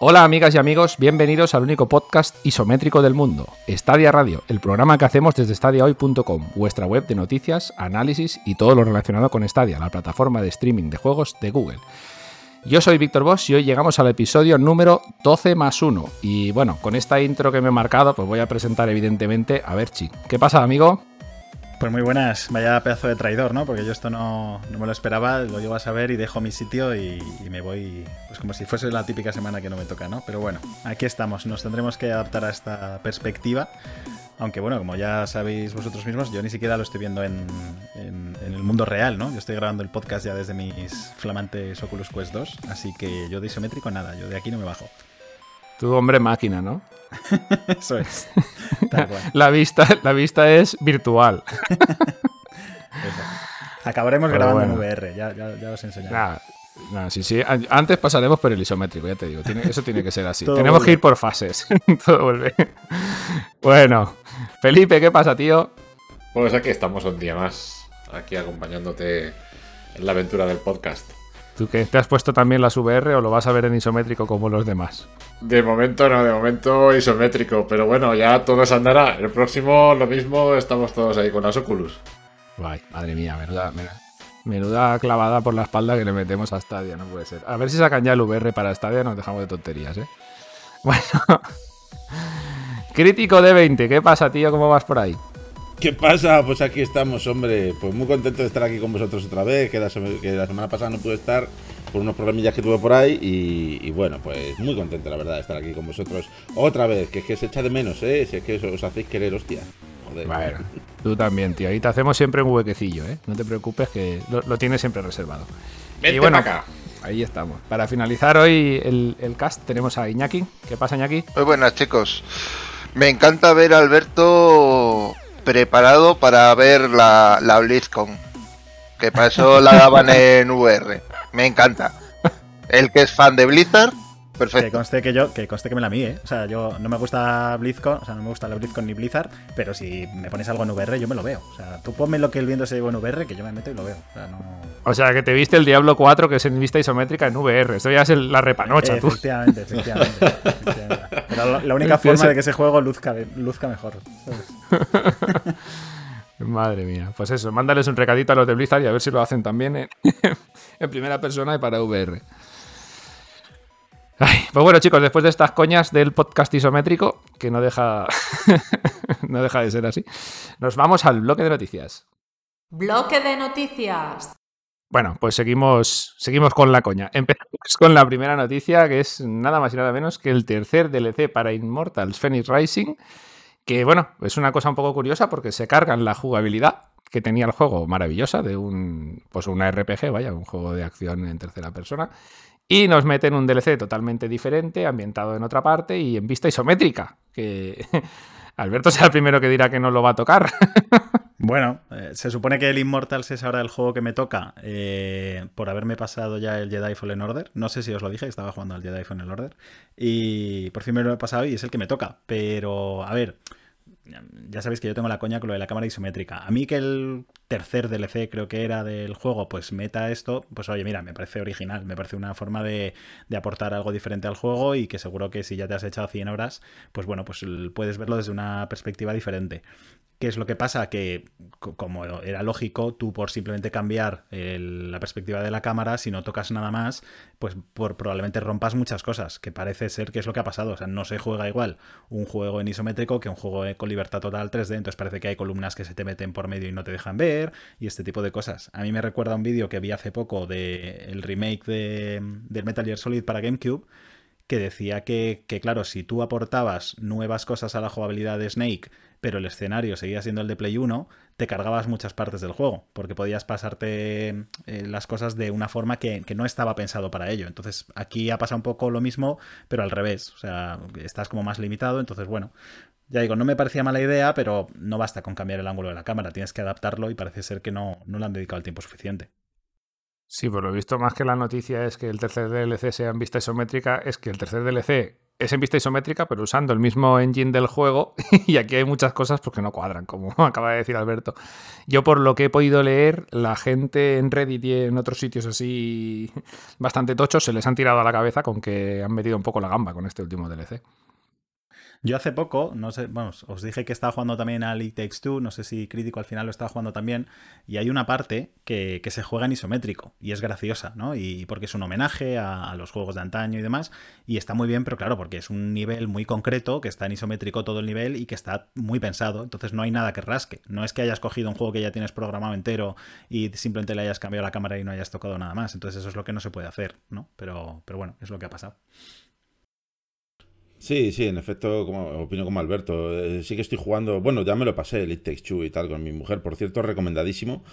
Hola amigas y amigos, bienvenidos al único podcast isométrico del mundo, Stadia Radio, el programa que hacemos desde stadiahoy.com, vuestra web de noticias, análisis y todo lo relacionado con Stadia, la plataforma de streaming de juegos de Google. Yo soy Víctor Bosch y hoy llegamos al episodio número 12 más 1. Y bueno, con esta intro que me he marcado, pues voy a presentar evidentemente a Berchi. ¿Qué pasa, amigo? Pues muy buenas, vaya pedazo de traidor, ¿no? Porque yo esto no, me lo esperaba, lo llevo a saber y dejo mi sitio y, me voy, pues como si fuese la típica semana que no me toca, ¿no? Pero bueno, aquí estamos, nos tendremos que adaptar a esta perspectiva. Aunque bueno, como ya sabéis vosotros mismos, yo ni siquiera lo estoy viendo en, en, el mundo real, ¿no? Yo estoy grabando el podcast ya desde mis flamantes Oculus Quest 2, así que yo de isométrico nada, yo de aquí no me bajo. Tu hombre máquina, ¿no? Eso es. La vista, la vista es virtual. Acabaremos grabando en VR, ya, ya, os enseñaré. sí, sí. Antes pasaremos por el isométrico, ya te digo. eso tiene que ser así. Tenemos que ir por fases. Todo vuelve. Bueno, Felipe, ¿qué pasa, tío? Pues aquí estamos un día más, aquí acompañándote en la aventura del podcast. ¿Tú que te has puesto también las VR o lo vas a ver en isométrico como los demás? De momento no, de momento isométrico, pero bueno, ya todo se andará. El próximo lo mismo, estamos todos ahí con las Oculus. Ay, madre mía, menuda, menuda clavada por la espalda que le metemos a Stadia, no puede ser. A ver si sacan ya el VR para Stadia, nos dejamos de tonterías, ¿eh? Bueno. Crítico de 20, ¿qué pasa, tío? ¿Cómo vas por ahí? ¿Qué pasa? Pues aquí estamos, hombre. Pues muy contento de estar aquí con vosotros otra vez, que la, semana pasada no pude estar por unos problemillas que tuve por ahí y, bueno, pues muy contento la verdad de estar aquí con vosotros otra vez, que es que se echa de menos, ¿eh? Si es que os, hacéis querer, hostia. Joder. Bueno, tú también, tío. Ahí te hacemos siempre un huequecillo, ¿eh? No te preocupes que lo, tienes siempre reservado. y bueno, acá. Ahí estamos. Para finalizar hoy el, el, cast tenemos a Iñaki. ¿Qué pasa, Iñaki? Muy buenas, chicos. Me encanta ver a Alberto preparado para ver la, la BlizzCon. Que para eso la daban en VR. Me encanta. El que es fan de Blizzard, perfecto. Que conste que yo, que conste que me la mí, ¿eh? O sea, yo no me gusta BlizzCon, o sea, no me gusta la BlizzCon ni Blizzard, pero si me pones algo en VR, yo me lo veo. O sea, tú ponme lo que el viento se lleva en VR, que yo me meto y lo veo. O sea, no... o sea que te viste el Diablo 4, que es en vista isométrica en VR. Esto ya es la repanocha, tú. Efectivamente, efectivamente. Pero la, única forma de que ese juego luzca, luzca mejor. Madre mía. Pues eso, mándales un recadito a los de Blizzard y a ver si lo hacen también en, primera persona y para VR. Pues bueno, chicos, después de estas coñas del podcast isométrico, que no deja, no deja de ser así, nos vamos al bloque de noticias. Bloque de noticias. Bueno, pues seguimos, seguimos con la coña. Empezamos con la primera noticia, que es nada más y nada menos que el tercer DLC para Immortals Phoenix Rising, que bueno, es una cosa un poco curiosa porque se cargan la jugabilidad que tenía el juego maravillosa de un pues una RPG, vaya, un juego de acción en tercera persona y nos meten un DLC totalmente diferente, ambientado en otra parte y en vista isométrica, que Alberto sea el primero que dirá que no lo va a tocar. Bueno, eh, se supone que el Immortals es ahora el juego que me toca eh, por haberme pasado ya el Jedi Fallen Order. No sé si os lo dije, estaba jugando al Jedi Fallen Order. Y por fin me lo he pasado y es el que me toca. Pero, a ver, ya sabéis que yo tengo la coña con lo de la cámara isométrica. A mí que el tercer DLC creo que era del juego, pues meta esto, pues oye, mira, me parece original, me parece una forma de, de, aportar algo diferente al juego y que seguro que si ya te has echado 100 horas, pues bueno, pues puedes verlo desde una perspectiva diferente. ¿Qué es lo que pasa? Que, como era lógico, tú por simplemente cambiar la perspectiva de la cámara, si no tocas nada más, pues por, probablemente rompas muchas cosas, que parece ser que es lo que ha pasado. O sea, no se juega igual un juego en isométrico que un juego con libertad total 3D, entonces parece que hay columnas que se te meten por medio y no te dejan ver, y este tipo de cosas. A mí me recuerda un vídeo que vi hace poco del el remake de, del Metal Gear Solid para GameCube, que decía que, que, claro, si tú aportabas nuevas cosas a la jugabilidad de Snake, pero el escenario seguía siendo el de Play 1, te cargabas muchas partes del juego, porque podías pasarte eh, las cosas de una forma que, no estaba pensado para ello. Entonces aquí ha pasado un poco lo mismo, pero al revés. O sea, estás como más limitado, entonces bueno. Ya digo, no me parecía mala idea, pero no basta con cambiar el ángulo de la cámara, tienes que adaptarlo y parece ser que no, no le han dedicado el tiempo suficiente. Sí, por lo visto, más que la noticia es que el tercer DLC sea en vista isométrica, es que el tercer DLC es en vista isométrica, pero usando el mismo engine del juego. y aquí hay muchas cosas porque no cuadran, como acaba de decir Alberto. Yo, por lo que he podido leer, la gente en Reddit y en otros sitios así bastante tochos se les han tirado a la cabeza con que han metido un poco la gamba con este último DLC. Yo hace poco, no sé, vamos, os dije que estaba jugando también a It Takes Two, no sé si Crítico al final lo estaba jugando también, y hay una parte que, se juega en isométrico, y es graciosa, ¿no? Y porque es un homenaje a, los juegos de antaño y demás, y está muy bien, pero claro, porque es un nivel muy concreto, que está en isométrico todo el nivel y que está muy pensado, entonces no hay nada que rasque. No es que hayas cogido un juego que ya tienes programado entero y simplemente le hayas cambiado la cámara y no hayas tocado nada más, entonces eso es lo que no se puede hacer, ¿no? Pero, pero bueno, es lo que ha pasado. Sí, sí, en efecto, como, opino como Alberto. Eh, sí que estoy jugando, bueno, ya me lo pasé, el It Takes Two y tal, con mi mujer, por cierto, recomendadísimo.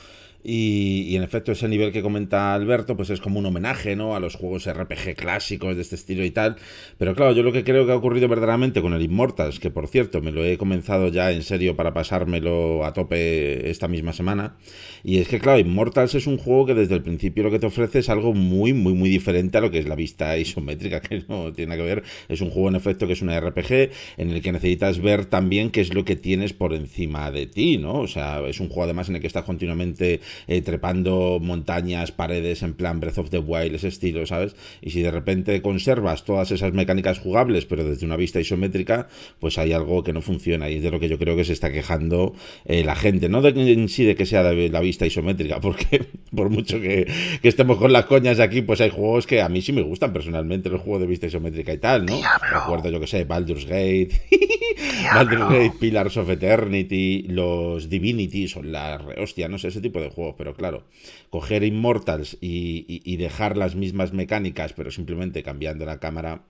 Y, en efecto, ese nivel que comenta Alberto, pues es como un homenaje, ¿no? A los juegos RPG clásicos de este estilo y tal. Pero claro, yo lo que creo que ha ocurrido verdaderamente con el Immortals, que por cierto, me lo he comenzado ya en serio para pasármelo a tope esta misma semana. Y es que, claro, Immortals es un juego que desde el principio lo que te ofrece es algo muy, muy, muy diferente a lo que es la vista isométrica, que no tiene nada que ver. Es un juego, en efecto, que es una RPG en el que necesitas ver también qué es lo que tienes por encima de ti, ¿no? O sea, es un juego además en el que estás continuamente eh, trepando montañas, paredes, en plan Breath of the Wild, ese estilo, ¿sabes? Y si de repente conservas todas esas mecánicas jugables, pero desde una vista isométrica, pues hay algo que no funciona y es de lo que yo creo que se está quejando eh, la gente, no de, en sí de que sea de la vista isométrica, porque por mucho que, estemos con las coñas aquí, pues hay juegos que a mí sí me gustan personalmente, los juegos de vista isométrica y tal, ¿no? Recuerdo yo que sé, Baldur's Gate, Baldur's Gate, Pillars of Eternity, los Divinity, son la hostia, no sé, ese tipo de juegos pero claro, coger Immortals y, dejar las mismas mecánicas, pero simplemente cambiando la cámara,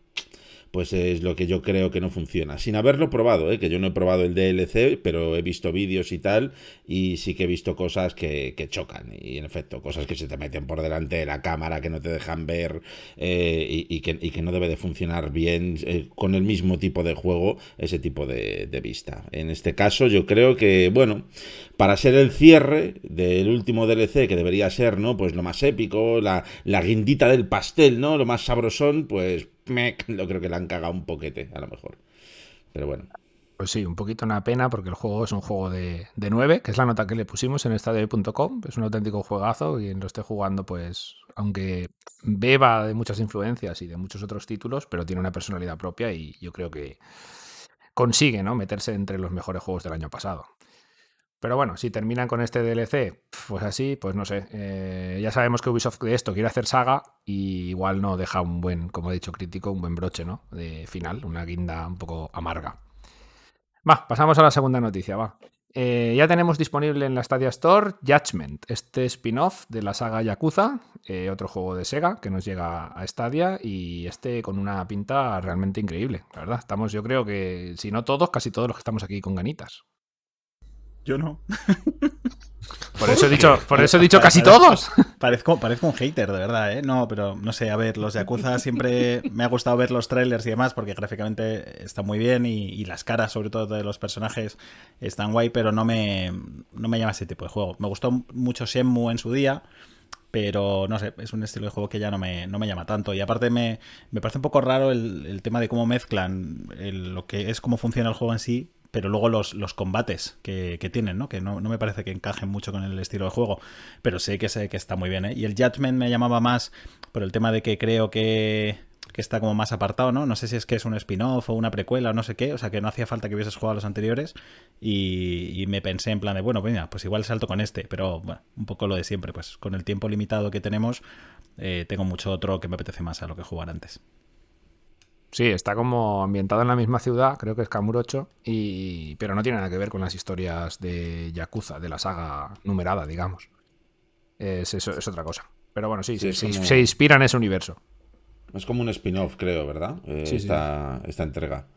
pues es lo que yo creo que no funciona. Sin haberlo probado, ¿eh? que yo no he probado el DLC, pero he visto vídeos y tal, y sí que he visto cosas que, chocan. Y en efecto, cosas que se te meten por delante de la cámara, que no te dejan ver eh, y, que, no debe de funcionar bien eh, con el mismo tipo de juego, ese tipo de, de vista. En este caso, yo creo que, bueno, para ser el cierre del último DLC, que debería ser, ¿no? Pues lo más épico, la, la guindita del pastel, ¿no? Lo más sabrosón, pues me, lo creo que le han cagado un poquete, a lo mejor. Pero bueno. Pues sí, un poquito una pena porque el juego es un juego de, de 9, que es la nota que le pusimos en estadio.com. Es un auténtico juegazo y lo esté jugando, pues, aunque beba de muchas influencias y de muchos otros títulos, pero tiene una personalidad propia y yo creo que consigue, ¿no? Meterse entre los mejores juegos del año pasado. Pero bueno, si terminan con este DLC, pues así, pues no sé. Eh, ya sabemos que Ubisoft de esto quiere hacer saga y igual no deja un buen, como he dicho, crítico, un buen broche, ¿no? De final, una guinda un poco amarga. Va, pasamos a la segunda noticia, va. Eh, ya tenemos disponible en la Stadia Store Judgment, este spin-off de la saga Yakuza, eh, otro juego de Sega que nos llega a Stadia y este con una pinta realmente increíble, la verdad. Estamos, yo creo que, si no todos, casi todos los que estamos aquí con ganitas. Yo no. Por eso he dicho, por eso he dicho casi todos. Parezco, parezco un hater, de verdad, ¿eh? No, pero no sé, a ver, los Yakuza siempre me ha gustado ver los trailers y demás porque gráficamente está muy bien y, las caras, sobre todo de los personajes, están guay, pero no me, no me llama ese tipo de juego. Me gustó mucho Shenmue en su día, pero no sé, es un estilo de juego que ya no me, no me llama tanto. Y aparte me, me parece un poco raro el, el tema de cómo mezclan lo que es cómo funciona el juego en sí pero luego los, los combates que, tienen, ¿no? Que no, me parece que encajen mucho con el estilo de juego, pero sé que sé que está muy bien, ¿eh? Y el Judgment me llamaba más por el tema de que creo que, está como más apartado, ¿no? No sé si es que es un spin-off o una precuela o no sé qué, o sea que no hacía falta que hubieses jugado a los anteriores y, me pensé en plan de, bueno, venga, pues igual salto con este, pero bueno, un poco lo de siempre, pues con el tiempo limitado que tenemos, eh, tengo mucho otro que me apetece más a lo que jugar antes. Sí, está como ambientado en la misma ciudad, creo que es Kamurocho, y... pero no tiene nada que ver con las historias de Yakuza, de la saga numerada, digamos. Es, es, otra cosa. Pero bueno, sí, se inspira en ese universo. Es como un spin-off, creo, ¿verdad? Eh, esta, esta entrega.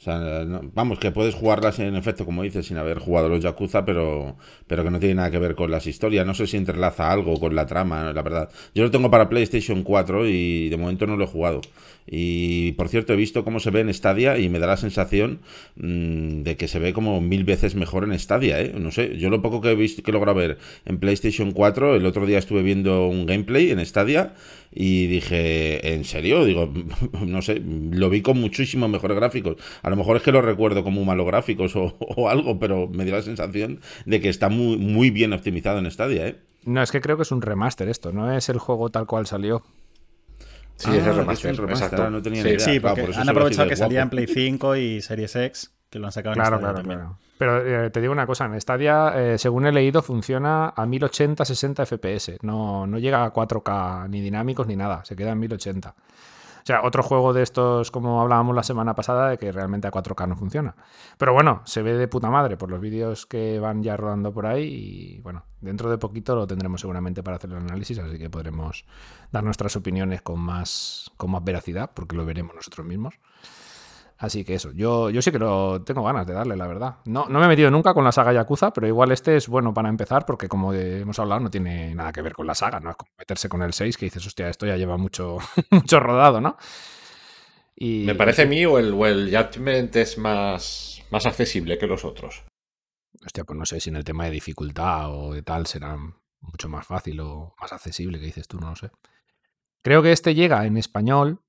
O sea, vamos, que puedes jugarlas en efecto, como dices, sin haber jugado los Yakuza, pero, pero que no tiene nada que ver con las historias. No sé si entrelaza algo con la trama, la verdad. Yo lo tengo para PlayStation 4 y de momento no lo he jugado. Y por cierto, he visto cómo se ve en Stadia y me da la sensación mm, de que se ve como mil veces mejor en Stadia, ¿eh? No sé, yo lo poco que he visto, que he logrado ver en PlayStation 4, el otro día estuve viendo un gameplay en Stadia y dije, ¿en serio? Digo, no sé, lo vi con muchísimos mejores gráficos. A lo mejor es que lo recuerdo como malos gráficos o, o algo, pero me dio la sensación de que está muy, muy bien optimizado en Stadia, ¿eh? No, es que creo que es un remaster esto, no es el juego tal cual salió. Sí, es el Ah, remaster, es el remaster, exacto. no tenía Sí. ni idea. Sí, Claro, porque por eso han aprovechado que salía en. Play 5 y Series X, que lo han sacado en Claro, Stadia claro, también. claro. Pero eh, te digo una cosa, en Stadia, eh, según he leído, funciona a 1080, 60 FPS. No, no llega a 4K ni dinámicos ni nada, se queda en 1080. O sea, otro juego de estos, como hablábamos la semana pasada, de que realmente a 4K no funciona. Pero bueno, se ve de puta madre por los vídeos que van ya rodando por ahí. Y bueno, dentro de poquito lo tendremos seguramente para hacer el análisis, así que podremos dar nuestras opiniones con más, con más veracidad, porque lo veremos nosotros mismos. Así que eso, yo, yo sí que lo tengo ganas de darle, la verdad. No, no me he metido nunca con la saga Yakuza, pero igual este es bueno para empezar, porque como hemos hablado, no tiene nada que ver con la saga, ¿no? Es como meterse con el 6, que dices, hostia, esto ya lleva mucho, mucho rodado, ¿no? Y, Me parece a mí o el, o el Judgment es más, más accesible que los otros. Hostia, pues no sé si en el tema de dificultad o de tal será mucho más fácil o más accesible, que dices tú, no lo sé. Creo que este llega en español,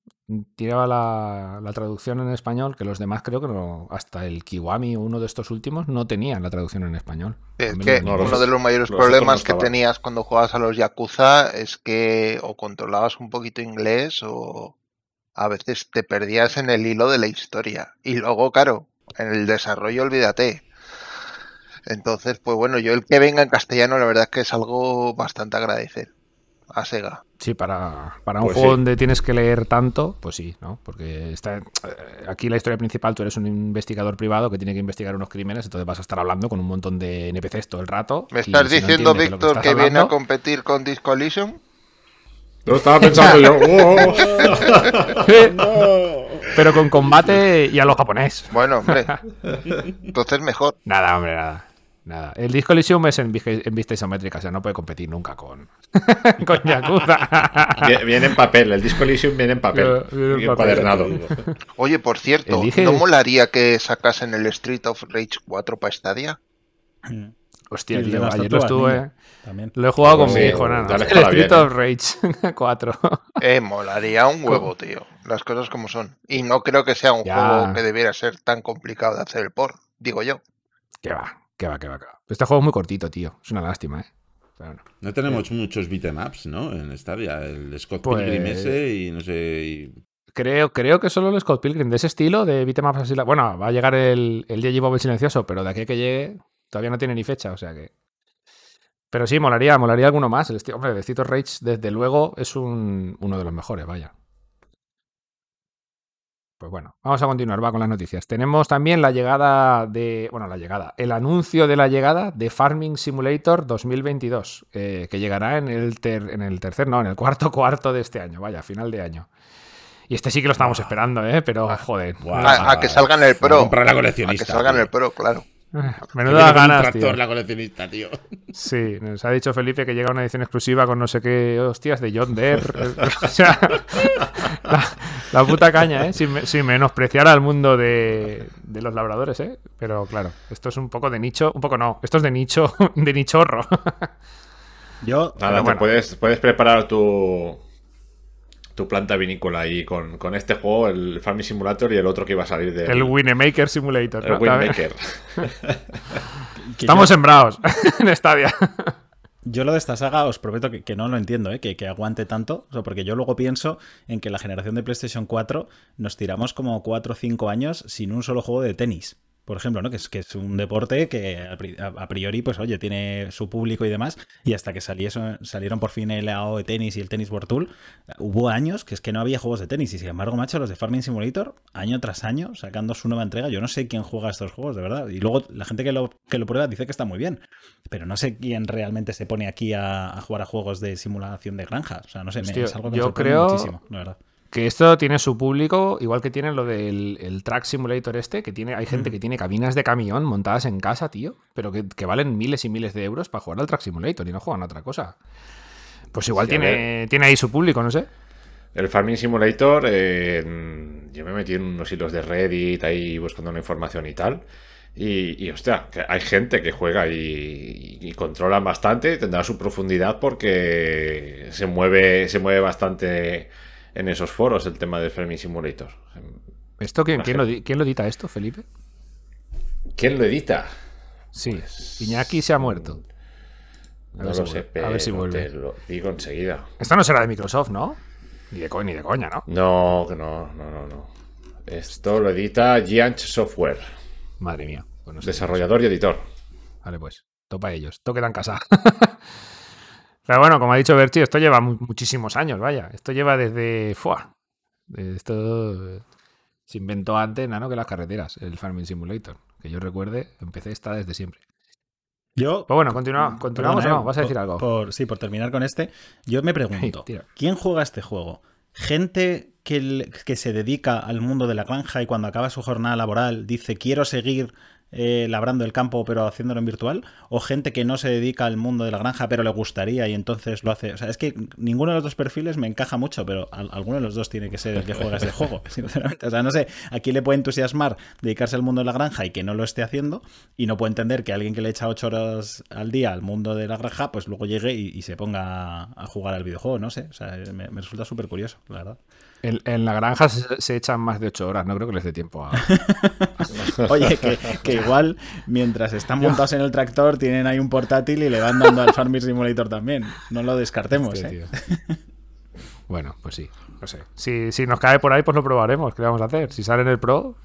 tiraba la, la traducción en español, que los demás creo que no, hasta el Kiwami, uno de estos últimos, no tenían la traducción en español. Es que No, uno de los mayores los problemas no que tenías cuando jugabas a los Yakuza es que o controlabas un poquito inglés o a veces te perdías en el hilo de la historia. Y luego, claro, en el desarrollo olvídate. Entonces, pues bueno, yo el que venga en castellano, la verdad es que es algo bastante agradecer a Sega. Sí, para, para un Pues juego sí. donde tienes que leer tanto, pues sí, ¿no? Porque está, eh, aquí la historia principal, tú eres un investigador privado que tiene que investigar unos crímenes, entonces vas a estar hablando con un montón de NPCs todo el rato. ¿Me estás si diciendo, Víctor, que, viene a competir con Discollision? Lo estaba pensando yo. ¡oh! Pero con combate y a lo japonés. Bueno, hombre. Entonces mejor. Nada, hombre, nada. Nada. El Disco Elysium es en, vista isométrica, o sea, no puede competir nunca con, con Yakuza. Vie- Viene en papel, el Disco Elysium viene en papel. Viene en papel. Oye, por cierto, Elige- ¿no molaría que sacasen el Street of Rage 4 para Stadia? Hostia, tío, ayer lo estuve. También. Lo he jugado con Pues mi sí, hijo, nada. El Street bien, of Rage 4. Eh, molaría un huevo, tío. Las cosas como son. Y no creo que sea un Ya. juego que debiera ser tan complicado de hacer el por, digo yo. Que va, que va, que va, que va. Este juego es muy cortito, tío. Es una lástima, ¿eh? Pero bueno. No tenemos muchos beatemaps, ¿no? En Stadia. El Scott Pues- Pilgrim ese y no sé. y- Creo, creo que solo el Scott Pilgrim de ese estilo, de beat'em ups así. la- Bueno, va a llegar el, el DJ Bob el silencioso, pero de aquí a que llegue todavía no tiene ni fecha, o sea que. Pero sí, molaría, molaría alguno más. El estilo, hombre, el of Rage, desde luego, es un, uno de los mejores, vaya. Pues bueno, vamos a continuar, va con las noticias. Tenemos también la llegada de. Bueno, la llegada. El anuncio de la llegada de Farming Simulator 2022, eh, que llegará en el, ter- en el tercer, no, en el cuarto cuarto de este año, vaya, final de año. Y este sí que lo estamos esperando, ¿eh? Pero joder. Guau. A, a que salga en el a Pro. comprar la A coleccionista. que salga en tío. el Pro, claro. Menuda con un ganas, tractor tío. la coleccionista, tío. Sí, nos ha dicho Felipe que llega una edición exclusiva con no sé qué hostias de John Deere. o sea, la, la puta caña, ¿eh? Sin, sin menospreciar al mundo de, de los labradores, ¿eh? Pero claro, esto es un poco de nicho, un poco no, esto es de nicho, de nichorro. Yo, Nada, Pero te bueno. puedes, puedes preparar tu, tu planta vinícola ahí con, con este juego, el Farming Simulator y el otro que iba a salir de El Winemaker Simulator. el que Estamos yo, sembrados en Stadia. yo lo de esta saga os prometo que, que no lo entiendo, ¿eh? que, que aguante tanto. O sea, porque yo luego pienso en que la generación de PlayStation 4 nos tiramos como 4 o 5 años sin un solo juego de tenis. Por ejemplo, ¿no? Que es, que es un deporte que a pri- a a priori, pues oye, tiene su público y demás. Y hasta que saliese- salieron por fin el AO de tenis y el Tennis World Tour, hubo años que es que no había juegos de tenis. Y sin embargo, macho, los de Farming Simulator, año tras año, sacando su nueva entrega. Yo no sé quién juega estos juegos, de verdad. Y luego la gente que lo, que lo prueba dice que está muy bien. Pero no sé quién realmente se pone aquí a, a jugar a juegos de simulación de granja. O sea, no sé, me- es algo que me yo creo- muchísimo, la verdad. Que esto tiene su público, igual que tiene lo del el Track Simulator este, que tiene, hay gente que tiene cabinas de camión montadas en casa, tío, pero que, que valen miles y miles de euros para jugar al Track Simulator y no juegan a otra cosa. Pues igual Sí, tiene, tiene ahí su público, no sé. El Farming Simulator, eh, yo me metí en unos hilos de Reddit ahí buscando una información y tal. Y, y, hostia, que hay gente que juega y, y controlan bastante, tendrá su profundidad porque se mueve, se mueve bastante en esos foros el tema del Farming Simulator. ¿Esto quién, quién lo, quién lo edita esto, Felipe? ¿Quién lo edita? Sí, Pues, Iñaki se ha muerto. A No lo si sé, a ver si te vuelve. lo digo enseguida. Esto no será de Microsoft, ¿no? Ni de, co- ni de coña, ¿no? No, que no, no, no, no. Esto lo edita Giant Software, Madre mía. No sé. desarrollador y editor. Vale, pues. Topa ellos. Toque en casa. Pero bueno, como ha dicho Berchi, esto lleva mu- muchísimos años, vaya. Esto lleva desde. ¡Fua! Esto eh, se inventó antes, nano, que las carreteras, el Farming Simulator. Que yo recuerde, empecé esta desde siempre. Yo. Pues bueno, continua- continuamos Perdona, o no, vas a decir por- algo. por- sí, por terminar con este. Yo me pregunto. ¿quién juega este juego? ¿Gente que, el- que se dedica al mundo de la granja y cuando acaba su jornada laboral dice quiero seguir eh, labrando el campo pero haciéndolo en virtual? ¿O gente que no se dedica al mundo de la granja pero le gustaría y entonces lo hace? O sea, es que ninguno de los dos perfiles me encaja mucho, pero al- alguno de los dos tiene que ser el que juega este juego, sinceramente. O sea, no sé, a quién le puede entusiasmar dedicarse al mundo de la granja y que no lo esté haciendo y no puede entender que alguien que le echa ocho horas al día al mundo de la granja, pues luego llegue y, y se ponga a, a jugar al videojuego, no sé. O sea, me, me resulta súper curioso, la verdad. En, en la granja se, se echan más de 8 horas, no creo que les dé tiempo a. Oye, que, que igual mientras están montados en el tractor tienen ahí un portátil y le van dando al Farming Simulator también. No lo descartemos, ¿eh? Bueno, pues sí, no sé. Si, si nos cae por ahí, pues lo probaremos. ¿Qué vamos a hacer? Si sale en el Pro,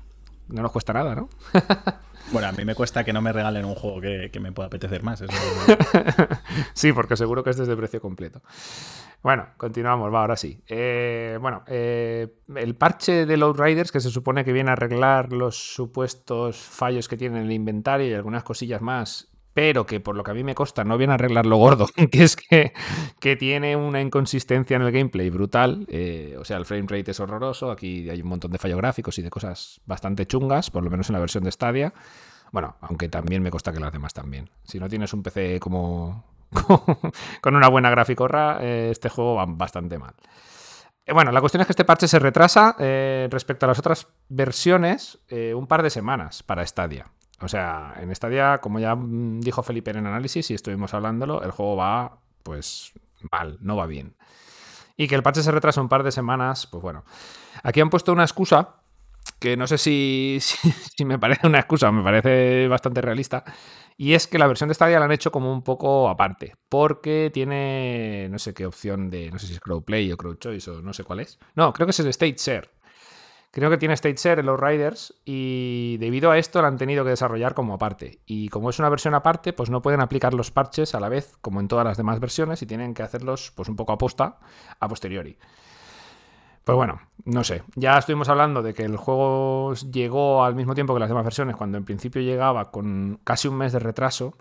no nos cuesta nada, ¿no? Bueno, a mí me cuesta que no me regalen un juego que, que me pueda apetecer más. eso sí, porque seguro que este es de precio completo. Bueno, continuamos, va, ahora sí. Eh, bueno, eh, el parche de Load Riders, que se supone que viene a arreglar los supuestos fallos que tiene en el inventario y algunas cosillas más, pero que por lo que a mí me consta no viene a arreglar lo gordo, que es que, que tiene una inconsistencia en el gameplay brutal. eh, o sea, el frame rate es horroroso, aquí hay un montón de fallos gráficos y de cosas bastante chungas, por lo menos en la versión de Stadia. Bueno, aunque también me consta que las demás también. Si no tienes un PC como con una buena graficorra, eh, este juego va bastante mal. Eh, Bueno, la cuestión es que este parche se retrasa eh, respecto a las otras versiones un par de semanas para Stadia. O sea, en Stadia, como ya mm, dijo Felipe en el análisis y estuvimos hablándolo, el juego va pues mal, no va bien. Y que el parche se retrasa un par de semanas, pues bueno. Aquí han puesto una excusa que no sé si, si, me parece una excusa me parece bastante realista. Y es que la versión de Stadia la han hecho como un poco aparte, porque tiene no sé qué opción de, no sé si es Crowplay o Crow Choice o no sé cuál es. No, creo que es el State Share. Creo que tiene State Share en los Riders y debido a esto la han tenido que desarrollar como aparte. Y como es una versión aparte, pues no pueden aplicar los parches a la vez como en todas las demás versiones y tienen que hacerlos pues un poco a posta a posteriori. Pues bueno, no sé. Ya estuvimos hablando de que el juego llegó al mismo tiempo que las demás versiones, cuando en principio llegaba con casi un mes de retraso.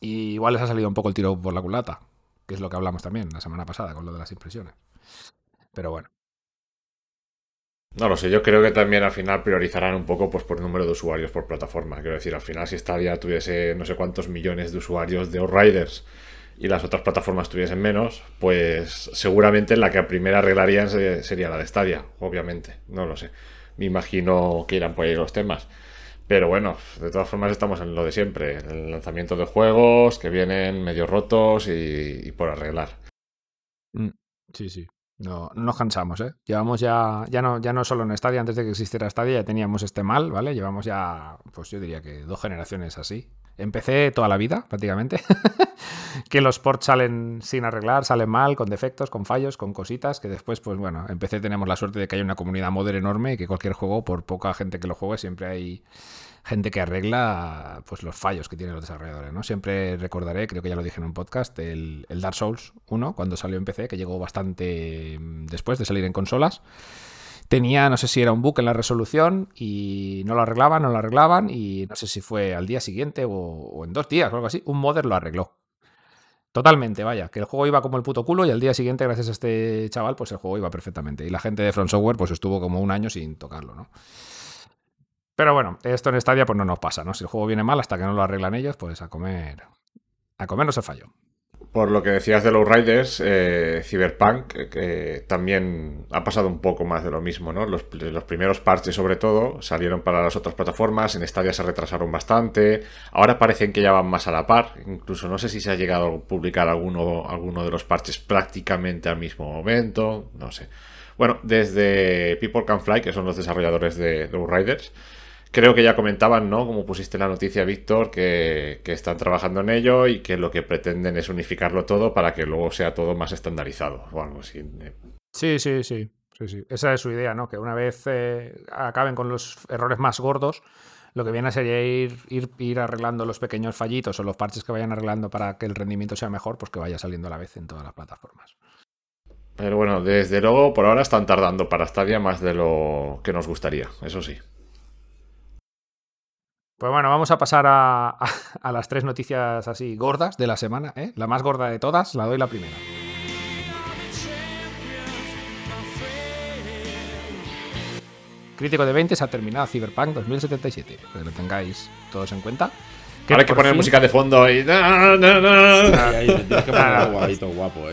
Y igual les ha salido un poco el tiro por la culata, que es lo que hablamos también la semana pasada con lo de las impresiones. Pero bueno. No lo sé, yo creo que también al final priorizarán un poco pues, por número de usuarios por plataforma. Quiero decir, al final si Stadia tuviese no sé cuántos millones de usuarios de Outriders y las otras plataformas tuviesen menos, pues seguramente la que primero arreglarían se- sería la de Stadia, obviamente. No lo sé. Me imagino que irán por ahí los temas. Pero bueno, de todas formas estamos en lo de siempre, el lanzamiento de juegos que vienen medio rotos y, y por arreglar. Mm, Sí, sí. No, no nos cansamos, ¿eh? Llevamos ya, ya no, ya no solo en Stadia, antes de que existiera Stadia ya teníamos este mal, ¿vale? Llevamos ya, pues yo diría que dos generaciones así. Empecé toda la vida, prácticamente. que los ports salen sin arreglar, salen mal, con defectos, con fallos, con cositas, que después, pues bueno, empecé tenemos la suerte de que hay una comunidad modder enorme y que cualquier juego, por poca gente que lo juegue, siempre hay gente que arregla pues los fallos que tienen los desarrolladores, ¿no? Siempre recordaré, creo que ya lo dije en un podcast, el, el Dark Souls 1, cuando salió en PC, que llegó bastante mm, después de salir en consolas. Tenía, no sé si era un bug en la resolución y no lo arreglaban, no lo arreglaban y no sé si fue al día siguiente o, o en dos días o algo así, un modder lo arregló. Totalmente, vaya, que el juego iba como el puto culo y al día siguiente, gracias a este chaval, pues el juego iba perfectamente. Y la gente de Front Software pues estuvo como un año sin tocarlo, ¿no? Pero bueno, esto en Stadia pues no nos pasa, ¿no? Si el juego viene mal hasta que no lo arreglan ellos, pues a comer a comer no se falló. Por lo que decías de los Riders, eh, Cyberpunk eh, también ha pasado un poco más de lo mismo, ¿no? Los, los, primeros parches, sobre todo, salieron para las otras plataformas, en Stadia se retrasaron bastante, ahora parecen que ya van más a la par, incluso no sé si se ha llegado a publicar alguno, alguno de los parches prácticamente al mismo momento, no sé. Bueno, desde People Can Fly, que son los desarrolladores de, de Riders, Creo que ya comentaban, ¿no? Como pusiste la noticia, Víctor, que, están trabajando en ello y que lo que pretenden es unificarlo todo para que luego sea todo más estandarizado o algo así. Sí, sí, sí. sí, sí. Esa es su idea, ¿no? Que una vez eh, acaben con los errores más gordos, lo que viene sería ir, ir, ir arreglando los pequeños fallitos o los parches que vayan arreglando para que el rendimiento sea mejor, pues que vaya saliendo a la vez en todas las plataformas. Pero bueno, desde luego, por ahora están tardando para Stadia más de lo que nos gustaría, eso sí. Pues bueno, vamos a pasar a, las tres noticias así gordas de la semana. ¿eh? La más gorda de todas, la doy la primera. Crítico de 20 se ha terminado Cyberpunk 2077. Que lo tengáis todos en cuenta. Ahora hay que poner música de fondo y.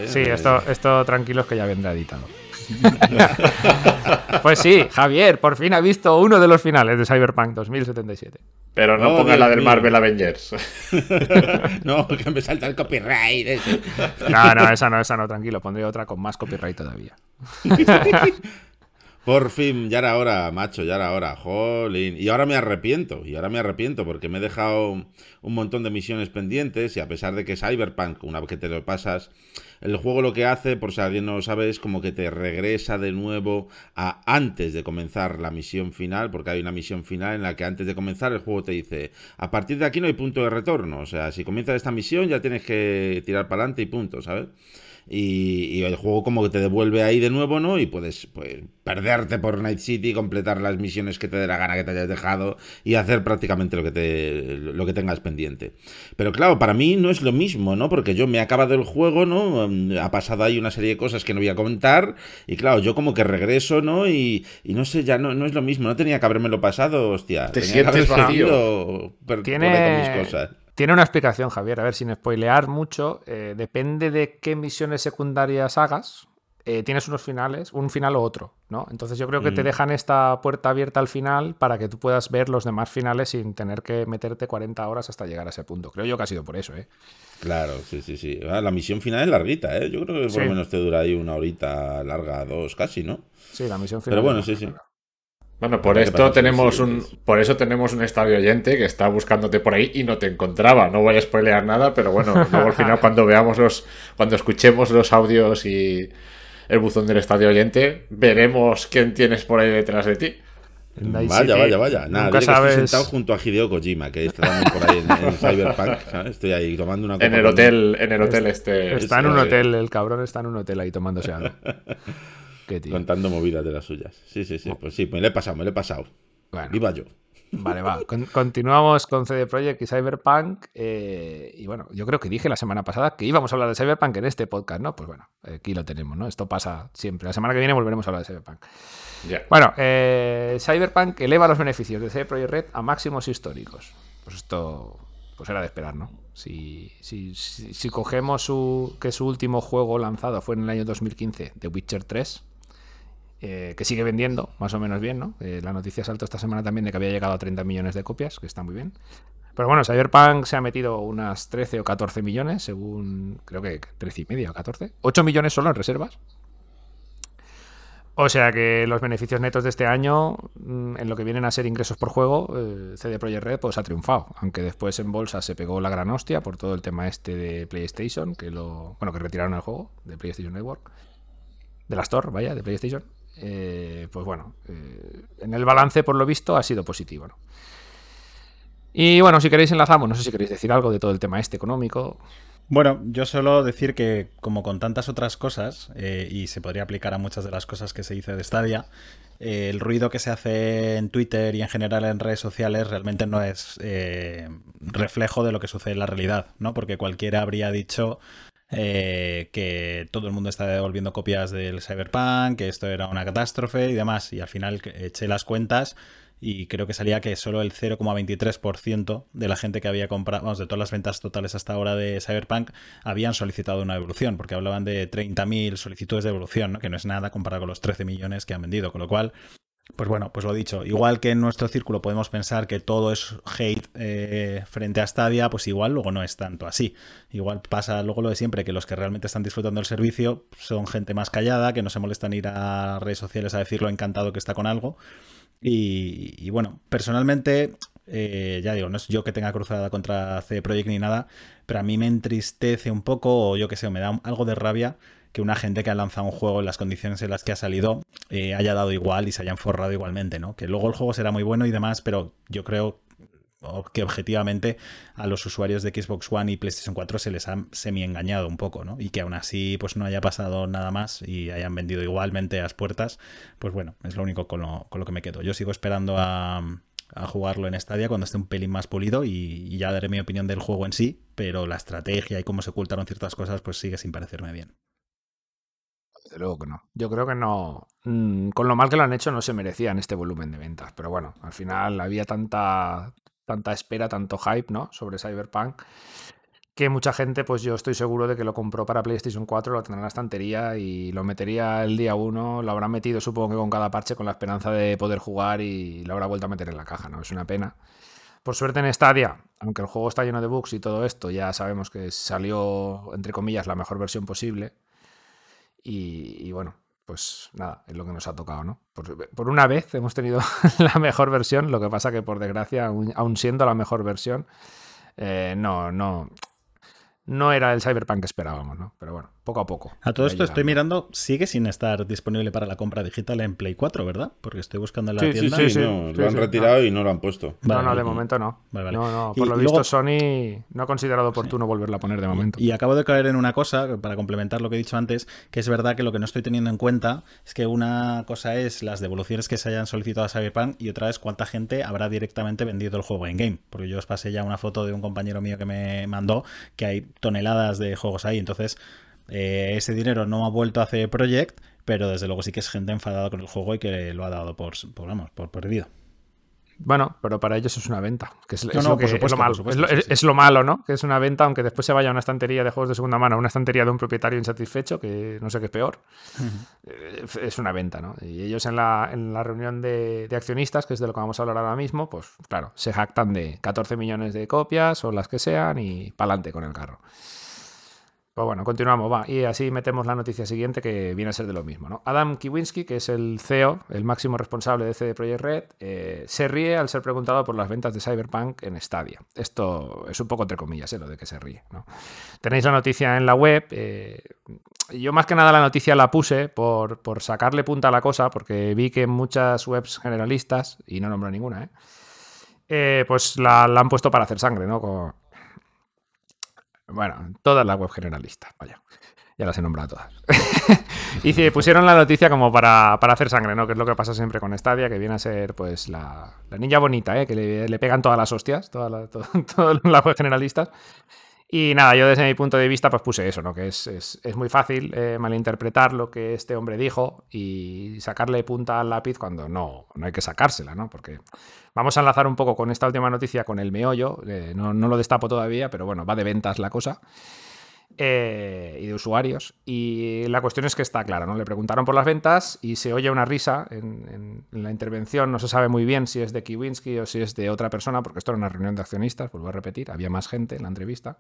Sí, esto, esto tranquilos que ya vendrá editado. pues sí, Javier, por fin ha visto uno de los finales de Cyberpunk 2077. Pero no ponga la del Marvel Avengers. no, que me salta el copyright. No, no, esa no, esa no, tranquilo. Pondré otra con más copyright todavía. Por fin, ya era hora, macho, ya era hora. Jolín. Y ahora me arrepiento, y ahora me arrepiento porque me he dejado un montón de misiones pendientes y a pesar de que Cyberpunk, una vez que te lo pasas, el juego lo que hace, por si alguien no lo sabe, es como que te regresa de nuevo a antes de comenzar la misión final, porque hay una misión final en la que antes de comenzar el juego te dice, a partir de aquí no hay punto de retorno, o sea, si comienzas esta misión ya tienes que tirar para adelante y punto, ¿sabes? Y, el juego como que te devuelve ahí de nuevo, ¿no? Y puedes pues, perderte por Night City, completar las misiones que te dé la gana que te hayas dejado y hacer prácticamente lo que, te, lo que tengas pendiente. Pero claro, para mí no es lo mismo, ¿no? Porque yo me he acabado el juego, ¿no? Mm, ha pasado ahí una serie de cosas que no voy a comentar y claro, yo como que regreso, ¿no? Y, no sé, ya no, no es lo mismo, no tenía que habérmelo pasado, hostia. Te sientes vacío. Tiene... mis cosas. Tiene una explicación, Javier, a ver, sin spoilear mucho, eh, depende de qué misiones secundarias hagas, eh, tienes unos finales, un final o otro, ¿no? Entonces yo creo que te mm. dejan esta puerta abierta al final para que tú puedas ver los demás finales sin tener que meterte 40 horas hasta llegar a ese punto. Creo yo que ha sido por eso, ¿eh? Claro, sí, sí, sí. Ah, la misión final es larguita, ¿eh? Yo creo que por lo menos te dura ahí una horita larga, dos casi, ¿no? Sí, la misión final. Pero bueno, sí, sí. Bueno, por esto tenemos un, por eso tenemos un estadio oyente que está buscándote por ahí y no te encontraba. No voy a spoilear nada, pero bueno, luego al final cuando veamos los, cuando escuchemos los audios y el buzón del estadio oyente, veremos quién tienes por ahí detrás de ti. Vaya, vaya, vaya. Nada, Nunca sabes... estoy sentado junto a Hideo Kojima, que está también por ahí en, Cyberpunk. Estoy ahí tomando una copa En el hotel, en el hotel este. Está en un hotel, el cabrón está en un hotel ahí tomándose algo. Contando movidas de las suyas. Sí, sí, sí. Pues sí, me lo he pasado, me lo he pasado. Bueno. Viva yo. Vale, va. continuamos con CD Projekt y Cyberpunk. Eh, y bueno, yo creo que dije la semana pasada que íbamos a hablar de Cyberpunk en este podcast, ¿no? Pues bueno, aquí lo tenemos, ¿no? Esto pasa siempre. La semana que viene volveremos a hablar de Cyberpunk. Bueno, eh, Cyberpunk eleva los beneficios de CD Projekt Red a máximos históricos. Pues esto pues era de esperar, ¿no? Si, si, si, cogemos su, que su último juego lanzado fue en el año 2015, The Witcher 3, eh, que sigue vendiendo más o menos bien, ¿no? Eh, la noticia saltó esta semana también de que había llegado a 30 millones de copias, que está muy bien. Pero bueno, Cyberpunk se ha metido unas 13 o 14 millones, según creo que 13 y medio o 14. 8 millones solo en reservas. O sea que los beneficios netos de este año, mm, en lo que vienen a ser ingresos por juego, eh, CD Projekt Red pues ha triunfado. Aunque después en bolsa se pegó la gran hostia por todo el tema este de PlayStation, que lo. Bueno, que retiraron el juego de PlayStation Network. De la Store, vaya, de PlayStation. Eh, pues bueno, eh, en el balance, por lo visto, ha sido positivo. Y bueno, si queréis enlazamos, no sé si queréis decir algo de todo el tema este económico. Bueno, yo solo decir que, como con tantas otras cosas, eh, y se podría aplicar a muchas de las cosas que se dice de Stadia, el ruido que se hace en Twitter y en general en redes sociales realmente no es reflejo de lo que sucede en la realidad, ¿no? Porque cualquiera habría dicho eh, que todo el mundo está devolviendo copias del Cyberpunk, que esto era una catástrofe y demás. Y al final eché las cuentas y creo que salía que solo el 0,23% de la gente que había comprado, vamos, de todas las ventas totales hasta ahora de Cyberpunk, habían solicitado una devolución, porque hablaban de 30.000 solicitudes de devolución, ¿no? que no es nada comparado con los 13 millones que han vendido, con lo cual pues bueno, pues lo dicho, igual que en nuestro círculo podemos pensar que todo es hate eh, frente a Stadia, pues igual luego no es tanto así. Igual pasa luego lo de siempre, que los que realmente están disfrutando del servicio son gente más callada, que no se molestan ir a redes sociales a decir lo encantado que está con algo. Y, bueno, personalmente, eh, ya digo, no es yo que tenga cruzada contra CD Projekt ni nada, pero a mí me entristece un poco, o yo que sé, me da algo de rabia que una gente que ha lanzado un juego en las condiciones en las que ha salido eh, haya dado igual y se hayan forrado igualmente, ¿no? Que luego el juego será muy bueno y demás, pero yo creo que objetivamente a los usuarios de Xbox One y PlayStation 4 se les ha semi-engañado un poco, ¿no? Y que aún así pues no haya pasado nada más y hayan vendido igualmente a las puertas, pues bueno, es lo único con lo, que me quedo. Yo sigo esperando a, jugarlo en Stadia cuando esté un pelín más pulido y, y, ya daré mi opinión del juego en sí, pero la estrategia y cómo se ocultaron ciertas cosas pues sigue sin parecerme bien luego que no. Yo creo que no. Mm, con lo mal que lo han hecho, no se merecían este volumen de ventas. Pero bueno, al final había tanta, tanta espera, tanto hype, ¿no? Sobre Cyberpunk. Que mucha gente, pues yo estoy seguro de que lo compró para PlayStation 4, lo tendrá en la estantería y lo metería el día 1. Lo habrá metido, supongo que con cada parche, con la esperanza de poder jugar y lo habrá vuelto a meter en la caja, ¿no? Es una pena. Por suerte en Stadia, aunque el juego está lleno de bugs y todo esto, ya sabemos que salió, entre comillas, la mejor versión posible. Y, bueno, pues nada, es lo que nos ha tocado, ¿no? Por, una vez hemos tenido la mejor versión, lo que pasa que por desgracia, aún, siendo la mejor versión, eh, no, no, no era el Cyberpunk que esperábamos, ¿no? Pero bueno, poco a poco. A todo esto estoy mirando, sigue sin estar disponible para la compra digital en Play 4, ¿verdad? Porque estoy buscando en la tienda. Sí, sí, lo han retirado y no lo han puesto. no, no, de momento no. no, no, por lo visto Sony no ha considerado oportuno volverla a poner de momento. Y, acabo de caer en una cosa, para complementar lo que he dicho antes, que es verdad que lo que no estoy teniendo en cuenta es que una cosa es las devoluciones que se hayan solicitado a Cyberpunk y otra es cuánta gente habrá directamente vendido el juego en game. Porque yo os pasé ya una foto de un compañero mío que me mandó que hay toneladas de juegos ahí. Entonces, eh, ese dinero no ha vuelto a hacer Project, pero desde luego sí que es gente enfadada con el juego y que lo ha dado por, por, vamos, por perdido. Bueno, pero para ellos es una venta. Que es, lo, malo. es, lo, malo, ¿no? Que es una venta, aunque después se vaya a una estantería de juegos de segunda mano, a una estantería de un propietario insatisfecho, que no sé qué es peor. Eh, es una venta, ¿no? Y ellos en la, en la reunión de, de, accionistas, que es de lo que vamos a hablar ahora mismo, pues claro, se jactan de 14 millones de copias o las que sean y pa'lante con el carro. Pues bueno, continuamos, va. Y así metemos la noticia siguiente que viene a ser de lo mismo. ¿no? Adam Kiwinski, que es el CEO, el máximo responsable de CD Projekt Red, eh, se ríe al ser preguntado por las ventas de Cyberpunk en Stadia. Esto es un poco entre comillas, ¿eh? lo de que se ríe. Tenéis la noticia en la web. Eh, yo más que nada la noticia la puse por, sacarle punta a la cosa, porque vi que muchas webs generalistas, y no nombro ninguna, pues la, han puesto para hacer sangre, ¿no? Bueno, todas las web generalistas, vaya. Ya las he nombrado todas. y se pusieron la noticia como para, hacer sangre, ¿no? Que es lo que pasa siempre con Stadia, que viene a ser pues la, niña bonita, ¿eh? Que le, pegan todas las hostias, todas las web generalistas. Y nada, yo desde mi punto de vista pues puse eso, ¿no? Que es, es, muy fácil eh, malinterpretar lo que este hombre dijo y sacarle punta al lápiz cuando no, no hay que sacársela, ¿no? Porque vamos a enlazar un poco con esta última noticia, con el meollo, eh, no, no, lo destapo todavía, pero bueno, va de ventas la cosa. Eh, y de usuarios. Y la cuestión es que está clara, ¿no? Le preguntaron por las ventas y se oye una risa en, la intervención. No se sabe muy bien si es de Kiwinski o si es de otra persona, porque esto era una reunión de accionistas, vuelvo a repetir, había más gente en la entrevista.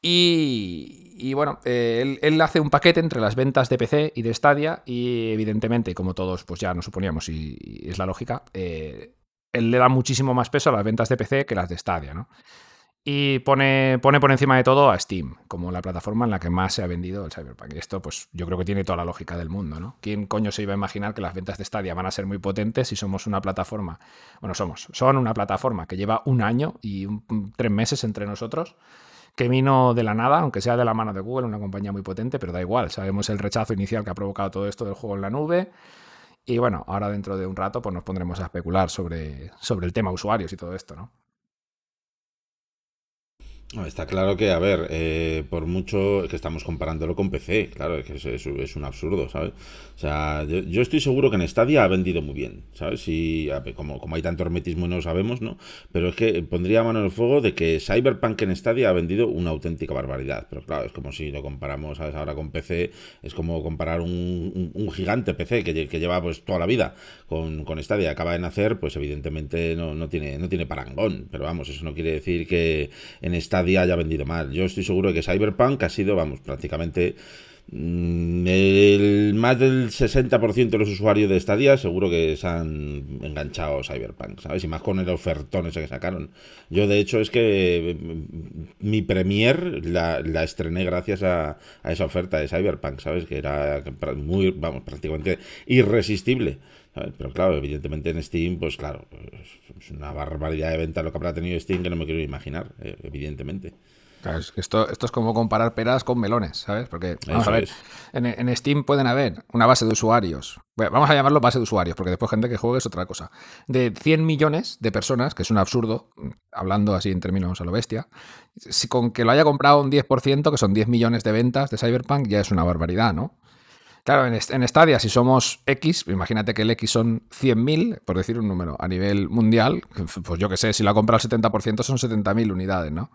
Y, bueno, eh, él, hace un paquete entre las ventas de PC y de Stadia y evidentemente, como todos pues ya nos suponíamos y, es la lógica, eh, él le da muchísimo más peso a las ventas de PC que las de Stadia, ¿no? Y pone, pone por encima de todo a Steam, como la plataforma en la que más se ha vendido el Cyberpunk. Y esto, pues, yo creo que tiene toda la lógica del mundo, ¿no? ¿Quién coño se iba a imaginar que las ventas de Stadia van a ser muy potentes si somos una plataforma? Bueno, somos, son una plataforma que lleva un año y tres meses entre nosotros, que vino de la nada, aunque sea de la mano de Google, una compañía muy potente, pero da igual. Sabemos el rechazo inicial que ha provocado todo esto del juego en la nube. Y bueno, ahora dentro de un rato, pues nos pondremos a especular sobre, sobre el tema usuarios y todo esto, ¿no? Está claro que, a ver, eh, por mucho que estamos comparándolo con PC, claro, que es, es, es un absurdo, ¿sabes? O sea, yo, yo, estoy seguro que en Stadia ha vendido muy bien, ¿sabes? Y como, como hay tanto hermetismo y no lo sabemos, ¿no? Pero es que pondría mano en el fuego de que Cyberpunk en Stadia ha vendido una auténtica barbaridad. Pero claro, es como si lo comparamos, ¿sabes? Ahora con PC, es como comparar un, un, un gigante PC que, que, lleva pues toda la vida con, con Stadia, acaba de nacer, pues evidentemente no, no, tiene, no tiene parangón. Pero vamos, eso no quiere decir que en Stadia día haya vendido mal. Yo estoy seguro de que Cyberpunk ha sido, vamos, prácticamente mm, el más del 60% de los usuarios de Stadia seguro que se han enganchado a Cyberpunk, ¿sabes? Y más con el ofertón ese que sacaron. Yo, de hecho, es que mm, mi premier la, la estrené gracias a, a, esa oferta de Cyberpunk, ¿sabes? Que era muy, vamos, prácticamente irresistible. ¿Sabes? Pero claro, evidentemente en Steam, pues claro, es una barbaridad de ventas lo que habrá tenido Steam que no me quiero imaginar, eh, evidentemente. Claro, es que esto, esto es como comparar peras con melones, ¿sabes? Porque, vamos Eso a ver, en, en, Steam pueden haber una base de usuarios, bueno, vamos a llamarlo base de usuarios, porque después gente que juegue es otra cosa, de 100 millones de personas, que es un absurdo, hablando así en términos a lo bestia, si con que lo haya comprado un 10%, que son 10 millones de ventas de Cyberpunk, ya es una barbaridad, ¿no? Claro, en, Stadia, si somos X, imagínate que el X son 100.000, por decir un número, a nivel mundial, pues yo que sé, si la compra al 70% son 70.000 unidades, ¿no?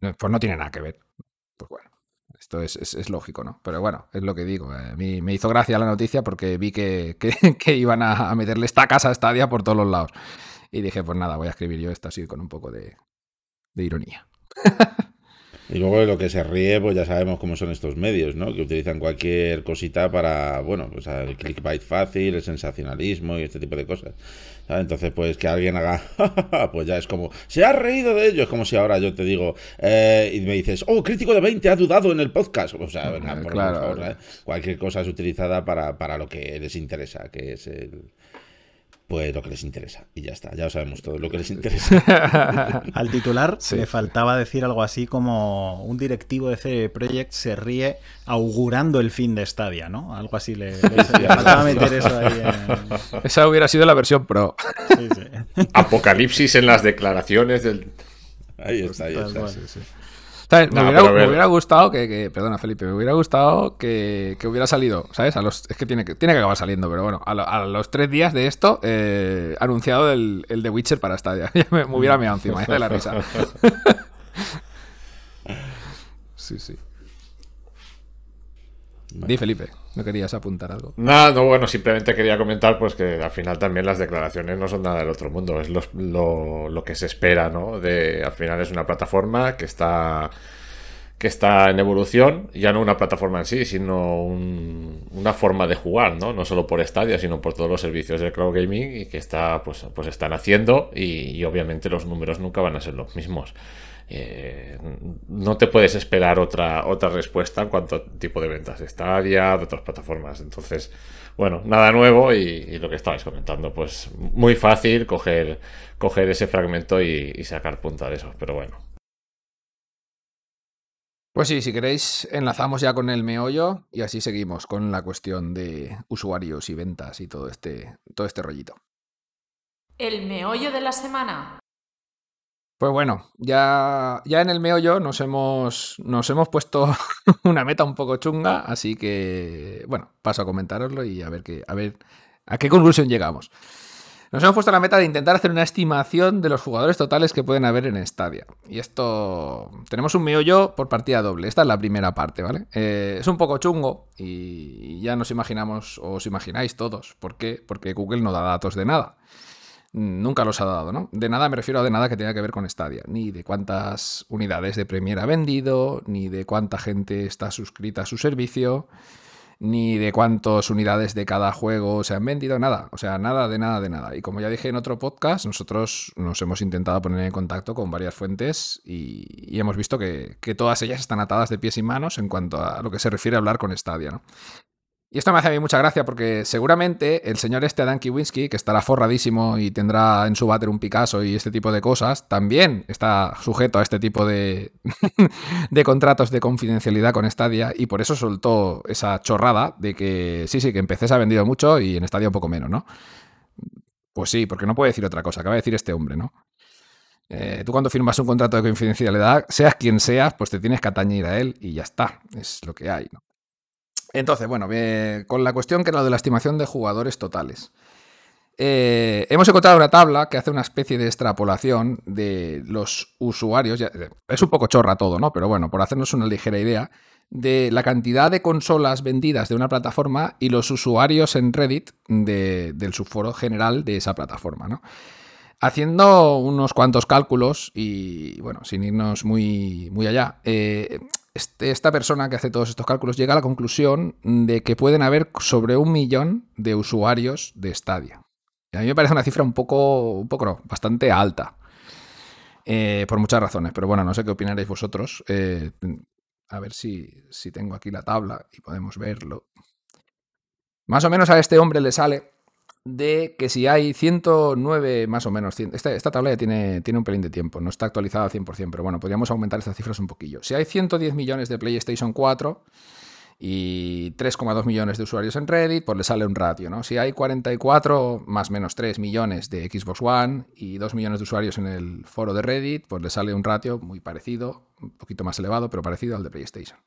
Pues no tiene nada que ver. Pues bueno, esto es, lógico, ¿no? Pero bueno, es lo que digo. A mí me hizo gracia la noticia porque vi que, iban a, meterle esta casa a Stadia por todos los lados. Y dije, pues nada, voy a escribir yo esto así con un poco de, de ironía. Y luego de lo que se ríe, pues ya sabemos cómo son estos medios, ¿no? Que utilizan cualquier cosita para, bueno, pues el clickbait fácil, el sensacionalismo y este tipo de cosas. ¿sabes? Entonces, pues que alguien haga, pues ya es como, se ha reído de ello. Es como si ahora yo te digo, eh, y me dices, oh, crítico de 20 ha dudado en el podcast. O sea, venga, por, claro, favor, ¿eh? cualquier cosa es utilizada para, para lo que les interesa, que es el pues lo que les interesa. Y ya está, ya lo sabemos todo, lo que les interesa. Al titular sí. le faltaba decir algo así como un directivo de CD Projekt se ríe augurando el fin de Stadia, ¿no? Algo así le, le, le faltaba meter eso ahí. En... Esa hubiera sido la versión pro. Sí, sí. Apocalipsis en las declaraciones del... Ahí está, ahí está. Sí, Me, hubiera, me, hubiera, gustado que, que, Perdona, Felipe, me hubiera gustado que, que, hubiera salido, ¿sabes? A los, es que tiene, que tiene que acabar saliendo, pero bueno, a, lo, a los tres días de esto, eh, anunciado el, el de Witcher para Stadia. me, me hubiera meado encima, de la risa. sí, sí. Vale. Di, Felipe, ¿no querías apuntar algo? Nada, no, bueno, simplemente quería comentar pues que al final también las declaraciones no son nada del otro mundo, es lo, lo, lo que se espera, ¿no? De, al final es una plataforma que está que está en evolución, ya no una plataforma en sí, sino un, una forma de jugar, ¿no? No solo por Stadia, sino por todos los servicios de cloud gaming y que está, pues, pues están haciendo y obviamente los números nunca van a ser los mismos. Eh, no te puedes esperar otra, otra respuesta en cuanto a tipo de ventas de Stadia, de otras plataformas. Entonces, bueno, nada nuevo y, y lo que estabais comentando, pues muy fácil coger, coger ese fragmento y, y sacar punta de eso, pero bueno. Pues sí, si queréis, enlazamos ya con el meollo y así seguimos con la cuestión de usuarios y ventas y todo este, todo este rollito. El meollo de la semana. Pues bueno, ya, ya en el meollo nos hemos, nos hemos puesto una meta un poco chunga, así que, bueno, paso a comentároslo y a ver, qué, a ver a qué conclusión llegamos. Nos hemos puesto la meta de intentar hacer una estimación de los jugadores totales que pueden haber en Stadia. Y esto. Tenemos un meollo por partida doble. Esta es la primera parte, ¿vale? Eh, es un poco chungo y ya nos imaginamos, o os imagináis todos. ¿Por qué? Porque Google no da datos de nada nunca los ha dado, ¿no? De nada me refiero a de nada que tenga que ver con Stadia, ni de cuántas unidades de Premiere ha vendido, ni de cuánta gente está suscrita a su servicio, ni de cuántas unidades de cada juego se han vendido, nada, o sea, nada de nada de nada. Y como ya dije en otro podcast, nosotros nos hemos intentado poner en contacto con varias fuentes y, y hemos visto que, que, todas ellas están atadas de pies y manos en cuanto a lo que se refiere a hablar con Stadia, ¿no? Y esto me hace a mí mucha gracia porque seguramente el señor este Adam Kiwinski, que estará forradísimo y tendrá en su váter un Picasso y este tipo de cosas, también está sujeto a este tipo de, de contratos de confidencialidad con Stadia y por eso soltó esa chorrada de que sí, sí, que en PC se ha vendido mucho y en Stadia un poco menos, ¿no? Pues sí, porque no puede decir otra cosa, acaba de decir este hombre, ¿no? Eh, tú cuando firmas un contrato de confidencialidad, seas quien seas, pues te tienes que atañir a él y ya está. Es lo que hay. ¿no? Entonces, bueno, con la cuestión que era lo de la estimación de jugadores totales. Eh, hemos encontrado una tabla que hace una especie de extrapolación de los usuarios. ya- es un poco chorra todo, ¿no? Pero bueno, por hacernos una ligera idea de la cantidad de consolas vendidas de una plataforma y los usuarios en Reddit de- del subforo general de esa plataforma, ¿no? Haciendo unos cuantos cálculos y, bueno, sin irnos muy, muy allá, eh, este- esta persona que hace todos estos cálculos llega a la conclusión de que pueden haber sobre un millón de usuarios de Stadia. Y a mí me parece una cifra un poco, un poco no, bastante alta. Eh, por muchas razones, pero bueno, no sé qué opinaréis vosotros. Eh, a ver si, si tengo aquí la tabla y podemos verlo. Más o menos a este hombre le sale de que si hay 109, más o menos, esta, tabla ya tiene, tiene un pelín de tiempo, no está actualizada al 100%, pero bueno, podríamos aumentar estas cifras un poquillo. Si hay 110 millones de PlayStation 4 y 3,2 millones de usuarios en Reddit, pues le sale un ratio, ¿no? Si hay 44 más menos 3 millones de Xbox One y 2 millones de usuarios en el foro de Reddit, pues le sale un ratio muy parecido, un poquito más elevado, pero parecido al de PlayStation.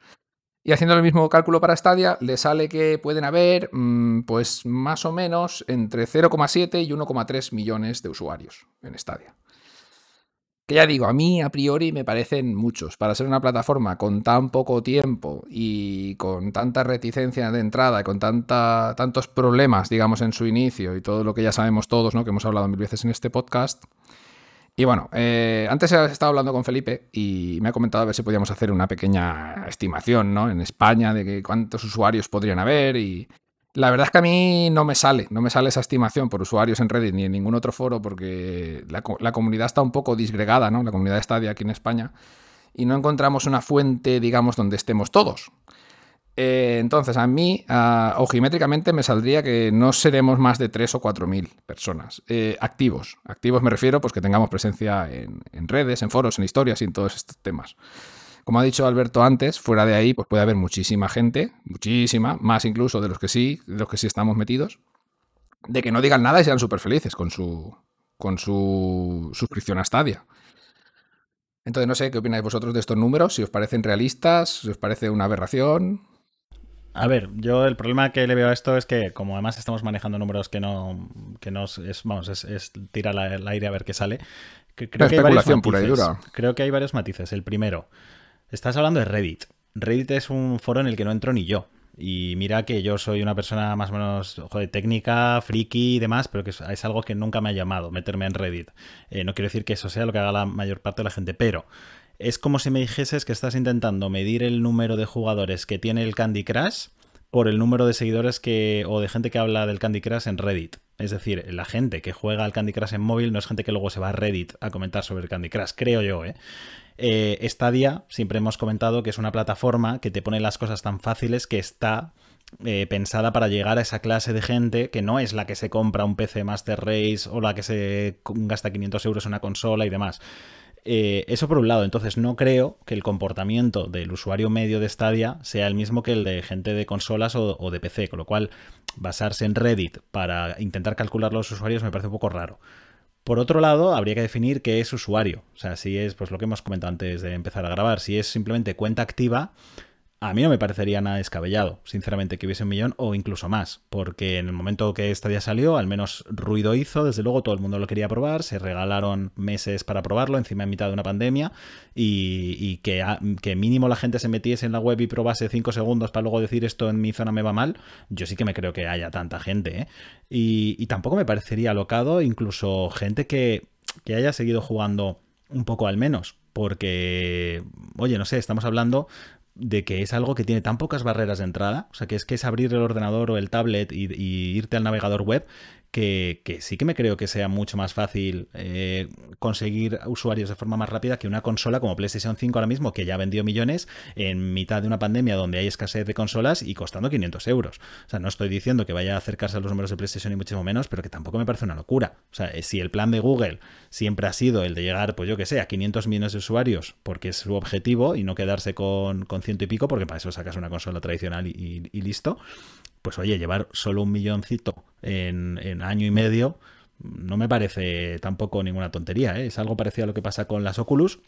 Y haciendo el mismo cálculo para Stadia, le sale que pueden haber, mm, pues más o menos, entre 0,7 y 1,3 millones de usuarios en Stadia. Que ya digo, a mí a priori me parecen muchos. Para ser una plataforma con tan poco tiempo y con tanta reticencia de entrada y con tanta, tantos problemas, digamos, en su inicio y todo lo que ya sabemos todos, ¿no? que hemos hablado mil veces en este podcast. Y bueno, eh, antes he estado hablando con Felipe y me ha comentado a ver si podíamos hacer una pequeña estimación ¿no? en España de que cuántos usuarios podrían haber y la verdad es que a mí no me sale, no me sale esa estimación por usuarios en Reddit ni en ningún otro foro porque la, la comunidad está un poco disgregada, ¿no? La comunidad está de aquí en España y no encontramos una fuente, digamos, donde estemos todos. Eh, entonces, a mí, ah, ojimétricamente, me saldría que no seremos más de 3 o 4 mil personas eh, activos. Activos me refiero, pues que tengamos presencia en, en redes, en foros, en historias y en todos estos temas. Como ha dicho Alberto antes, fuera de ahí, pues puede haber muchísima gente, muchísima, más incluso de los que sí, de los que sí estamos metidos, de que no digan nada y sean súper felices con su, con su suscripción a Stadia. Entonces, no sé qué opináis vosotros de estos números, si os parecen realistas, si os parece una aberración. A ver, yo el problema que le veo a esto es que como además estamos manejando números que no, que no es, vamos, es, es tirar el aire a ver qué sale. creo que hay varios especulación pura y matices. dura. Creo que hay varios matices. El primero, estás hablando de Reddit. Reddit es un foro en el que no entro ni yo. Y mira que yo soy una persona más o menos joder, técnica, friki y demás, pero que es, es algo que nunca me ha llamado, meterme en Reddit. Eh, no quiero decir que eso sea lo que haga la mayor parte de la gente, pero es como si me dijeses que estás intentando medir el número de jugadores que tiene el Candy Crush por el número de seguidores que o de gente que habla del Candy Crush en Reddit. Es decir, la gente que juega al Candy Crush en móvil no es gente que luego se va a Reddit a comentar sobre el Candy Crush, creo yo, ¿eh? Eh, Stadia, siempre hemos comentado que es una plataforma que te pone las cosas tan fáciles que está eh, pensada para llegar a esa clase de gente que no es la que se compra un PC Master Race o la que se gasta 500 euros en una consola y demás. Eh, eso por un lado, entonces no creo que el comportamiento del usuario medio de Stadia sea el mismo que el de gente de consolas o, o de PC, con lo cual basarse en Reddit para intentar calcular los usuarios me parece un poco raro. Por otro lado, habría que definir qué es usuario. O sea, si es pues lo que hemos comentado antes de empezar a grabar, si es simplemente cuenta activa, a mí no me parecería nada descabellado, sinceramente, que hubiese un millón o incluso más, porque en el momento que esta día salió, al menos ruido hizo, desde luego todo el mundo lo quería probar, se regalaron meses para probarlo, encima en mitad de una pandemia, y, que, mínimo la gente se metiese en la web y probase 5 segundos para luego decir esto en mi zona me va mal, yo sí que me creo que haya tanta gente, ¿eh? Y, y tampoco me parecería alocado incluso gente que, que haya seguido jugando un poco al menos, porque, oye, no sé, estamos hablando de que es algo que tiene tan pocas barreras de entrada, o sea, que es que es abrir el ordenador o el tablet y, y irte al navegador web, que, sí que me creo que sea mucho más fácil eh, conseguir usuarios de forma más rápida que una consola como PlayStation 5 ahora mismo, que ya vendió millones en mitad de una pandemia donde hay escasez de consolas y costando 500 euros. O sea, no estoy diciendo que vaya a acercarse a los números de PlayStation y muchísimo menos, pero que tampoco me parece una locura. O sea, si el plan de Google siempre ha sido el de llegar, pues yo que sé, a 500 millones de usuarios, porque es su objetivo, y no quedarse con, con ciento y pico, porque para eso sacas una consola tradicional y listo, pues oye, llevar solo un milloncito en, año y medio, no me parece tampoco ninguna tontería. ¿eh? Es algo parecido a lo que pasa con las Oculus,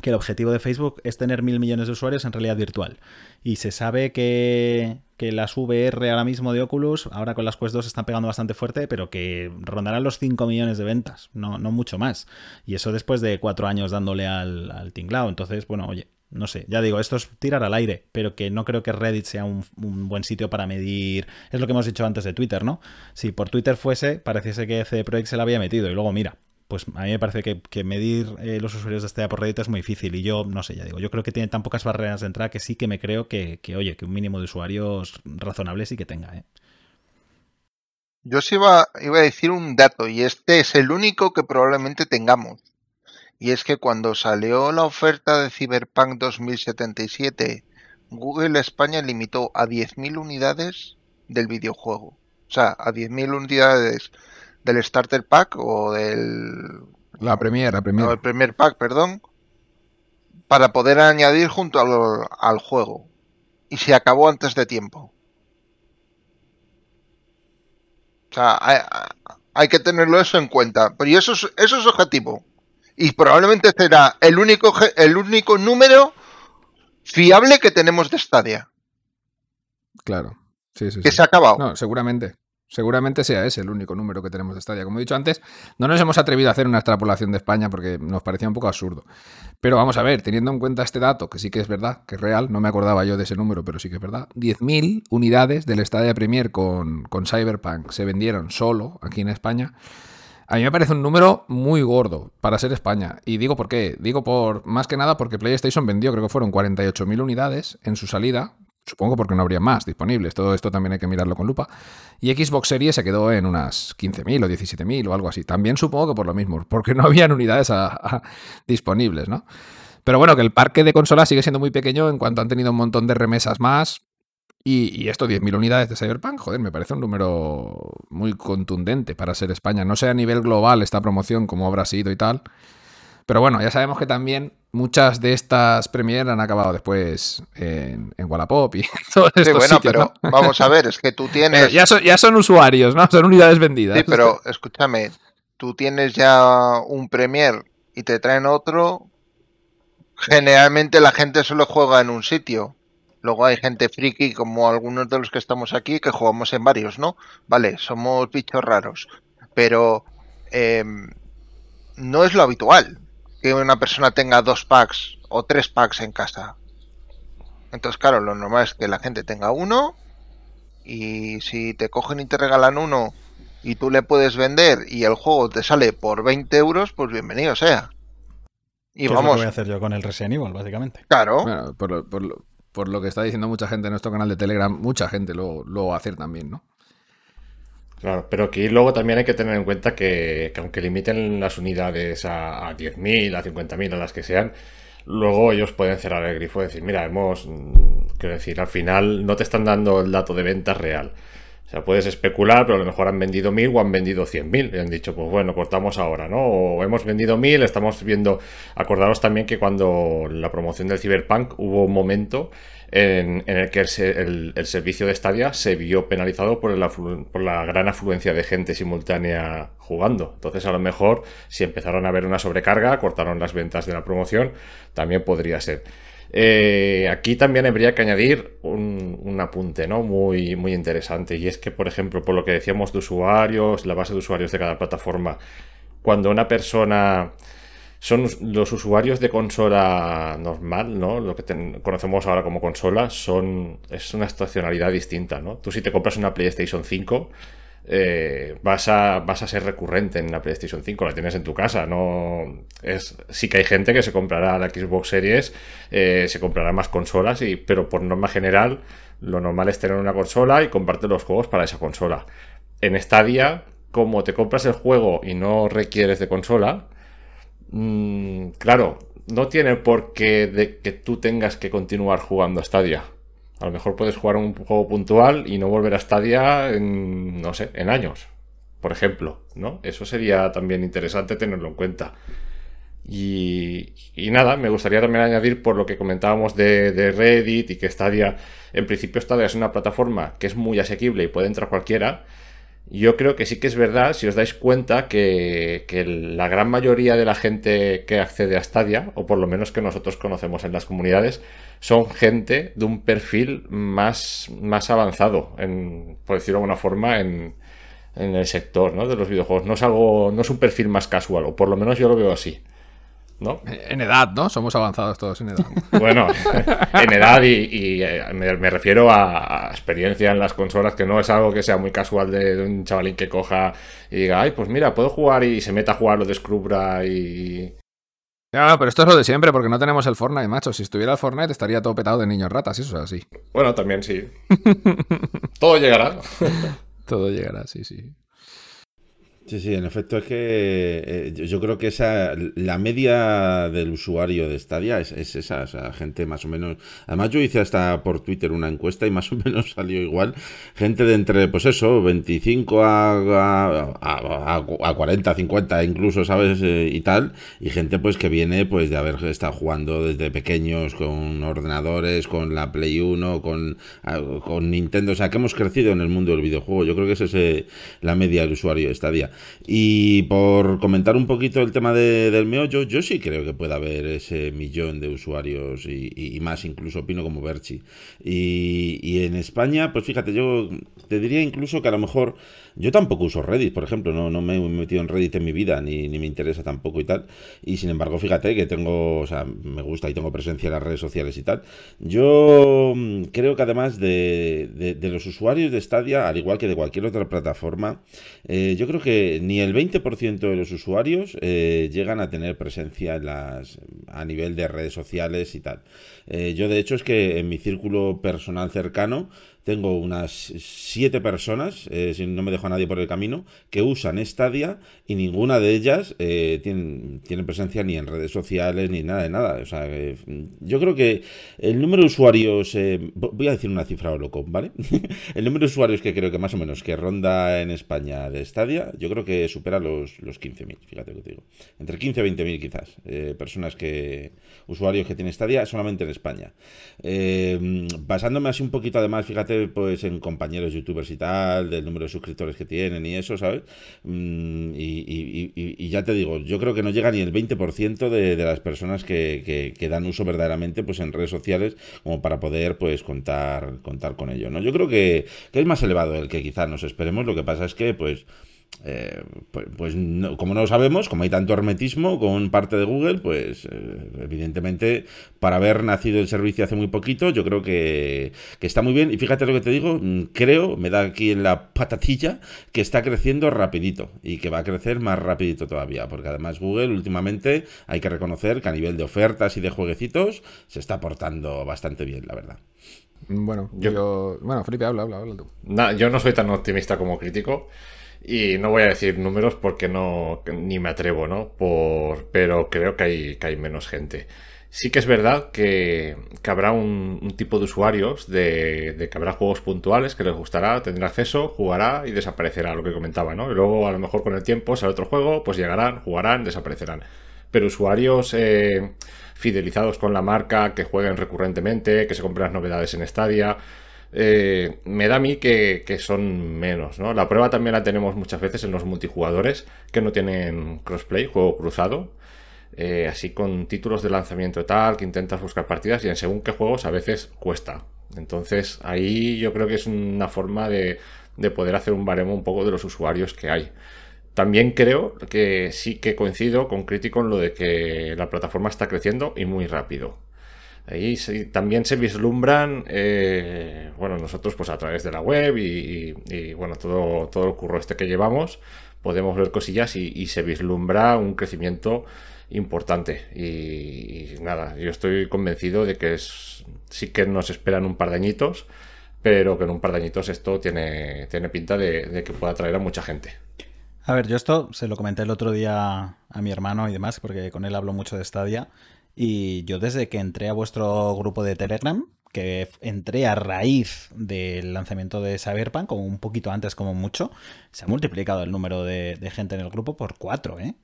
que el objetivo de Facebook es tener mil millones de usuarios en realidad virtual. Y se sabe que, que, las VR ahora mismo de Oculus, ahora con las Quest 2 están pegando bastante fuerte, pero que rondarán los 5 millones de ventas, no, no mucho más. Y eso después de cuatro años dándole al, al tinglao. Entonces, bueno, oye, no sé, ya digo, esto es tirar al aire, pero que no creo que Reddit sea un, buen sitio para medir. Es lo que hemos dicho antes de Twitter, ¿no? Si por Twitter fuese, pareciese que CD Projekt se la había metido y luego mira, pues a mí me parece que, que medir eh, los usuarios de este por Reddit es muy difícil. Y yo, no sé, ya digo, yo creo que tiene tan pocas barreras de entrada que sí que me creo que, oye, que un mínimo de usuarios razonable sí que tenga, ¿eh? Yo iba, iba a decir un dato, y este es el único que probablemente tengamos. Y es que cuando salió la oferta de Cyberpunk 2077, Google España limitó a 10.000 unidades del videojuego. O sea, a 10.000 unidades del Starter Pack o del... La Premier, la Premier. No, el Premier Pack, perdón. Para poder añadir junto al, al juego. Y se acabó antes de tiempo. O sea, hay, hay, que tenerlo eso en cuenta. Pero eso es, eso es objetivo. Y probablemente será el único, el único número fiable que tenemos de Stadia. Claro. Sí, sí, que sí. se ha acabado. No, seguramente. Seguramente sea ese el único número que tenemos de Stadia. Como he dicho antes, no nos hemos atrevido a hacer una extrapolación de España porque nos parecía un poco absurdo. Pero vamos a ver, teniendo en cuenta este dato, que sí que es verdad, que es real, no me acordaba yo de ese número, pero sí que es verdad, 10.000 unidades del Stadia Premier con, con Cyberpunk se vendieron solo aquí en España. A mí me parece un número muy gordo para ser España. Y digo por qué. Digo por más que nada porque PlayStation vendió, creo que fueron 48.000 unidades en su salida. Supongo porque no habría más disponibles. Todo esto también hay que mirarlo con lupa. Y Xbox Series se quedó en unas 15.000 o 17.000 o algo así. También supongo que por lo mismo, porque no habían unidades disponibles, ¿no? Pero bueno, que el parque de consolas sigue siendo muy pequeño en cuanto han tenido un montón de remesas más. Y, y esto, 10.000 unidades de Cyberpunk, joder, me parece un número muy contundente para ser España. No sé a nivel global esta promoción cómo habrá sido y tal. Pero bueno, ya sabemos que también muchas de estas premier han acabado después en, en Wallapop y estos sí, bueno, sitios, pero ¿no? vamos a ver, es que tú tienes... ya, son, ya son usuarios, ¿no? Son unidades vendidas. Sí, pero escúchame, tú tienes ya un premier y te traen otro, generalmente la gente solo juega en un sitio. Luego hay gente friki como algunos de los que estamos aquí que jugamos en varios, ¿no? Vale, somos bichos raros. Pero eh, no es lo habitual que una persona tenga dos packs o tres packs en casa. Entonces, claro, lo normal es que la gente tenga uno y si te cogen y te regalan uno y tú le puedes vender y el juego te sale por 20 euros, pues bienvenido sea. Y ¿Qué vamos. Es lo que voy a hacer yo con el Resident Evil, básicamente. Claro. Bueno, por, lo, por, lo, por, lo, que está diciendo mucha gente en nuestro canal de Telegram, mucha gente lo, lo va a hacer también, ¿no? Claro, pero aquí luego también hay que tener en cuenta que, que aunque limiten las unidades a, a 10.000, a 50.000, a las que sean, luego ellos pueden cerrar el grifo y decir, mira, hemos, quiero decir, al final no te están dando el dato de ventas real. Sea, puedes especular, pero a lo mejor han vendido 1.000 o han vendido 100.000. Y han dicho, pues bueno, cortamos ahora, ¿no? O hemos vendido 1.000, estamos viendo... Acordaros también que cuando la promoción del Cyberpunk hubo un momento en, el que el, servicio de Stadia se vio penalizado por, el por, la gran afluencia de gente simultánea jugando. Entonces, a lo mejor, si empezaron a ver una sobrecarga, cortaron las ventas de la promoción, también podría ser. Eh, aquí también habría que añadir un, un, apunte ¿no? muy, muy interesante y es que, por ejemplo, por lo que decíamos de usuarios, la base de usuarios de cada plataforma, cuando una persona son los usuarios de consola normal, ¿no? Lo que conocemos ahora como consola, son es una estacionalidad distinta, ¿no? Tú si te compras una PlayStation 5, eh, vas, a, vas a ser recurrente en la PlayStation 5, la tienes en tu casa, no es sí que hay gente que se comprará la Xbox Series, eh, se comprará más consolas, y, pero por norma general lo normal es tener una consola y comparte los juegos para esa consola. En Stadia, como te compras el juego y no requieres de consola, mmm, claro, no tiene por qué de que tú tengas que continuar jugando a Stadia. A lo mejor puedes jugar un juego puntual y no volver a Stadia en, no sé, en años, por ejemplo, ¿no? Eso sería también interesante tenerlo en cuenta. Y, y, nada, me gustaría también añadir por lo que comentábamos de, de, Reddit y que Stadia, en principio Stadia es una plataforma que es muy asequible y puede entrar cualquiera. Yo creo que sí que es verdad, si os dais cuenta, que, la gran mayoría de la gente que accede a Stadia, o por lo menos que nosotros conocemos en las comunidades, son gente de un perfil más, más avanzado, en, por decirlo de alguna forma, en, en el sector ¿no? de los videojuegos. No es algo, no es un perfil más casual, o por lo menos yo lo veo así. ¿No? En edad, ¿no? Somos avanzados todos en edad. Bueno, en edad y, eh, me, refiero a, experiencia en las consolas, que no es algo que sea muy casual de, un chavalín que coja y diga, ay, pues mira, puedo jugar y se meta a jugar, lo descubra y... No, pero esto es lo de siempre, porque no tenemos el Fortnite, macho. Si estuviera el Fortnite estaría todo petado de niños ratas, eso es así. Bueno, también sí. todo llegará. todo llegará, sí, sí. Sí, sí, en efecto es que eh, yo creo que esa la media del usuario de Stadia es, esa, o sea, gente más o menos. Además, yo hice hasta por Twitter una encuesta y más o menos salió igual. Gente de entre, pues eso, 25 a, a, a, 40, 50 incluso, ¿sabes? Eh, y tal. Y gente pues que viene pues de haber estado jugando desde pequeños con ordenadores, con la Play 1, con, con Nintendo. O sea, que hemos crecido en el mundo del videojuego. Yo creo que esa es eh, la media del usuario de Stadia. Y por comentar un poquito el tema de, del meollo, yo sí creo que puede haber ese millón de usuarios y, más, incluso opino como Berchi. Y, y, en España, pues fíjate, yo te diría incluso que a lo mejor yo tampoco uso Reddit, por ejemplo, no, no me he metido en Reddit en mi vida, ni, ni, me interesa tampoco y tal. Y sin embargo, fíjate que tengo, o sea, me gusta y tengo presencia en las redes sociales y tal. Yo mm, creo que además de, de, los usuarios de Stadia, al igual que de cualquier otra plataforma, eh, yo creo que ni el 20% de los usuarios eh, llegan a tener presencia en las, a nivel de redes sociales y tal. Eh, yo de hecho es que en mi círculo personal cercano, tengo unas siete personas, eh, si no me dejo a nadie por el camino, que usan Stadia y ninguna de ellas eh, tiene, presencia ni en redes sociales ni nada de nada. O sea, eh, yo creo que el número de usuarios, voy a decir una cifra o loco, ¿vale? el número de usuarios que creo que más o menos que ronda en España de Stadia, yo creo que supera los, los 15.000, fíjate que te digo. Entre 15 y 20.000 quizás, personas que, usuarios que tiene Stadia solamente en España. basándome así un poquito además, fíjate, pues en compañeros youtubers y tal, del número de suscriptores que tienen y eso, ¿sabes? Mm, y, ya te digo, yo creo que no llega ni el 20% de, de las personas que, que, dan uso verdaderamente pues en redes sociales como para poder pues contar, contar con ello, ¿no? Yo creo que, que es más elevado el que quizás nos esperemos, lo que pasa es que pues eh, pues, pues como no lo sabemos, como hay tanto hermetismo con parte de Google, pues eh, evidentemente para haber nacido el servicio hace muy poquito, yo creo que, está muy bien. Y fíjate lo que te digo, mm, creo, me da aquí en la patatilla, que está creciendo rapidito y que va a crecer más rapidito todavía, porque además Google últimamente hay que reconocer que a nivel de ofertas y de jueguecitos se está portando bastante bien, la verdad. Bueno, yo, bueno, Felipe, habla, habla, habla tú. yo no soy tan optimista como crítico. Y no voy a decir números porque no ni me atrevo, ¿no? Por, pero creo que hay, que hay menos gente. Sí que es verdad que, que habrá un, tipo de usuarios de, de, que habrá juegos puntuales que les gustará, tendrá acceso, jugará y desaparecerá, lo que comentaba, ¿no? Y luego a lo mejor con el tiempo sale otro juego, pues llegarán, jugarán, desaparecerán. Pero usuarios eh, fidelizados con la marca, que jueguen recurrentemente, que se compren las novedades en Stadia, eh, me da a mí que, son menos, ¿no? La prueba también la tenemos muchas veces en los multijugadores que no tienen crossplay, juego cruzado. Eh, así con títulos de lanzamiento tal, que intentas buscar partidas y en según qué juegos a veces cuesta. Entonces ahí yo creo que es una forma de, de poder hacer un baremo un poco de los usuarios que hay. También creo que sí que coincido con Crítico en lo de que la plataforma está creciendo y muy rápido. Ahí también se vislumbran, eh, bueno, nosotros pues a través de la web y, bueno, todo, todo el curro este que llevamos, podemos ver cosillas y, se vislumbra un crecimiento importante. Y, nada, yo estoy convencido de que es, sí que nos esperan un par de añitos, pero que en un par de añitos esto tiene, tiene pinta de, de que pueda atraer a mucha gente. A ver, yo esto se lo comenté el otro día a mi hermano y demás, porque con él hablo mucho de Stadia. Y yo desde que entré a vuestro grupo de Telegram, que entré a raíz del lanzamiento de Cyberpunk, como un poquito antes como mucho, se ha multiplicado el número de, gente en el grupo por cuatro, ¿eh?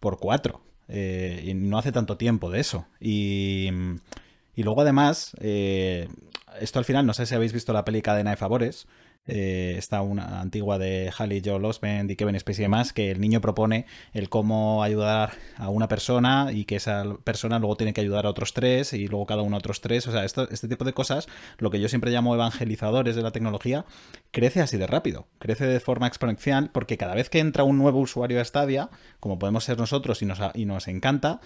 Por cuatro. Eh, y no hace tanto tiempo de eso. Y, y luego además, eh, esto al final, no sé si habéis visto la peli Cadena de Favores, eh, está una antigua de Halley Joe Osment y Kevin Spacey y demás, que el niño propone el cómo ayudar a una persona y que esa persona luego tiene que ayudar a otros tres y luego cada uno a otros tres. O sea, esto, este tipo de cosas, lo que yo siempre llamo evangelizadores de la tecnología, crece así de rápido, crece de forma exponencial porque cada vez que entra un nuevo usuario a Stadia, como podemos ser nosotros y nos, y nos encanta,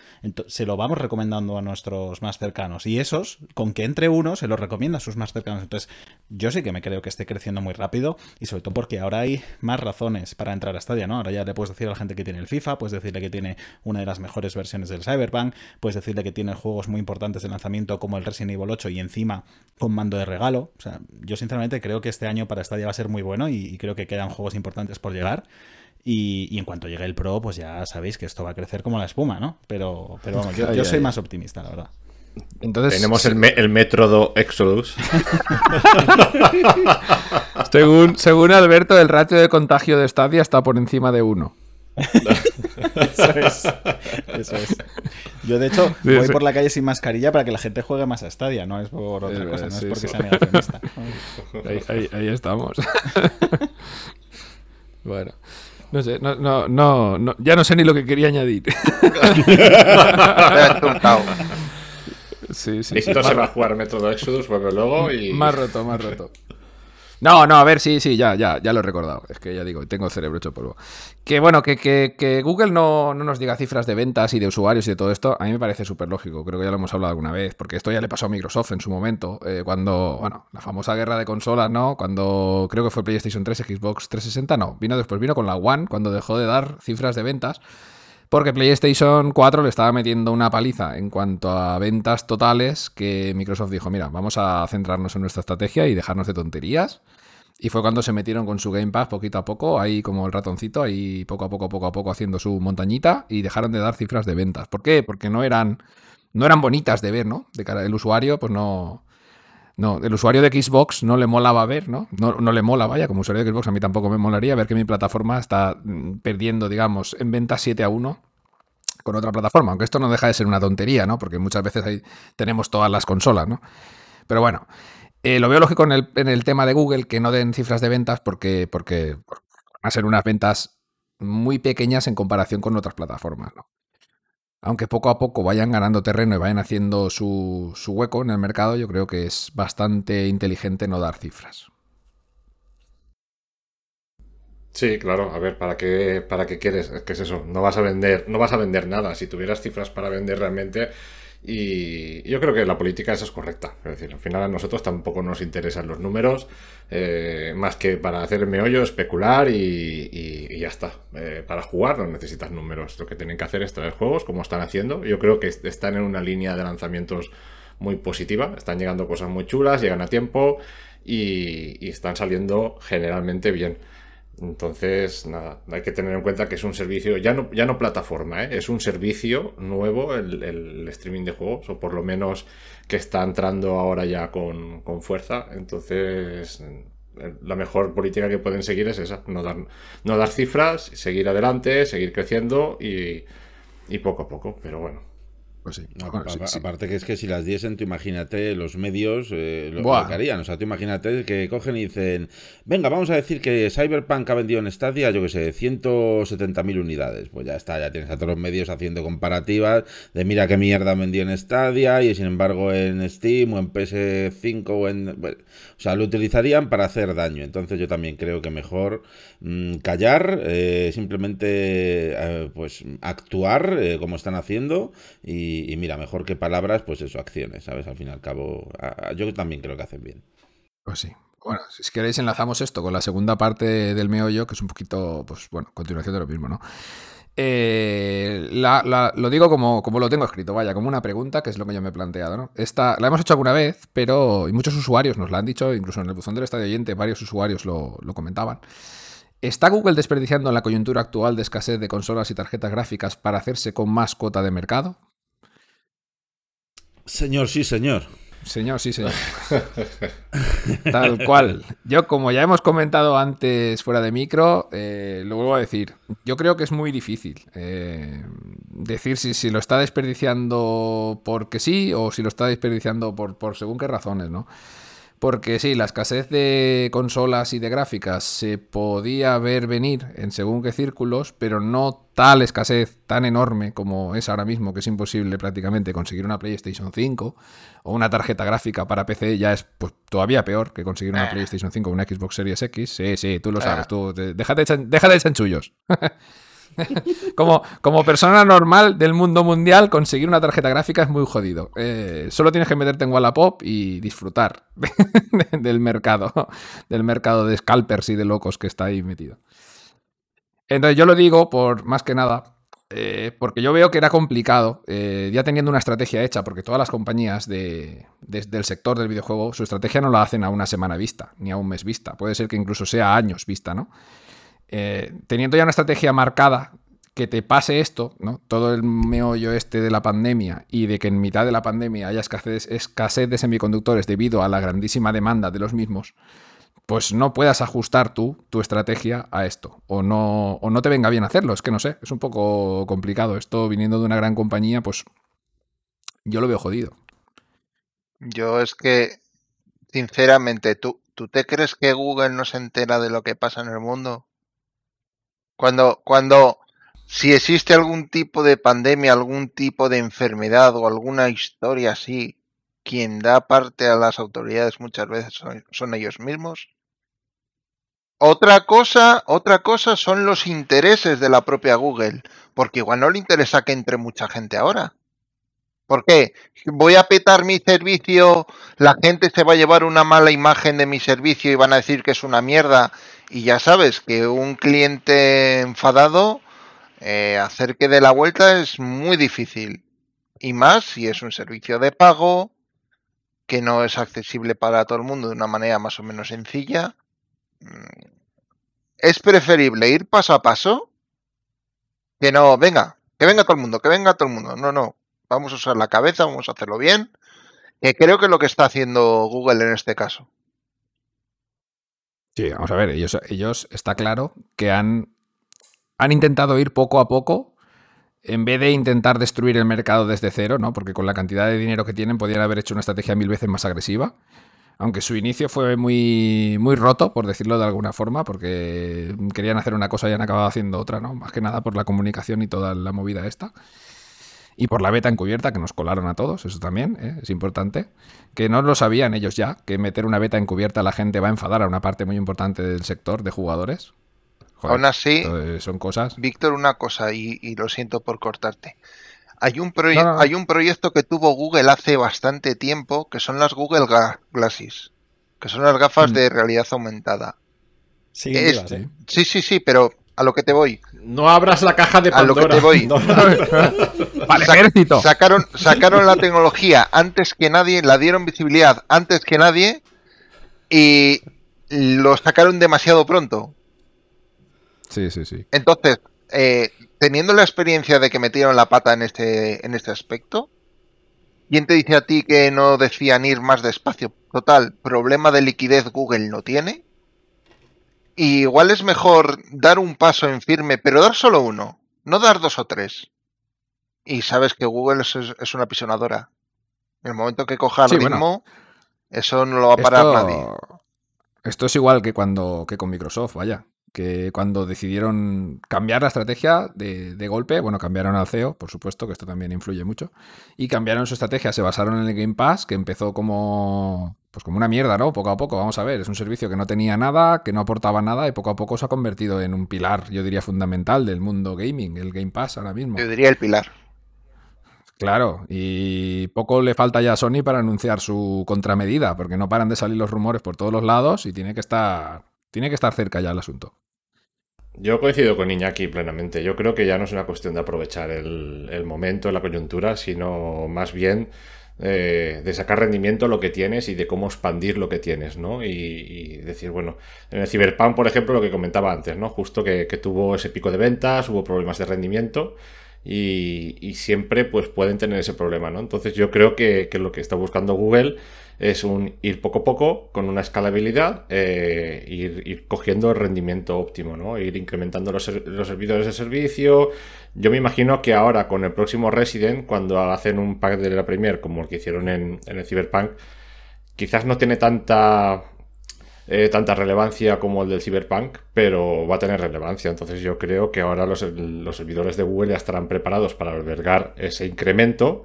se lo vamos recomendando a nuestros más cercanos. Y esos, con que entre uno, se lo recomienda a sus más cercanos. Entonces, yo sí que me creo que esté creciendo muy rápido y sobre todo porque ahora hay más razones para entrar a Stadia, ¿no? Ahora ya le puedes decir a la gente que tiene el FIFA, puedes decirle que tiene una de las mejores versiones del Cyberpunk, puedes decirle que tiene juegos muy importantes de lanzamiento como el Resident Evil 8 y encima con mando de regalo. O sea, yo sinceramente creo que este año para Stadia va a ser muy bueno y, creo que quedan juegos importantes por llegar. Y, en cuanto llegue el Pro, pues ya sabéis que esto va a crecer como la espuma, ¿no? Pero, pero vamos, yo, yo soy más optimista, la verdad. Entonces, Tenemos el, el Método Exodus. según, según Alberto, el ratio de contagio de Stadia está por encima de 1. eso es. Eso es. Yo, de hecho, voy por la calle sin mascarilla para que la gente juegue más a Stadia, no es por otra cosa, no es porque sea negacionista. Ahí, ahí, estamos. bueno. No sé, no, no, no, ya no sé ni lo que quería añadir. Sí, sí. Listo, se va a jugar Método Exodus, vuelve luego y. Más roto, más roto. No, no, a ver, sí, sí, ya, ya, ya lo he recordado. Es que ya digo, tengo el cerebro hecho polvo. Que bueno, que, que, Google no, no, nos diga cifras de ventas y de usuarios y de todo esto, a mí me parece súper lógico. Creo que ya lo hemos hablado alguna vez, porque esto ya le pasó a Microsoft en su momento, eh, cuando, bueno, la famosa guerra de consolas, ¿no? Cuando creo que fue PlayStation 3, Xbox 360, no, vino después, vino con la One, cuando dejó de dar cifras de ventas porque PlayStation 4 le estaba metiendo una paliza en cuanto a ventas totales que Microsoft dijo, mira, vamos a centrarnos en nuestra estrategia y dejarnos de tonterías. Y fue cuando se metieron con su Game Pass poquito a poco, ahí como el ratoncito, ahí poco a poco, poco a poco haciendo su montañita y dejaron de dar cifras de ventas. ¿Por qué? Porque no eran, no eran bonitas de ver, ¿no? De cara al usuario, pues no, no, el usuario de Xbox no le molaba ver, ¿no? ¿no? No le mola, vaya, como usuario de Xbox a mí tampoco me molaría ver que mi plataforma está mm, perdiendo, digamos, en venta 7 a 1 con otra plataforma, aunque esto no deja de ser una tontería, ¿no? Porque muchas veces ahí tenemos todas las consolas, ¿no? Pero bueno, eh, lo veo lógico en el, en el, tema de Google que no den cifras de ventas porque, porque van a ser unas ventas muy pequeñas en comparación con otras plataformas, ¿no? Aunque poco a poco vayan ganando terreno y vayan haciendo su, hueco en el mercado, yo creo que es bastante inteligente no dar cifras. Sí, claro, a ver, ¿para qué, para qué quieres? ¿Qué es eso? No vas a vender, no vas a vender nada. Si tuvieras cifras para vender realmente, y yo creo que la política esa es correcta. Es decir, al final a nosotros tampoco nos interesan los números, eh, más que para hacer el meollo, especular y, ya está. Eh, para jugar no necesitas números. Lo que tienen que hacer es traer juegos, como están haciendo. Yo creo que están en una línea de lanzamientos muy positiva. Están llegando cosas muy chulas, llegan a tiempo y están saliendo generalmente bien. Entonces, nada, hay que tener en cuenta que es un servicio, ya no, ya no plataforma, ¿eh? es un servicio nuevo el, streaming de juegos, o por lo menos que está entrando ahora ya con, fuerza. Entonces, la mejor política que pueden seguir es esa, no dar, no dar cifras, seguir adelante, seguir creciendo y, y poco a poco, pero bueno. Pues sí. aparte que es que si las diesen, tú imagínate los medios eh, lo, que harían. O sea, tú imagínate que cogen y dicen, venga, vamos a decir que Cyberpunk ha vendido en Stadia, yo que sé, 170.000 unidades. Pues ya está, ya tienes a todos los medios haciendo comparativas de mira qué mierda vendió en Stadia y sin embargo en Steam o en PS5 o en... o sea, lo utilizarían para hacer daño. Entonces yo también creo que mejor mm, callar, eh, simplemente eh, pues actuar como están haciendo y y, mira, mejor que palabras, pues eso, acciones, ¿sabes? Al fin y al cabo, yo también creo que hacen bien. Pues sí. Bueno, si queréis enlazamos esto con la segunda parte del meollo, que es un poquito, pues bueno, continuación de lo mismo, ¿no? Eh, lo digo como, como lo tengo escrito, vaya, como una pregunta, que es lo que yo me he planteado, ¿no? Esta, la hemos hecho alguna vez, pero y muchos usuarios nos la han dicho, incluso en el buzón del estadio oyente, varios usuarios lo, lo comentaban. ¿Está Google desperdiciando en la coyuntura actual de escasez de consolas y tarjetas gráficas para hacerse con más cuota de mercado? Señor, sí, señor. Señor, sí, señor. Tal cual. Yo, como ya hemos comentado antes fuera de micro, eh, lo vuelvo a decir. Yo creo que es muy difícil eh, decir si, si, lo está desperdiciando porque sí o si lo está desperdiciando por, por según qué razones, ¿no? Porque sí, la escasez de consolas y de gráficas se podía ver venir en según qué círculos, pero no tal escasez tan enorme como es ahora mismo, que es imposible prácticamente conseguir una PlayStation 5 o una tarjeta gráfica para PC, ya es pues, todavía peor que conseguir una Ah. PlayStation 5 o una Xbox Series X. Sí, sí, tú lo Ah. sabes, tú, te- déjate, déjate de chanchullos. como, como persona normal del mundo mundial, conseguir una tarjeta gráfica es muy jodido. Eh, solo tienes que meterte en Wallapop y disfrutar del mercado, del mercado de scalpers y de locos que está ahí metido. Entonces yo lo digo por más que nada, eh, porque yo veo que era complicado, eh, ya teniendo una estrategia hecha, porque todas las compañías de- de- del sector del videojuego, su estrategia no la hacen a una semana vista, ni a un mes vista, puede ser que incluso sea años vista, ¿no? Eh, teniendo ya una estrategia marcada, que te pase esto, ¿no? Todo el meollo este de la pandemia y de que en mitad de la pandemia haya escasez, de semiconductores debido a la grandísima demanda de los mismos, pues no puedas ajustar tú tu estrategia a esto. O no, o no te venga bien hacerlo. Es que no sé, es un poco complicado. Esto viniendo de una gran compañía, pues yo lo veo jodido. Yo es que, sinceramente, ¿tú, ¿tú te crees que Google no se entera de lo que pasa en el mundo? Cuando, cuando, si existe algún tipo de pandemia, algún tipo de enfermedad o alguna historia así, quien da parte a las autoridades muchas veces son, son ellos mismos. Otra cosa, otra cosa son los intereses de la propia Google, porque igual no le interesa que entre mucha gente ahora. ¿Por qué? Voy a petar mi servicio, la gente se va a llevar una mala imagen de mi servicio y van a decir que es una mierda. Y ya sabes que un cliente enfadado, eh, hacer que dé la vuelta es muy difícil. Y más si es un servicio de pago, que no es accesible para todo el mundo de una manera más o menos sencilla. Mm, Es preferible ir paso a paso que no, venga, que venga todo el mundo, que venga todo el mundo. No, no, vamos a usar la cabeza, vamos a hacerlo bien. Que creo que es lo que está haciendo Google en este caso. Sí, vamos a ver, ellos, ellos está claro que han, han intentado ir poco a poco en vez de intentar destruir el mercado desde cero, ¿no? Porque con la cantidad de dinero que tienen podrían haber hecho una estrategia mil veces más agresiva. Aunque su inicio fue muy, muy roto, por decirlo de alguna forma, porque querían hacer una cosa y han acabado haciendo otra, ¿no? Más que nada por la comunicación y toda la movida esta. Y por la beta encubierta que nos colaron a todos, eso también ¿eh? es importante. Que no lo sabían ellos ya, que meter una beta encubierta a la gente va a enfadar a una parte muy importante del sector de jugadores. Joder, Aún así, son cosas. Víctor, una cosa, y, y lo siento por cortarte. Hay un, proye- No, no, no. hay un proyecto que tuvo Google hace bastante tiempo, que son las Google Ga- Glasses, que son las gafas Mm. de realidad aumentada. Siguen Es- vivas, ¿eh? Sí, sí, sí, pero a lo que te voy. No abras la caja de A lo que Pandora. te voy. No. ¡Vale, Sac- ejército! Sacaron, sacaron la tecnología antes que nadie, la dieron visibilidad antes que nadie y lo sacaron demasiado pronto. Sí, sí, sí. Entonces, eh, teniendo la experiencia de que metieron la pata en este, en este aspecto, ¿quién te dice a ti que no decían ir más despacio? Total, problema de liquidez Google no tiene. Y igual es mejor dar un paso en firme, pero dar solo uno, no dar dos o tres. Y sabes que Google es, es una pisonadora. En el momento que coja el Sí, bueno. ritmo, eso no lo va a parar esto, nadie. esto es igual que cuando que con Microsoft, vaya. Que cuando decidieron cambiar la estrategia de, de golpe, bueno, cambiaron al CEO, por supuesto, que esto también influye mucho, y cambiaron su estrategia, se basaron en el Game Pass, que empezó como pues como una mierda, ¿no? Poco a poco, vamos a ver, es un servicio que no tenía nada, que no aportaba nada, y poco a poco se ha convertido en un pilar, yo diría, fundamental del mundo gaming, el Game Pass ahora mismo. Yo diría el pilar. Claro, y poco le falta ya a Sony para anunciar su contramedida, porque no paran de salir los rumores por todos los lados y tiene que estar, tiene que estar cerca ya el asunto. Yo coincido con Iñaki plenamente. Yo creo que ya no es una cuestión de aprovechar el, el momento, la coyuntura, sino más bien eh, de sacar rendimiento lo que tienes y de cómo expandir lo que tienes, ¿no? Y, y decir, bueno, en el Cyberpunk, por ejemplo, lo que comentaba antes, ¿no? Justo que, tuvo ese pico de ventas, hubo problemas de rendimiento y, y siempre pues pueden tener ese problema, ¿no? Entonces yo creo que, que lo que está buscando Google es un ir poco a poco con una escalabilidad, eh, ir, ir cogiendo el rendimiento óptimo, ¿no? Ir incrementando los, los servidores de servicio. Yo me imagino que ahora con el próximo Resident, cuando hacen un pack de la Premier como el que hicieron en, en el Cyberpunk, quizás no tiene tanta eh, tanta relevancia como el del Cyberpunk, pero va a tener relevancia. Entonces yo creo que ahora los, los servidores de Google ya estarán preparados para albergar ese incremento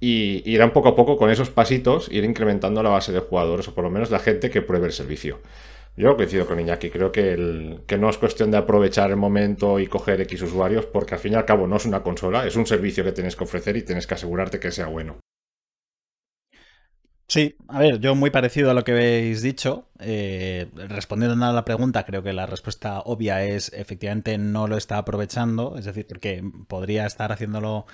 y irán poco a poco con esos pasitos, ir incrementando la base de jugadores, o por lo menos la gente que pruebe el servicio. Yo coincido con Iñaki, creo que, que no es cuestión de aprovechar el momento y coger X usuarios, porque al fin y al cabo no es una consola, es un servicio que tienes que ofrecer y tienes que asegurarte que sea bueno. Sí, a ver, yo muy parecido a lo que habéis dicho. Eh, respondiendo a la pregunta, creo que la respuesta obvia es efectivamente no lo está aprovechando, es decir, porque podría estar haciéndolo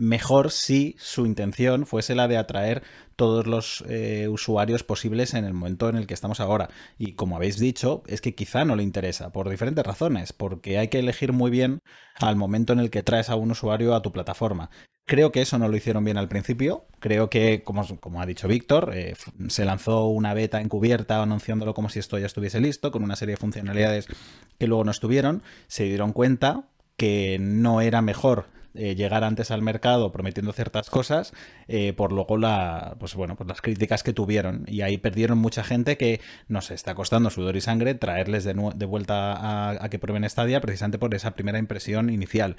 mejor si su intención fuese la de atraer todos los eh, usuarios posibles en el momento en el que estamos ahora. Y como habéis dicho, es que quizá no le interesa, por diferentes razones, porque hay que elegir muy bien al momento en el que traes a un usuario a tu plataforma. Creo que eso no lo hicieron bien al principio. Creo que, como, como ha dicho Víctor, eh, se lanzó una beta encubierta anunciándolo como si esto ya estuviese listo, con una serie de funcionalidades que luego no estuvieron. Se dieron cuenta que no era mejor eh, llegar antes al mercado prometiendo ciertas cosas, eh, por luego la, pues bueno, pues las críticas que tuvieron. Y ahí perdieron mucha gente que nos está costando sudor y sangre traerles de, de vuelta a, que prueben Stadia precisamente por esa primera impresión inicial.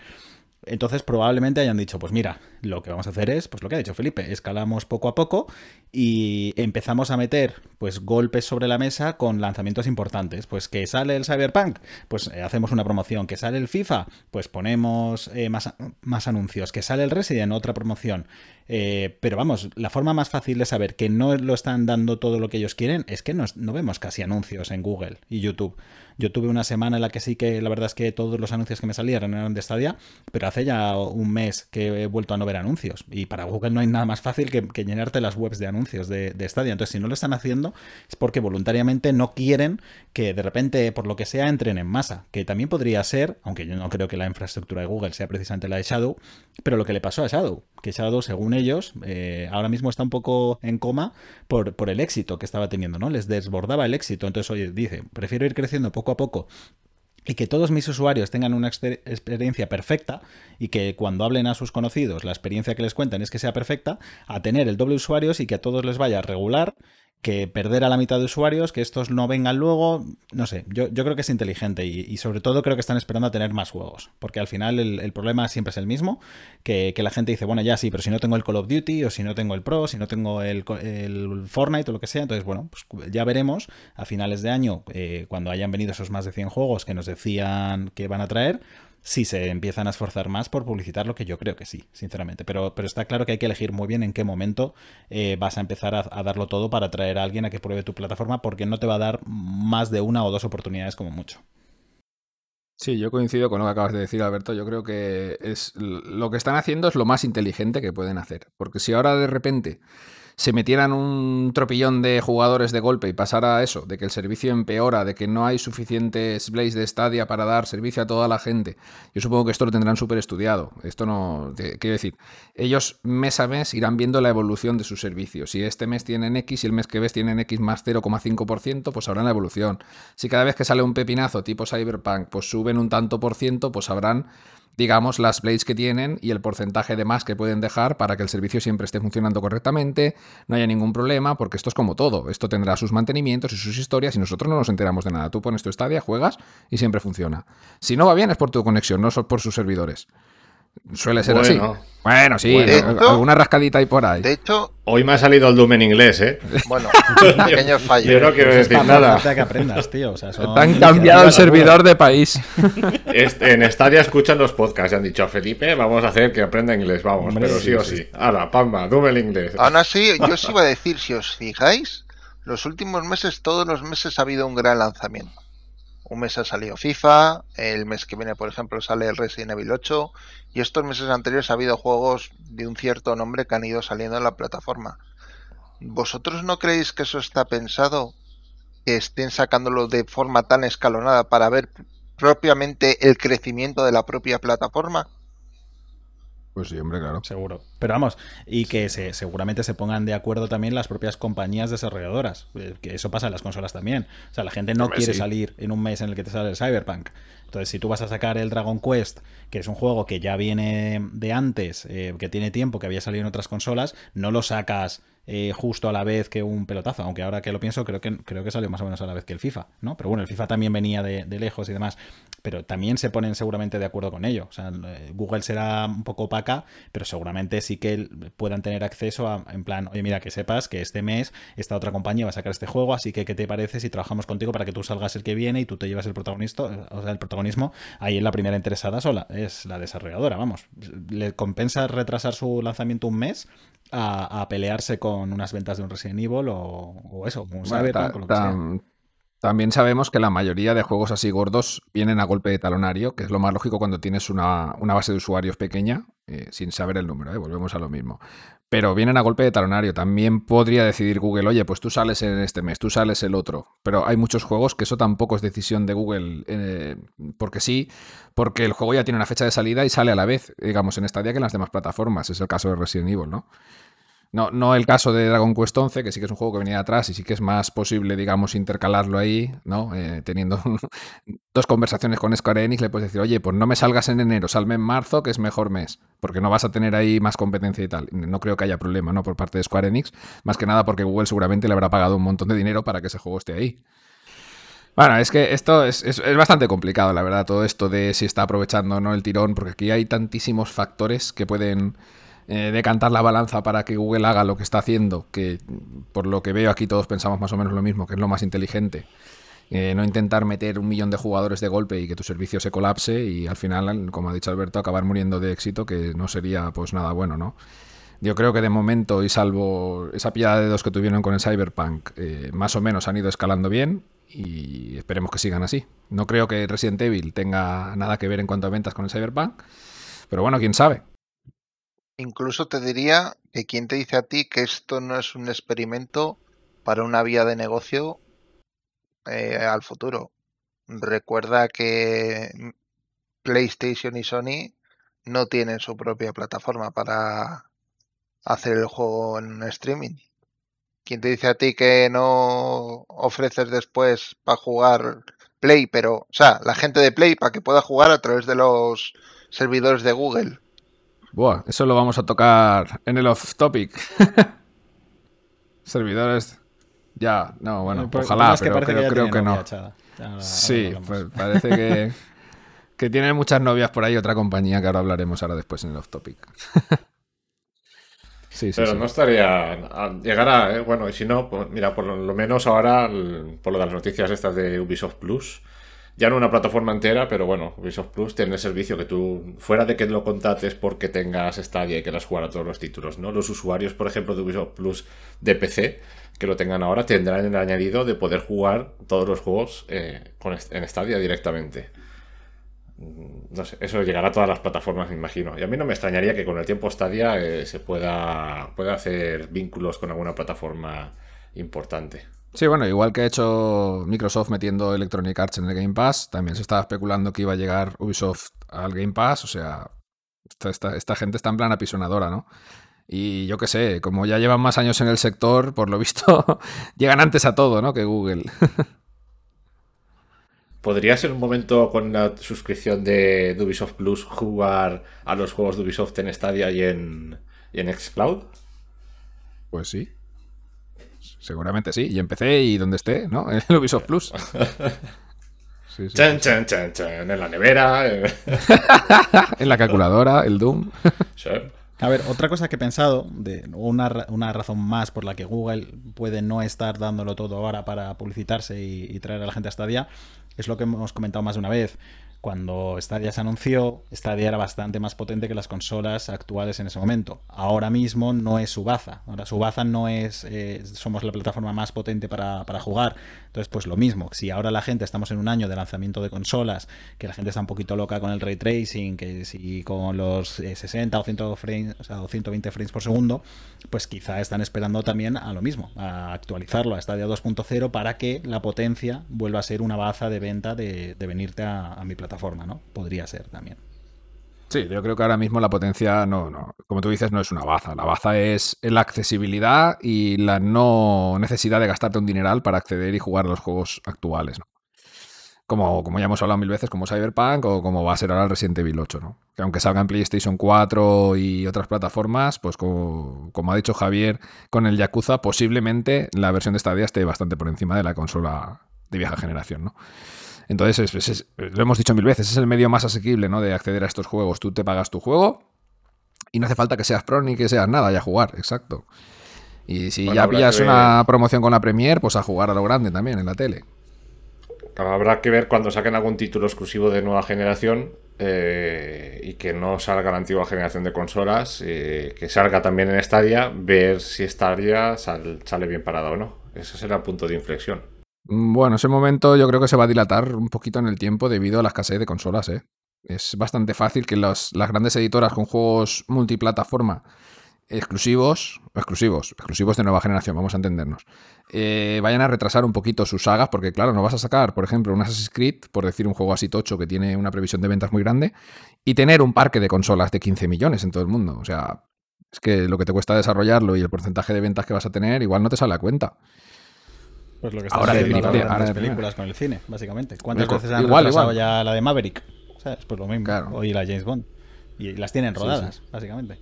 Entonces probablemente hayan dicho, pues mira, lo que vamos a hacer es, pues lo que ha dicho Felipe, escalamos poco a poco y empezamos a meter pues golpes sobre la mesa con lanzamientos importantes. Pues que sale el Cyberpunk, pues eh, hacemos una promoción. Que sale el FIFA, pues ponemos eh, más, más, anuncios. Que sale el Resident, otra promoción. Eh, pero vamos, la forma más fácil de saber que no lo están dando todo lo que ellos quieren es que no, no vemos casi anuncios en Google y YouTube. Yo tuve una semana en la que sí que la verdad es que todos los anuncios que me salían eran de Stadia, pero hace ya un mes que he vuelto a no ver anuncios. Y para Google no hay nada más fácil que, llenarte las webs de anuncios de, de, Stadia. Entonces, si no lo están haciendo, es porque voluntariamente no quieren que de repente, por lo que sea, entren en masa. Que también podría ser, aunque yo no creo que la infraestructura de Google sea precisamente la de Shadow, pero lo que le pasó a Shadow, que Shadow, según ellos, eh, ahora mismo está un poco en coma por, por el éxito que estaba teniendo, ¿no? Les desbordaba el éxito. Entonces, oye, dice, prefiero ir creciendo poco a poco y que todos mis usuarios tengan una experiencia perfecta y que cuando hablen a sus conocidos la experiencia que les cuenten es que sea perfecta, a tener el doble usuarios y que a todos les vaya regular que perder a la mitad de usuarios, que estos no vengan luego, no sé, yo, yo creo que es inteligente y, sobre todo creo que están esperando a tener más juegos, porque al final el, el problema siempre es el mismo, que, que, la gente dice, bueno, ya sí, pero si no tengo el Call of Duty o si no tengo el Pro, si no tengo el, el Fortnite o lo que sea, entonces bueno, pues ya veremos a finales de año, eh, cuando hayan venido esos más de 100 juegos que nos decían que van a traer, si se empiezan a esforzar más por publicitar lo que yo creo que sí, sinceramente. Pero, pero está claro que hay que elegir muy bien en qué momento eh, vas a empezar a, darlo todo para traer a alguien a que pruebe tu plataforma, porque no te va a dar más de una o dos oportunidades como mucho. Sí, yo coincido con lo que acabas de decir, Alberto. Yo creo que es lo que están haciendo es lo más inteligente que pueden hacer. Porque si ahora de repente se metieran un tropillón de jugadores de golpe y pasara eso, de que el servicio empeora, de que no hay suficientes Blaze de Stadia para dar servicio a toda la gente, yo supongo que esto lo tendrán súper estudiado. Esto no. Quiero decir, ellos mes a mes irán viendo la evolución de sus servicios. Si este mes tienen X y el mes que ves tienen X más 0,5%, pues sabrán la evolución. Si cada vez que sale un pepinazo tipo Cyberpunk, pues suben un tanto por ciento, pues sabrán digamos, las blades que tienen y el porcentaje de más que pueden dejar para que el servicio siempre esté funcionando correctamente, no haya ningún problema, porque esto es como todo. Esto tendrá sus mantenimientos y sus historias y nosotros no nos enteramos de nada. Tú pones tu Stadia, juegas y siempre funciona. Si no va bien es por tu conexión, no por sus servidores. Suele ser bueno, así. Bueno, sí, bueno. alguna rascadita ahí por ahí. De hecho, hoy me ha salido el Doom en inglés, ¿eh? Bueno, un pequeño fallo. Yo no quiero decir nada. que aprendas, tío. O sea, son... Te han cambiado el servidor de país. Este, en Stadia escuchan los podcasts y han dicho a Felipe, vamos a hacer que aprenda inglés, vamos, Hombre, pero sí, sí o sí. sí. Ahora, pamba, Doom en inglés. Aún así, yo os iba a decir, si os fijáis, los últimos meses, todos los meses ha habido un gran lanzamiento. Un mes ha salido FIFA, el mes que viene, por ejemplo, sale el Resident Evil 8, y estos meses anteriores ha habido juegos de un cierto nombre que han ido saliendo en la plataforma. ¿Vosotros no creéis que eso está pensado? Que estén sacándolo de forma tan escalonada para ver propiamente el crecimiento de la propia plataforma? Pues sí, hombre, claro. Seguro. Pero vamos, y que se, seguramente se pongan de acuerdo también las propias compañías desarrolladoras. eh, Que eso pasa en las consolas también. O sea, la gente no Hombre, quiere sí. salir en un mes en el que te sale el Cyberpunk. Entonces, si tú vas a sacar el Dragon Quest, que es un juego que ya viene de antes, eh, que tiene tiempo, que había salido en otras consolas, no lo sacas eh, justo a la vez que un pelotazo. Aunque ahora que lo pienso, creo que, creo que salió más o menos a la vez que el FIFA, ¿no? Pero bueno, el FIFA también venía de, de lejos y demás. Pero también se ponen seguramente de acuerdo con ello. O sea, eh, Google será un poco opaca, pero seguramente sí que puedan tener acceso a, en plan, oye, mira, que sepas que este mes esta otra compañía va a sacar este juego, así que ¿qué te parece si trabajamos contigo para que tú salgas el que viene y tú te llevas el protagonista, o sea, el protagonismo? Ahí en la primera interesada sola, es la desarrolladora, vamos. Le compensa retrasar su lanzamiento un mes a, a pelearse con unas ventas de un Resident Evil o, o eso, un Cyberpunk o lo que sea. tam- también sabemos que la mayoría de juegos así gordos vienen a golpe de talonario, que es lo más lógico cuando tienes una, una base de usuarios pequeña, eh, sin saber el número, ¿eh? volvemos a lo mismo. Pero vienen a golpe de talonario. También podría decidir Google, oye, pues tú sales en este mes, tú sales el otro. Pero hay muchos juegos que eso tampoco es decisión de Google, eh, porque sí, porque el juego ya tiene una fecha de salida y sale a la vez, digamos, en Stadia que en las demás plataformas. Es el caso de Resident Evil, ¿no? No, no el caso de Dragon Quest 11, que sí que es un juego que venía de atrás y sí que es más posible, digamos, intercalarlo ahí, ¿no? Eh, teniendo dos conversaciones con Square Enix, le puedes decir, oye, pues no me salgas en enero, salme en marzo, que es mejor mes, porque no vas a tener ahí más competencia y tal. No creo que haya problema, ¿no? Por parte de Square Enix, más que nada porque Google seguramente le habrá pagado un montón de dinero para que ese juego esté ahí. Bueno, es que esto es, es- es bastante complicado, la verdad, todo esto de si está aprovechando o no el tirón, porque aquí hay tantísimos factores que pueden eh, decantar la balanza para que Google haga lo que está haciendo, que por lo que veo aquí todos pensamos más o menos lo mismo, que es lo más inteligente. Eh, no intentar meter un millón de jugadores de golpe y que tu servicio se colapse y al final, como ha dicho Alberto, acabar muriendo de éxito, que no sería pues nada bueno, ¿no? Yo creo que de momento, y salvo esa pillada de dos que tuvieron con el Cyberpunk, eh, más o menos han ido escalando bien y esperemos que sigan así. No creo que Resident Evil tenga nada que ver en cuanto a ventas con el Cyberpunk, pero bueno, quién sabe. Incluso te diría que quién te dice a ti que esto no es un experimento para una vía de negocio eh, al futuro. Recuerda que PlayStation y Sony no tienen su propia plataforma para hacer el juego en streaming. ¿Quién te dice a ti que no ofreces después para jugar Play, pero, o sea, la gente de Play para que pueda jugar a través de los servidores de Google? Buah, eso lo vamos a tocar en el off topic. Servidores. Ya, no, bueno, Eh, pero ojalá, es que pero creo, creo que no. ahora- Sí, pues parece que, que tiene muchas novias por ahí, otra compañía que ahora hablaremos ahora después en el off topic. sí, sí, Pero sí. no estaría. a- Llegará, ¿eh? bueno, y si no, pues mira, por lo menos ahora, el- por lo de las noticias estas de Ubisoft Plus, ya no una plataforma entera, pero bueno, Ubisoft Plus tiene el servicio que tú, fuera de que lo contrates porque tengas Stadia y quieras jugar a todos los títulos, ¿no? Los usuarios, por ejemplo, de Ubisoft Plus de PC, que lo tengan ahora, tendrán el añadido de poder jugar todos los juegos eh, con, en Stadia directamente. Mm, No sé, eso llegará a todas las plataformas, me imagino. Y a mí no me extrañaría que con el tiempo Stadia eh, se pueda, pueda hacer vínculos con alguna plataforma importante. Sí, bueno, igual que ha hecho Microsoft metiendo Electronic Arts en el Game Pass, también se estaba especulando que iba a llegar Ubisoft al Game Pass, o sea, esta, esta- esta gente está en plan apisonadora, ¿no? Y yo qué sé, como ya llevan más años en el sector, por lo visto, llegan antes a todo, ¿no? Que Google. ¿Podría ser un momento con la suscripción de, de Ubisoft Plus jugar a los juegos de Ubisoft en Stadia y en, y en Xcloud? Pues sí. Seguramente sí. Y empecé y donde esté, ¿no? En el Ubisoft Plus. Sí, sí. Chan, chan, chan, chan, en la nevera. eh. En la calculadora, el Doom. A ver, otra cosa que he pensado, de una, una razón más por la que Google puede no estar dándolo todo ahora para publicitarse y, y traer a la gente a Stadia, es lo que hemos comentado más de una vez. Cuando Stadia se anunció, Stadia era bastante más potente que las consolas actuales en ese momento. Ahora mismo no es su baza. Ahora su baza no es eh, somos la plataforma más potente para, para jugar. Entonces, pues lo mismo. Si ahora la gente estamos en un año de lanzamiento de consolas, que la gente está un poquito loca con el ray tracing, que si con los eh, 60 o 100 frames, o sea, o 120 frames por segundo, pues quizá están esperando también a lo mismo, a actualizarlo a Stadia 2.0 para que la potencia vuelva a ser una baza de venta de, de venirte a mi plataforma, ¿no? Podría ser también. Sí, yo creo que ahora mismo la potencia no, no, como tú dices, no es una baza. La baza es la accesibilidad y la no necesidad de gastarte un dineral para acceder y jugar a los juegos actuales, ¿no? Como, como ya hemos hablado mil veces, como Cyberpunk o como va a ser ahora el Resident Evil 8, ¿no? Que aunque salga en PlayStation 4 y otras plataformas, pues como, ha dicho Javier con el Yakuza, posiblemente la versión de Stadia esté bastante por encima de la consola de vieja generación, ¿no? Entonces, es- es- lo hemos dicho mil veces, es el medio más asequible ¿no? de acceder a estos juegos. Tú te pagas tu juego y no hace falta que seas pro ni que seas nada, ya a jugar, exacto. Y si Bueno, ya pillas una promoción con la Premier, pues a jugar a lo grande también en la tele. Habrá que ver cuando saquen algún título exclusivo de nueva generación eh, y que no salga la antigua generación de consolas, eh, que salga también en Stadia, ver si Stadia sal- sale bien parada o no. Ese será el punto de inflexión. Mm, Bueno, ese momento yo creo que se va a dilatar un poquito en el tiempo debido a la escasez de consolas, ¿eh? Es bastante fácil que las grandes editoras con juegos multiplataforma exclusivos, exclusivos, exclusivos de nueva generación, vamos a entendernos, eh, vayan a retrasar un poquito sus sagas, porque claro, no vas a sacar, por ejemplo, un Assassin's Creed, por decir un juego así tocho que tiene una previsión de ventas muy grande, y tener un parque de consolas de 15 millones en todo el mundo. O sea, es que lo que te cuesta desarrollarlo y el porcentaje de ventas que vas a tener, igual no te sale a cuenta. Pues lo que está Ahora de las de primera. películas con el cine, básicamente. ¿Cuántas veces han igual, ya la de Maverick? ¿Sabes? Pues lo mismo. Claro. La James Bond. Y las tienen Sí, rodadas, básicamente.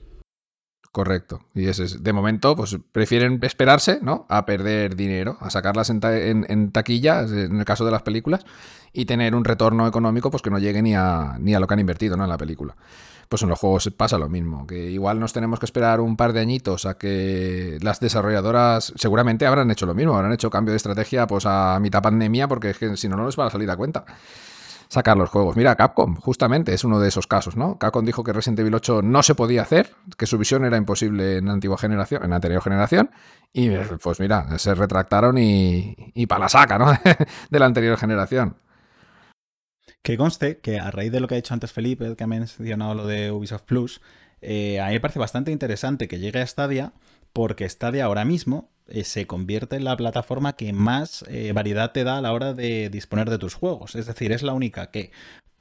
Correcto. Y ese es, de momento, pues prefieren esperarse, ¿no? A perder dinero, a sacarlas en, ta- en, en taquilla, en el caso de las películas, y tener un retorno económico pues que no llegue ni a, ni a lo que han invertido, ¿no? En la película. Pues en los juegos pasa lo mismo, que igual nos tenemos que esperar un par de añitos a que las desarrolladoras seguramente habrán hecho lo mismo, habrán hecho cambio de estrategia pues a mitad pandemia, porque es que si no, no les va a salir a cuenta sacar los juegos. Mira, Capcom, justamente, es uno de esos casos, ¿no? Capcom dijo que Resident Evil 8 no se podía hacer, que su visión era imposible en la antigua generación, en anterior generación, y pues mira, se retractaron y, y para la saca, ¿no? de la anterior generación. Que conste que a raíz de lo que ha dicho antes Felipe, que ha mencionado lo de Ubisoft Plus, eh, a mí me parece bastante interesante que llegue a Stadia, porque Stadia ahora mismo eh, se convierte en la plataforma que más eh, variedad te da a la hora de disponer de tus juegos. Es decir, es la única que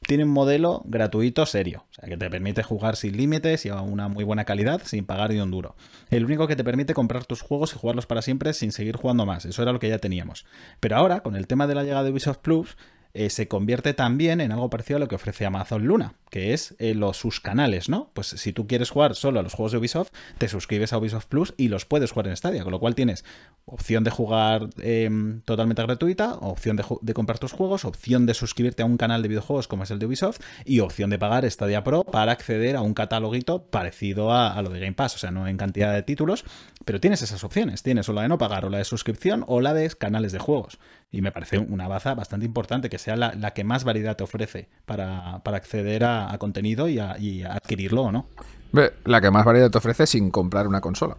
tiene un modelo gratuito serio, o sea, que te permite jugar sin límites y a una muy buena calidad sin pagar ni un duro. El único que te permite comprar tus juegos y jugarlos para siempre sin seguir jugando más, eso era lo que ya teníamos. Pero ahora, con el tema de la llegada de Ubisoft Plus, eh, se convierte también en algo parecido a lo que ofrece Amazon Luna, que es eh, los sus canales, ¿no? Pues si tú quieres jugar solo a los juegos de Ubisoft, te suscribes a Ubisoft Plus y los puedes jugar en Stadia, con lo cual tienes opción de jugar eh, totalmente gratuita, opción de comprar tus juegos, opción de suscribirte a un canal de videojuegos como es el de Ubisoft y opción de pagar Stadia Pro para acceder a un cataloguito parecido a, a lo de Game Pass, o sea, no en cantidad de títulos, pero tienes esas opciones, tienes o la de no pagar o la de suscripción o la de canales de juegos. Y me parece una baza bastante importante que sea la, la que más variedad te ofrece para, para acceder a, a contenido y a, y a adquirirlo o no. La que más variedad te ofrece sin comprar una consola.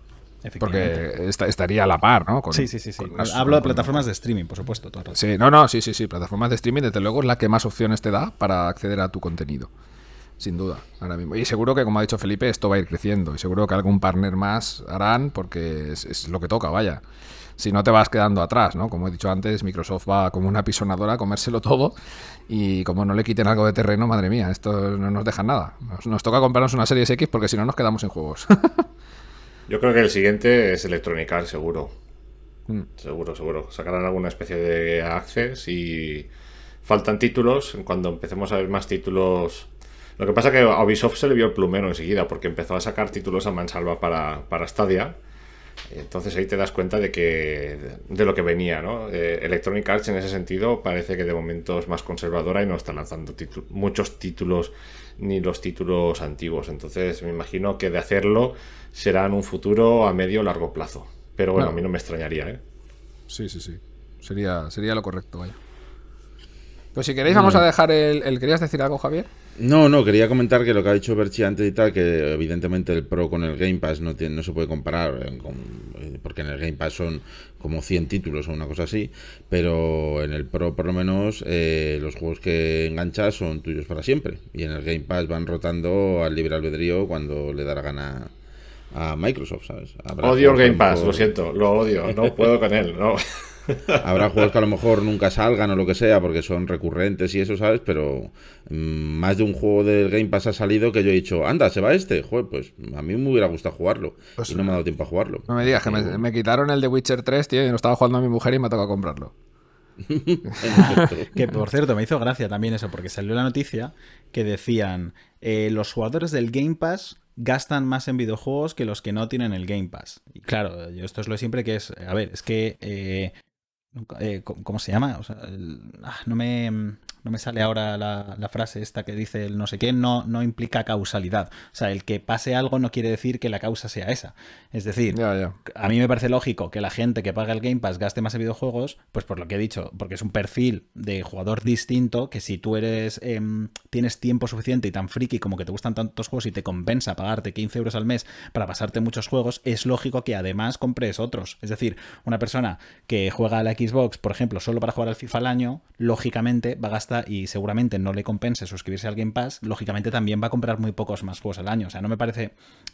Porque esta- estaría a la par, ¿no? Con- Sí, sí, sí, sí. unas- Hablo de con- plataformas de streaming, por supuesto. todo el rato. Sí, no, no, sí, sí, sí. Plataformas de streaming, desde luego, es la que más opciones te da para acceder a tu contenido. Sin duda, ahora mismo. Y seguro que, como ha dicho Felipe, esto va a ir creciendo. Y seguro que algún partner más harán porque es, es lo que toca, vaya. Si no te vas quedando atrás, ¿no? Como he dicho antes, Microsoft va como una pisonadora a comérselo todo. Y como no le quiten algo de terreno, madre mía, esto no nos deja nada. Nos, nos toca comprarnos una serie X porque si no nos quedamos sin juegos. Yo creo que el siguiente es Electronic Arts, seguro. Mm. Seguro, seguro. Sacarán alguna especie de access y faltan títulos. Cuando empecemos a ver más títulos. Lo que pasa que a Ubisoft se le vio el plumero enseguida porque empezó a sacar títulos a mansalva para, para Stadia. Entonces ahí te das cuenta de que de lo que venía, ¿no? Eh, Electronic Arts en ese sentido parece que de momento es más conservadora y no está lanzando muchos títulos ni los títulos antiguos. Entonces me imagino que de hacerlo será en un futuro a medio o largo plazo. Pero bueno, No. a mí no me extrañaría, ¿eh? Sí, sí, sí. Sería, sería lo correcto, vaya. Pues si queréis, vamos a dejar el, el- ¿Querías decir algo, Javier? No, no, quería comentar que lo que ha dicho Berchi antes y tal, que evidentemente el Pro con el Game Pass no, tiene, no se puede comparar, eh, con- eh, porque en el Game Pass son como 100 títulos o una cosa así, pero en el Pro por lo menos eh, los juegos que enganchas son tuyos para siempre, y en el Game Pass van rotando al libre albedrío cuando le da la gana a Microsoft, ¿sabes? Habrá Odio el Game Pass, lo siento, lo odio, no puedo con él, no. Habrá juegos que a lo mejor nunca salgan o lo que sea porque son recurrentes y eso, ¿sabes? Pero mm, más de un juego del Game Pass ha salido que yo he dicho, anda, se va este. Joder, pues a mí me hubiera gustado jugarlo. Pues y no me ha dado tiempo a jugarlo. No me digas que me, me quitaron el de Witcher 3, tío, y no estaba jugando a mi mujer y me ha tocado comprarlo. Que por cierto, me hizo gracia también eso, porque salió la noticia que decían eh, los jugadores del Game Pass gastan más en videojuegos que los que no tienen el Game Pass. Y claro, yo esto es lo de siempre que es, a ver, es que eh, eh, ¿cómo se llama? O sea, el- ah, no me no me sale ahora la, la frase esta que dice el no sé qué, no, no implica causalidad. O sea, el que pase algo no quiere decir que la causa sea esa. Es decir, a mí me parece lógico que la gente que paga el Game Pass gaste más en videojuegos, pues por lo que he dicho, porque es un perfil de jugador distinto que si tú eres em, tienes tiempo suficiente y tan friki como que te gustan tantos juegos y te compensa pagarte 15 euros al mes para pasarte muchos juegos, es lógico que además compres otros. Es decir, una persona que juega a la Xbox, por ejemplo, solo para jugar al FIFA al año, lógicamente va a gastar y seguramente no le compense suscribirse al Game Pass, lógicamente también va a comprar muy pocos más juegos al año. O sea, no me parece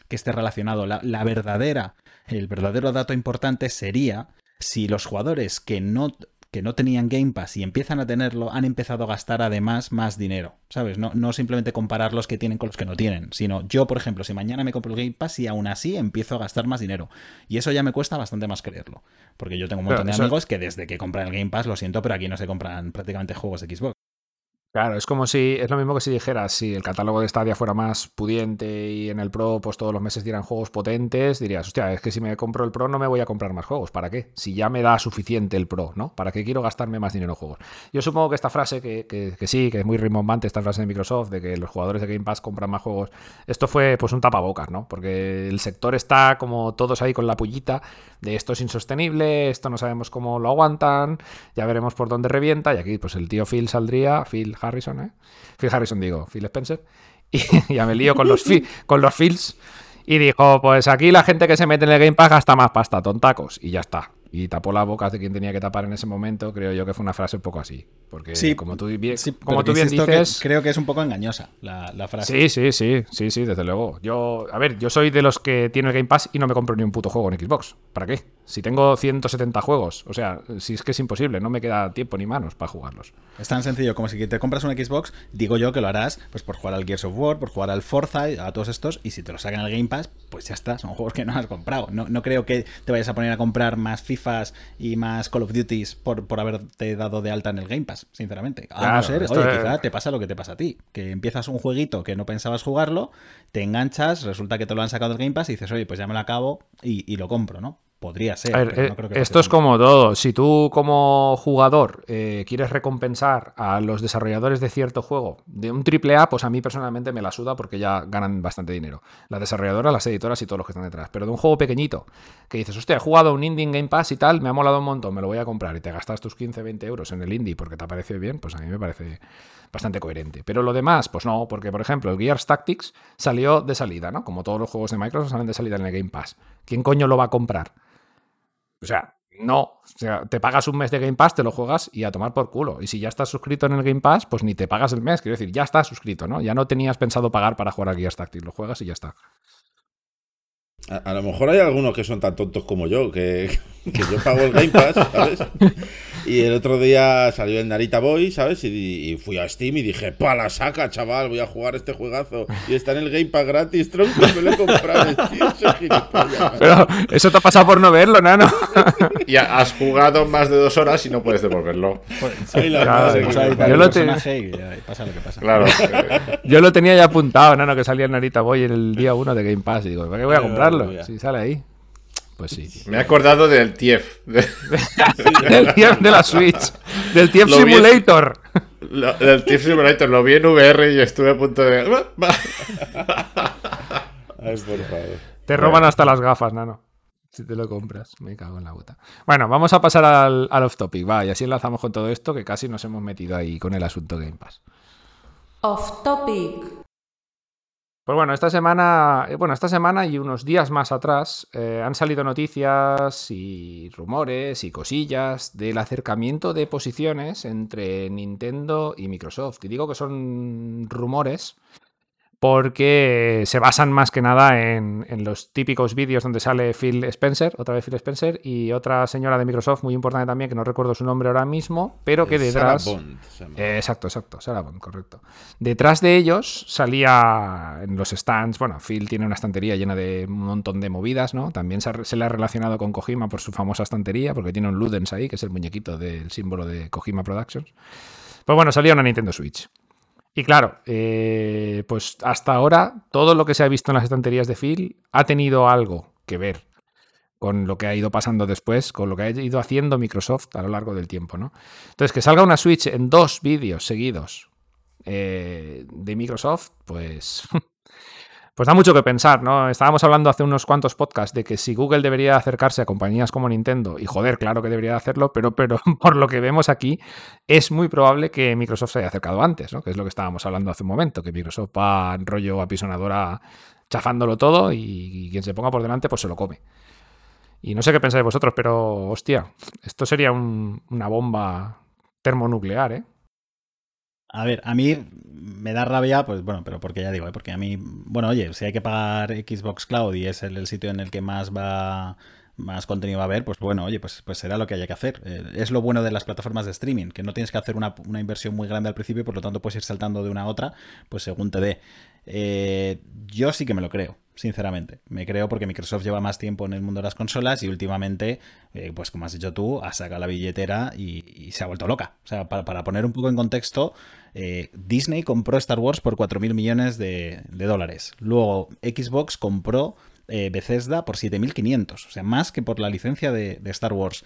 que esté relacionado. La, la verdadera, el verdadero dato importante sería si los jugadores que no, que no tenían Game Pass y empiezan a tenerlo han empezado a gastar además más dinero, ¿sabes? No, no simplemente comparar los que tienen con los que no tienen, sino yo, por ejemplo, si mañana me compro el Game Pass y aún así empiezo a gastar más dinero. Y eso ya me cuesta bastante más creerlo, porque yo tengo un Claro, montón de amigos que desde que compran el Game Pass, lo siento, pero aquí no se compran prácticamente juegos de Xbox. Claro, es como si, es lo mismo que si dijeras, si el catálogo de Stadia fuera más pudiente y en el Pro pues todos los meses dieran juegos potentes, dirías, hostia, es que si me compro el Pro no me voy a comprar más juegos, ¿para qué? Si ya me da suficiente el Pro, ¿no? ¿Para qué quiero gastarme más dinero en juegos? Yo supongo que esta frase, que, que- que sí, que es muy rimbombante esta frase de Microsoft, de que los jugadores de Game Pass compran más juegos, esto fue pues un tapabocas, ¿no? Porque el sector está como todos ahí con la pullita de esto es insostenible, esto no sabemos cómo lo aguantan, ya veremos por dónde revienta, y aquí pues el tío Phil saldría, Phil Harrison, ¿eh? Phil Harrison digo, Phil Spencer, y ya me lío con los, con los Phils, y dijo, pues aquí la gente que se mete en el Game Pass gasta más pasta, tontacos, y ya está. Y tapó las bocas de quien tenía que tapar en ese momento, creo yo que fue una frase un poco así, porque Sí, como tú, bien- Sí, como tú que creo que es un poco engañosa la, la frase. Sí, sí, sí, sí, sí, desde luego. Yo, a ver, yo soy de los que tiene el Game Pass y no me compro ni un puto juego en Xbox. ¿Para qué? Si tengo 170 juegos, o sea, si es que es imposible, no me queda tiempo ni manos para jugarlos. Es tan sencillo como si te compras una Xbox, digo yo que lo harás pues por jugar al Gears of War, por jugar al Forza, a todos estos, y si te lo sacan al Game Pass, pues ya está, son juegos que no has comprado. No, no creo que te vayas a poner a comprar más FIFAs y más Call of Duties por, por haberte dado de alta en el Game Pass, sinceramente. A Claro, no ser, oye, es- quizá te pasa lo que te pasa a ti, que empiezas un jueguito que no pensabas jugarlo, te enganchas, resulta que te lo han sacado del Game Pass y dices, oye, pues ya me lo acabo y, y lo compro, ¿no? Podría ser. Ver, pero eh, no creo que esto es como todo. Si tú como jugador eh, quieres recompensar a los desarrolladores de cierto juego de un triple A, pues a mí personalmente me la suda porque ya ganan bastante dinero. Las desarrolladoras, las editoras y todos los que están detrás. Pero de un juego pequeñito, que dices, hostia, he jugado un indie en Game Pass y tal, me ha molado un montón, me lo voy a comprar y te gastas tus 15, 20 euros en el indie porque te parecido bien, pues a mí me parece bastante coherente. Pero lo demás, pues no, porque por ejemplo el Gears Tactics salió de salida, ¿no? Como todos los juegos de Microsoft salen de salida en el Game Pass. ¿Quién coño lo va a comprar? O sea, no. O sea, te pagas un mes de Game Pass, te lo juegas y a tomar por culo. Y si ya estás suscrito en el Game Pass, pues ni te pagas el mes. Quiero decir, ya estás suscrito, ¿no? Ya no tenías pensado pagar para jugar a Gears Tactics. Lo juegas y ya está. A, a lo mejor hay algunos que son tan tontos como yo, que, que yo pago el Game Pass, ¿sabes? Y el otro día salió el Narita Boy, ¿sabes? Y, y fui a Steam y dije, pa, la saca, chaval, voy a jugar este juegazo. Y está en el Game Pass gratis, tronco, me lo he comprado, tío. Pero eso te ha pasado por no verlo, nano. Y ha- has jugado más de dos horas y no puedes devolverlo. Claro, yo lo tenía ya apuntado, nano, que salía el Narita Boy en el día 1 de Game Pass. Y digo, ¿para qué voy a comprarlo? Si sale ahí. Pues sí. tío. me he acordado del TIEF. de- del TIEF de la Switch. Del TIEF Lo Simulator. lo- del TIEF Simulator. Lo vi en VR y estuve a punto de. Ay, por favor. Te roban hasta las gafas, nano. Si te lo compras, me cago en la puta. Bueno, vamos a pasar al, al off topic, va, y así enlazamos con todo esto que casi nos hemos metido ahí con el asunto Game Pass. Off topic. Pues bueno, esta semana, eh, bueno, esta semana y unos días más atrás eh, han salido noticias y rumores y cosillas del acercamiento de posiciones entre Nintendo y Microsoft. Y digo que son rumores porque se basan más que nada en, en los típicos vídeos donde sale Phil Spencer, otra vez Phil Spencer, y otra señora de Microsoft muy importante también, que no recuerdo su nombre ahora mismo, pero que Eh, Sarah detrás... Bond se llama. Eh, exacto, exacto, Sarah Bond, correcto. Detrás de ellos salía en los stands, bueno, Phil tiene una estantería llena de un montón de movidas, ¿no? También se, se le ha relacionado con Kojima por su famosa estantería, porque tiene un Ludens ahí, que es el muñequito del símbolo de Kojima Productions. Pues bueno, salía una Nintendo Switch. Y claro, eh, pues hasta ahora todo lo que se ha visto en las estanterías de Phil ha tenido algo que ver con lo que ha ido pasando después, con lo que ha ido haciendo Microsoft a lo largo del tiempo, ¿no? Entonces, que salga una Switch en dos vídeos seguidos eh, de Microsoft, pues, pues da mucho que pensar, ¿no? Estábamos hablando hace unos cuantos podcasts de que si Google debería acercarse a compañías como Nintendo, y joder, claro que debería hacerlo, pero, pero por lo que vemos aquí, es muy probable que Microsoft se haya acercado antes, ¿no? Que es lo que estábamos hablando hace un momento, que Microsoft va rollo apisonadora chafándolo todo y, quien se ponga por delante, pues se lo come. Y no sé qué pensáis vosotros, pero hostia, esto sería un- una bomba termonuclear, ¿eh? A ver, a mí me da rabia, pues bueno, pero porque ya digo, ¿eh? porque a mí, bueno, oye, si hay que pagar Xbox Cloud y es el, sitio en el que más va más contenido va a haber, pues bueno, oye, pues, pues será lo que haya que hacer. Eh, es lo bueno de las plataformas de streaming, que no tienes que hacer una, una inversión muy grande al principio y por lo tanto puedes ir saltando de una a otra, pues según te dé. Eh, yo sí que me lo creo, sinceramente. Me creo porque Microsoft lleva más tiempo en el mundo de las consolas y últimamente, eh, pues como has dicho tú, ha sacado la billetera y, se ha vuelto loca. O sea, para, para poner un poco en contexto, eh, Disney compró Star Wars por 4.000 millones de, dólares. Luego Xbox compró eh, Bethesda por 7.500. O sea, más que por la licencia de Star Wars.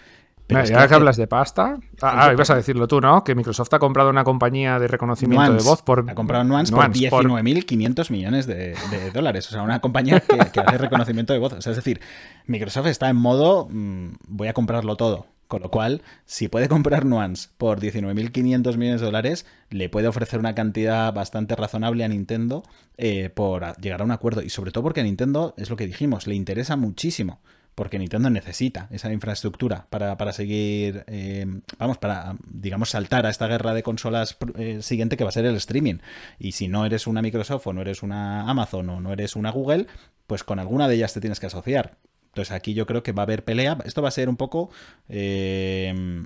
Pero Mira, es y ahora que hablas de pasta, ah, ah, ibas a decirlo tú, ¿no? Que Microsoft ha comprado una compañía de reconocimiento Nuance. de voz por. Ha comprado Nuance, Nuance, por por- 19.500 millones de, de dólares. O sea, una compañía que, que hace reconocimiento de voz. O sea, es decir, Microsoft está en modo mm, voy a comprarlo todo. Con lo cual, si puede comprar Nuance por 19.500 millones de dólares, le puede ofrecer una cantidad bastante razonable a Nintendo eh, por llegar a un acuerdo. Y sobre todo porque a Nintendo, es lo que dijimos, le interesa muchísimo. Porque Nintendo necesita esa infraestructura para, para seguir, eh, vamos, para, digamos, saltar a esta guerra de consolas eh, siguiente que va a ser el streaming. Y si no eres una Microsoft o no eres una Amazon o no eres una Google, pues con alguna de ellas te tienes que asociar. Entonces aquí yo creo que va a haber pelea. Esto va a ser un poco... eh,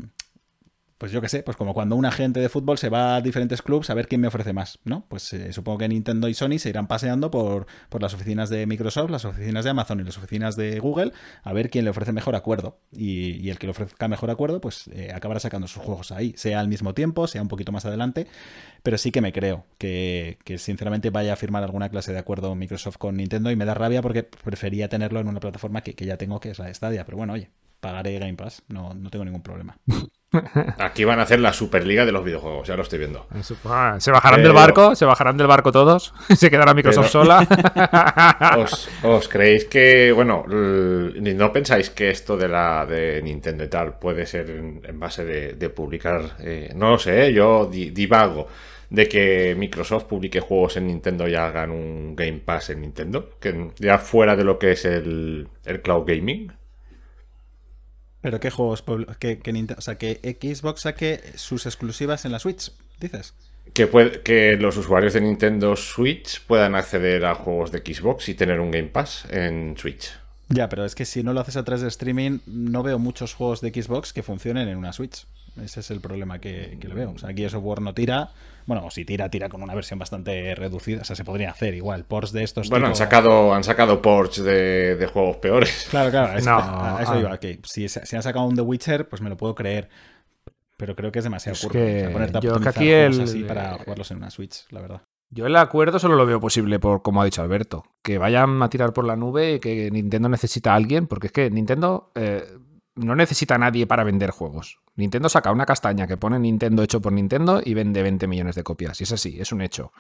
pues yo qué sé, pues como cuando un agente de fútbol se va a diferentes clubes a ver quién me ofrece más, ¿no? Pues eh, supongo que Nintendo y Sony se irán paseando por, por las oficinas de Microsoft, las oficinas de Amazon y las oficinas de Google a ver quién le ofrece mejor acuerdo. Y, el que le ofrezca mejor acuerdo, pues eh, acabará sacando sus juegos ahí, sea al mismo tiempo, sea un poquito más adelante. Pero sí que me creo que, que sinceramente vaya a firmar alguna clase de acuerdo Microsoft con Nintendo y me da rabia porque prefería tenerlo en una plataforma que, que ya tengo, que es la de. Pero bueno, oye, pagaré Game Pass, no, no tengo ningún problema. Aquí van a hacer la Superliga de los videojuegos, ya lo estoy viendo. Ah, Se bajarán Pero- del barco, se bajarán del barco todos, se quedará Microsoft Pero- sola. ¿Os, os creéis que, bueno, no pensáis que esto de la de Nintendo y tal puede ser en, en base de, de publicar, eh, no lo sé, yo di- divago, de que Microsoft publique juegos en Nintendo y hagan un Game Pass en Nintendo, que ya fuera de lo que es el, el cloud gaming? ¿Pero qué juegos? Que, que o sea, que Xbox saque sus exclusivas en la Switch, dices. Que, puede- que los usuarios de Nintendo Switch puedan acceder a juegos de Xbox y tener un Game Pass en Switch. Ya, pero es que si no lo haces a través de streaming, no veo muchos juegos de Xbox que funcionen en una Switch. Ese es el problema que, que le veo. O sea, aquí el software no tira. Bueno, o si tira, tira con una versión bastante reducida. O sea, se podría hacer igual. Ports de estos. Bueno, han sacado, han sacado ports de, de juegos peores. Claro, claro. es- No, a, a eso ah. iba. Que si, se- si han sacado un The Witcher, pues me lo puedo creer. Pero creo que es demasiado Es curvo. que O sea, ponerte a yo que aquí juegos el- así para jugarlos en una Switch, la verdad. Yo el acuerdo solo lo veo posible por, como ha dicho Alberto, que vayan a tirar por la nube y que Nintendo necesita a alguien, porque es que Nintendo eh, no necesita nadie para vender juegos. Nintendo saca una castaña que pone Nintendo hecho por Nintendo y vende 20 millones de copias. Y es así, es un hecho.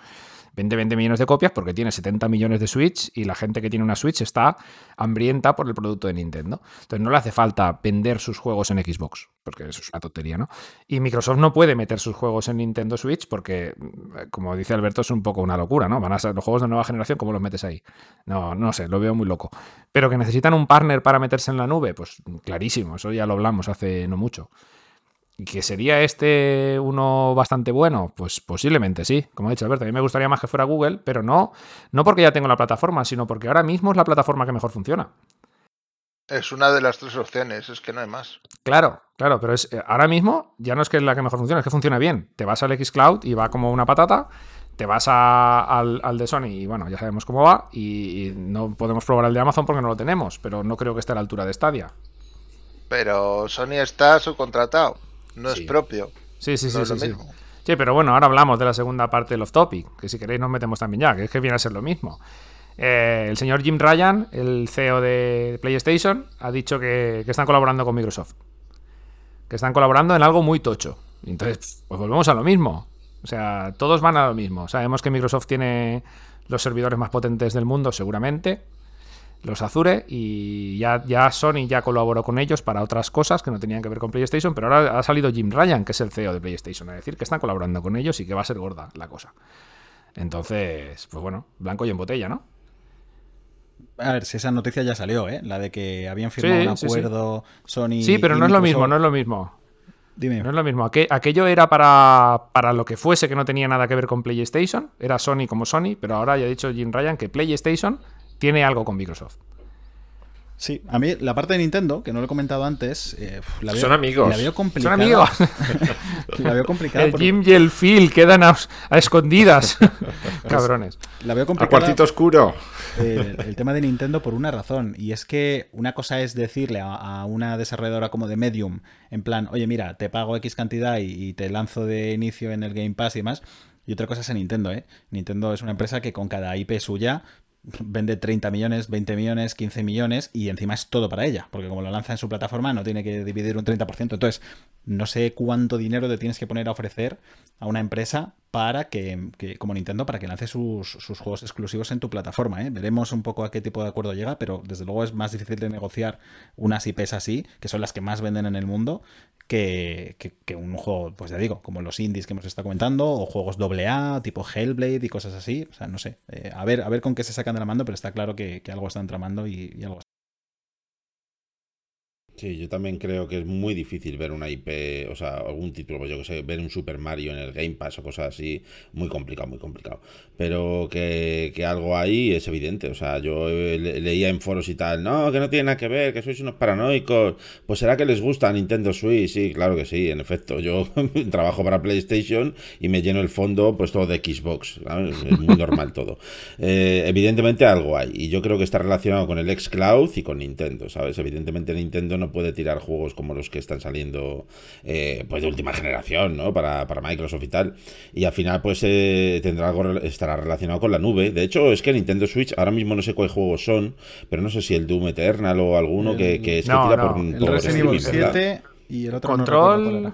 Vende 20 millones de copias porque tiene 70 millones de Switch y la gente que tiene una Switch está hambrienta por el producto de Nintendo. Entonces no le hace falta vender sus juegos en Xbox, porque eso es una tontería, ¿no? Y Microsoft no puede meter sus juegos en Nintendo Switch porque, mm, como dice Alberto, es un poco una locura, ¿no? Van a ser los juegos de nueva generación, ¿cómo los metes ahí? No, no sé, lo veo muy loco. Pero que necesitan un partner para meterse en la nube, pues clarísimo, eso ya lo hablamos hace no mucho. ¿Y que sería este uno bastante bueno? Pues posiblemente sí. Como he dicho, Alberto, a mí me gustaría más que fuera Google, pero no, no porque ya tengo la plataforma, sino porque ahora mismo es la plataforma que mejor funciona. Es una de las tres opciones, es que no hay más. Claro, claro, pero es, eh, ahora mismo ya no es que es la que mejor funciona, es que funciona bien. Te vas al Xcloud y va como una patata, te vas a- al, al de Sony y bueno, ya sabemos cómo va, y, y no podemos probar el de Amazon porque no lo tenemos, pero no creo que esté a la altura de Stadia. Pero Sony está subcontratado, no Sí. es propio. Sí, sí, sí, no es sí, lo sí. mismo. Sí, pero bueno, ahora hablamos de la segunda parte del off topic, que si queréis nos metemos también ya, que es que viene a ser lo mismo. Eh, el señor Jim Ryan, el CEO de PlayStation, ha dicho que, que están colaborando con Microsoft. Que están colaborando en algo muy tocho. Y entonces, pues volvemos a lo mismo. O sea, todos van a lo mismo. Sabemos que Microsoft tiene los servidores más potentes del mundo, seguramente. Los Azure. Y ya, ya Sony ya colaboró con ellos para otras cosas que no tenían que ver con PlayStation. Pero ahora ha salido Jim Ryan, que es el CEO de PlayStation, a decir que están colaborando con ellos y que va a ser gorda la cosa. Entonces, pues bueno, blanco y en botella, ¿no? A ver, si esa noticia ya salió, ¿eh? La de que habían firmado Sí, un sí, sí. acuerdo Sony. Sí, pero no es lo mismo, no es lo mismo. Dime. No es lo mismo. Aqu- aquello era para, para lo que fuese, que no tenía nada que ver con PlayStation. Era Sony como Sony, pero ahora ya ha dicho Jim Ryan que PlayStation tiene algo con Microsoft. Sí, a mí la parte de Nintendo, que no lo he comentado antes, eh, la veo, Son amigos. La veo Son amigos. la veo complicada. El por- Jim y el Phil quedan a, a escondidas. Cabrones. La veo A complicada. cuartito oscuro. el, el tema de Nintendo por una razón. Y es que una cosa es decirle a, a una desarrolladora como de Medium, en plan, oye, mira, te pago X cantidad y, y te lanzo de inicio en el Game Pass y demás. Y otra cosa es a Nintendo, ¿eh? Nintendo es una empresa que con cada IP suya vende 30 millones, 20 millones, 15 millones y encima es todo para ella, porque como lo lanza en su plataforma no tiene que dividir un 30%. Entonces, no sé cuánto dinero te tienes que poner a ofrecer a una empresa para que, como Nintendo, para que lance sus, sus juegos exclusivos en tu plataforma. ¿eh? Veremos un poco a qué tipo de acuerdo llega, pero desde luego es más difícil de negociar unas IPs así, que son las que más venden en el mundo, que, que- que un juego, pues ya digo, como los indies que hemos estado comentando, o juegos AA, tipo Hellblade y cosas así. O sea, no sé. Eh, a, ver, a ver con qué se sacan de la mano, pero está claro que, que algo están tramando y, y algo Sí, yo también creo que es muy difícil ver una IP, o sea, algún título, pues yo que sé, ver un Super Mario en el Game Pass o cosas así, muy complicado, muy complicado. Pero que, que algo ahí es evidente, o sea, yo eh, le- leía en foros y tal, no, que no tiene nada que ver, que sois unos paranoicos, pues será que les gusta Nintendo Switch, sí, claro que sí, en efecto, yo trabajo para PlayStation y me lleno el fondo pues todo de Xbox, ¿sabes? es muy normal todo. Eh, evidentemente algo hay, y yo creo que está relacionado con el xCloud y con Nintendo, ¿sabes? Evidentemente Nintendo no puede tirar juegos como los que están saliendo eh, pues de última generación, ¿no? Para, para Microsoft y tal. Y al final pues eh, tendrá algo, estará relacionado con la nube. De hecho, es que Nintendo Switch, ahora mismo no sé cuáles juegos son, pero no sé si el Doom Eternal o alguno que, que es que tira no, por, el El por Resident Evil streaming, ¿verdad? 7 y el otro Control.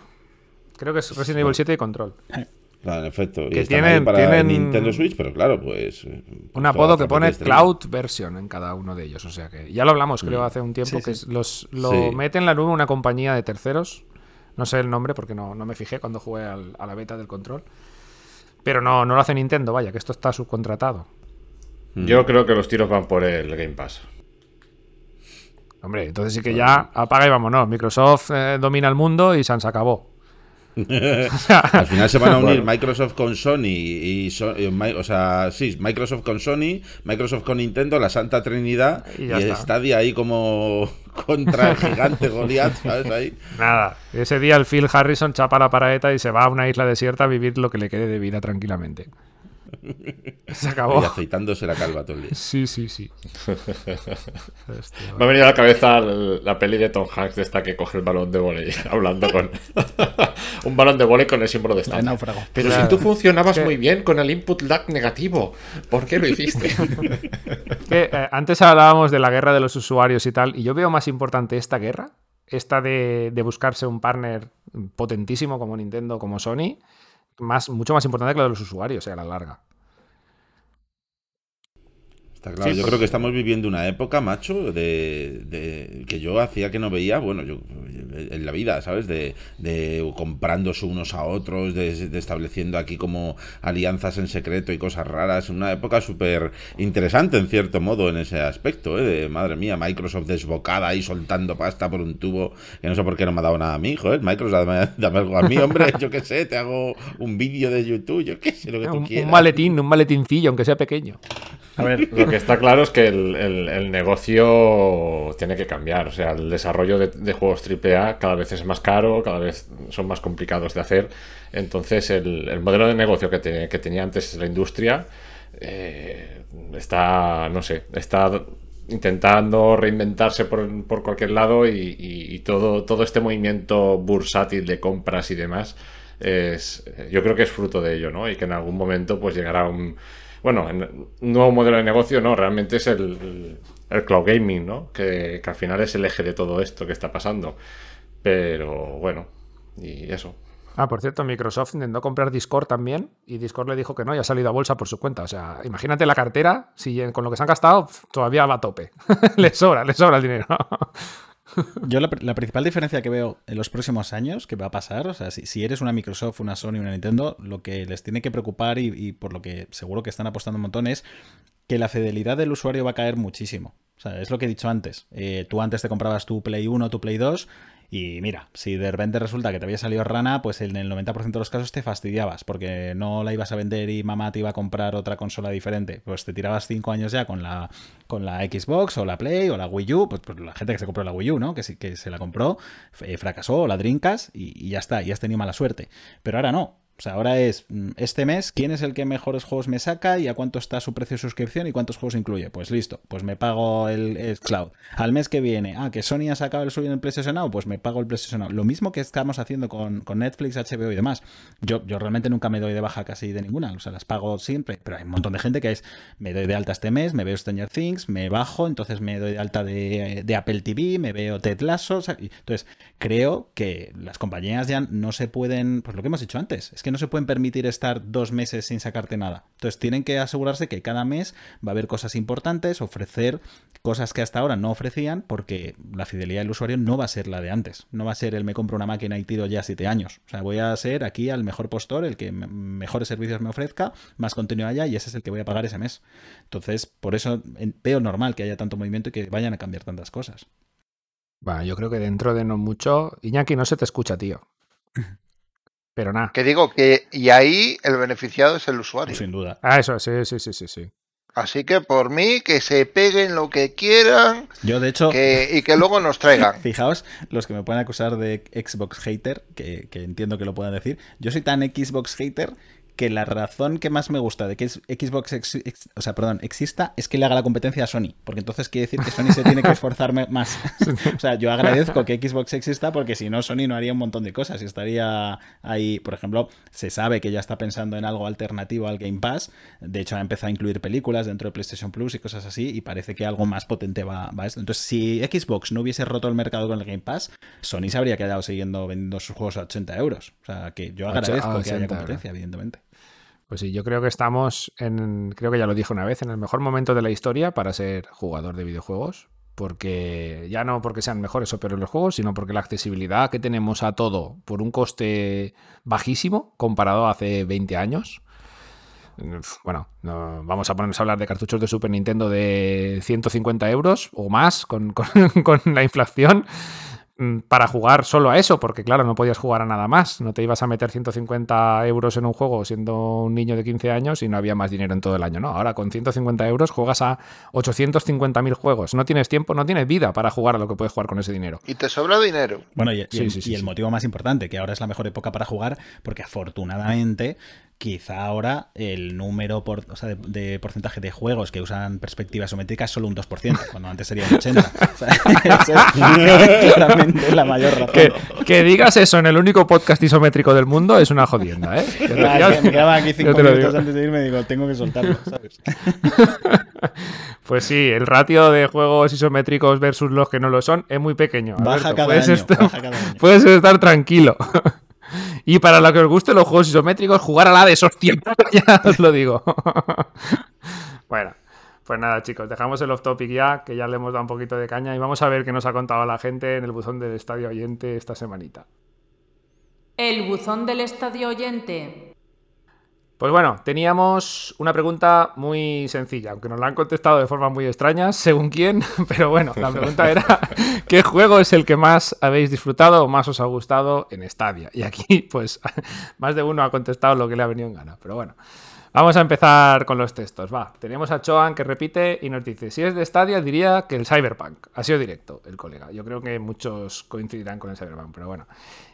Creo que es Resident Evil 7 y Control. Claro, en efecto. Que tienen- ahí para tienen Nintendo Switch, pero claro, pues... eh, Un apodo que pone. Cloud Version en cada uno de ellos. O sea que ya lo hablamos, creo, hace un tiempo, Sí, que sí. los, lo Sí. mete en la nube una compañía de terceros. No sé el nombre porque no, no me fijé cuando jugué al- a la beta del control. Pero no, no lo hace Nintendo, vaya, que esto está subcontratado. Mm. Yo creo que los tiros van por el Game Pass. Hombre, entonces sí que ya apaga y vámonos. Microsoft eh, domina el mundo y se acabó. Al final se van a unir. Microsoft con Sony y, So- y Mi- o sea, sí, Microsoft con Sony, Microsoft con Nintendo, la Santa Trinidad Y y. Stadia ahí como contra el gigante Goliath, ¿sabes? Ahí. Nada. Ese día el Phil Harrison chapa la paraeta y se va a una isla desierta a vivir lo que le quede de vida tranquilamente. Se acabó. Ahí aceitándose la calva todo el día. Sí, sí, sí. Hostia, Me ha venido a la cabeza la peli de Tom Hanks de esta que coge el balón de volei hablando con un balón de volei con el símbolo de stand. náufrago. Pero Claro. si tú funcionabas muy bien con el input lag negativo, ¿por qué lo hiciste? Que, eh, antes hablábamos de la guerra de los usuarios y tal, y yo veo más importante esta guerra, esta de, de buscarse un partner potentísimo como Nintendo, como Sony, más, mucho más importante que la de los usuarios, eh, a la larga. Está claro, Sí, yo pues- creo que estamos viviendo una época, macho, de, de- que yo hacía que no veía, bueno, yo en la vida, ¿sabes? De, de comprándose unos a otros, de, de estableciendo aquí como alianzas en secreto y cosas raras. Una época súper interesante, en cierto modo, en ese aspecto, ¿eh? De, madre mía, Microsoft desbocada ahí soltando pasta por un tubo, que no sé por qué no me ha dado nada a mí, joder. Microsoft, dame, dame algo a mí, hombre, yo qué sé, te hago un vídeo de YouTube, yo qué sé, lo que tú Un, quieras. un maletín, un maletincillo, aunque sea pequeño. A ver, Lo que está claro es que el, el- negocio tiene que cambiar. O sea, el desarrollo de, de juegos AAA cada vez es más caro, cada vez son más complicados de hacer. Entonces, el, el modelo de negocio que, te- que tenía antes la industria eh, está, no sé, está intentando reinventarse por, por cualquier lado y, y- y todo, todo este movimiento bursátil de compras y demás es, yo creo que es fruto de ello, ¿no? Y que en algún momento pues llegará un, bueno, en- nuevo modelo de negocio, no, realmente es el, el- cloud gaming, ¿no? Que, que al final es el eje de todo esto que está pasando. Pero bueno, y eso. Ah, por cierto, Microsoft intentó comprar Discord también y Discord le dijo que no y ha salido a bolsa por su cuenta. O sea, imagínate la cartera, si con lo que se han gastado todavía va a tope. le sobra, le sobra el dinero. Yo la, la principal diferencia que veo en los próximos años que va a pasar, o sea, si, si eres una Microsoft, una Sony, una Nintendo, lo que les tiene que preocupar y, y por lo que seguro que están apostando un montón es que la fidelidad del usuario va a caer muchísimo. O sea, es lo que he dicho antes. Eh, tú antes te comprabas tu Play 1, tu Play 2 y mira, si de repente resulta que te había salido rana, pues en el 90% de los casos te fastidiabas porque no la ibas a vender y mamá te iba a comprar otra consola diferente. Pues te tirabas 5 años ya con la, con la Xbox o la Play o la Wii U, pues, pues la gente que se compró la Wii U, ¿no? Que, que se la compró, eh, fracasó, la Drinkas y, y ya está, y has tenido mala suerte. Pero ahora no. O sea, ahora es mm, este mes, ¿quién es el que mejores juegos me saca y a cuánto está su precio de suscripción y cuántos juegos incluye? Pues listo, pues me pago el, cloud. Al mes que viene, ah, que Sony ha sacado el suyo en el PlayStation Now, pues me pago el PlayStation Now. Lo mismo que estamos haciendo con, con Netflix, HBO y demás. Yo, yo realmente nunca me doy de baja casi de ninguna, o sea, las pago siempre, pero hay un montón de gente que es, me doy de alta este mes, me veo Stranger Things, me bajo, entonces me doy de alta de, de Apple TV, me veo Ted Lasso, entonces creo que las compañías ya no se pueden, pues lo que hemos dicho antes, es que no se pueden permitir estar dos meses sin sacarte nada. Entonces tienen que asegurarse que cada mes va a haber cosas importantes, ofrecer cosas que hasta ahora no ofrecían, porque la fidelidad del usuario no va a ser la de antes. No va a ser el me compro una máquina y tiro ya siete años. O sea, voy a ser aquí al mejor postor, el que me- mejores servicios me ofrezca, más contenido haya y ese es el que voy a pagar ese mes. Entonces, por eso veo normal que haya tanto movimiento y que vayan a cambiar tantas cosas. Bueno, yo creo que dentro de no mucho. Iñaki no se te escucha, tío. Pero nada. Que digo que, y ahí el beneficiado es el usuario. Sin duda. Ah, eso, sí, sí, sí, sí, sí. Así que por mí, que se peguen lo que quieran Yo, de hecho, que, y que luego nos traigan. Fijaos, los que me pueden acusar de Xbox hater, que, que entiendo que lo puedan decir, yo soy tan Xbox hater que la razón que más me gusta de que Xbox ex- ex- o sea, perdón, exista es que le haga la competencia a Sony, porque entonces quiere decir que Sony se tiene que esforzar más. o sea, yo agradezco que Xbox exista porque si no Sony no haría un montón de cosas y estaría ahí, por ejemplo, se sabe que ya está pensando en algo alternativo al Game Pass, de hecho ha empezado a incluir películas dentro de PlayStation Plus y cosas así y parece que algo más potente va, va a esto. Entonces, si Xbox no hubiese roto el mercado con el Game Pass, Sony se habría quedado siguiendo vendiendo sus juegos a 80 euros. O sea, que yo agradezco que haya 80 competencia, evidentemente. Pues sí, yo creo que estamos en, creo que ya lo dije una vez, en el mejor momento de la historia para ser jugador de videojuegos. Porque ya no porque sean mejores o peores los juegos, sino porque la accesibilidad que tenemos a todo por un coste bajísimo comparado a hace 20 años. Bueno, no, vamos a ponernos a hablar de cartuchos de Super Nintendo de 150 euros o más con, la inflación para jugar solo a eso, porque claro, no podías jugar a nada más. No te ibas a meter 150 euros en un juego siendo un niño de 15 años y no había más dinero en todo el año. No, ahora con 150 euros juegas a 850.000 juegos. No tienes tiempo, no tienes vida para jugar a lo que puedes jugar con ese dinero. Y te sobra dinero. Bueno, y, y Sí, el, sí, sí, y el sí. motivo más importante, que ahora es la mejor época para jugar, porque afortunadamente, quizá ahora el número por, o sea, de, de porcentaje de juegos que usan perspectiva isométrica es solo un 2%, cuando antes sería el 80%. O sea, es claramente la mayor razón. Que, que digas eso en el único podcast isométrico del mundo es una jodienda, ¿eh? Ah, que me quedaban aquí cinco minutos antes de irme y digo, tengo que soltarlo, ¿sabes? Pues sí, el ratio de juegos isométricos versus los que no lo son es muy pequeño. Baja Alberto, cada puedes año, estar- baja cada año. Puedes estar tranquilo. Y para lo que os guste los juegos isométricos, jugar a la de hostia. ya os lo digo. bueno, Pues nada, chicos, dejamos el off topic ya, que ya le hemos dado un poquito de caña y vamos a ver qué nos ha contado la gente en el buzón del estadio oyente esta semanita. El buzón del estadio oyente. Pues bueno, teníamos una pregunta muy sencilla, aunque nos la han contestado de forma muy extraña, según quién, pero bueno, la pregunta era ¿qué juego es el que más habéis disfrutado o más os ha gustado en Stadia? Y aquí, pues, más de uno ha contestado lo que le ha venido en gana, pero bueno. Vamos a empezar con los textos. Va, tenemos a Choan que repite y nos dice: Si es de Stadia, diría que el Cyberpunk. Ha sido directo el colega. Yo creo que muchos coincidirán con el Cyberpunk, pero bueno.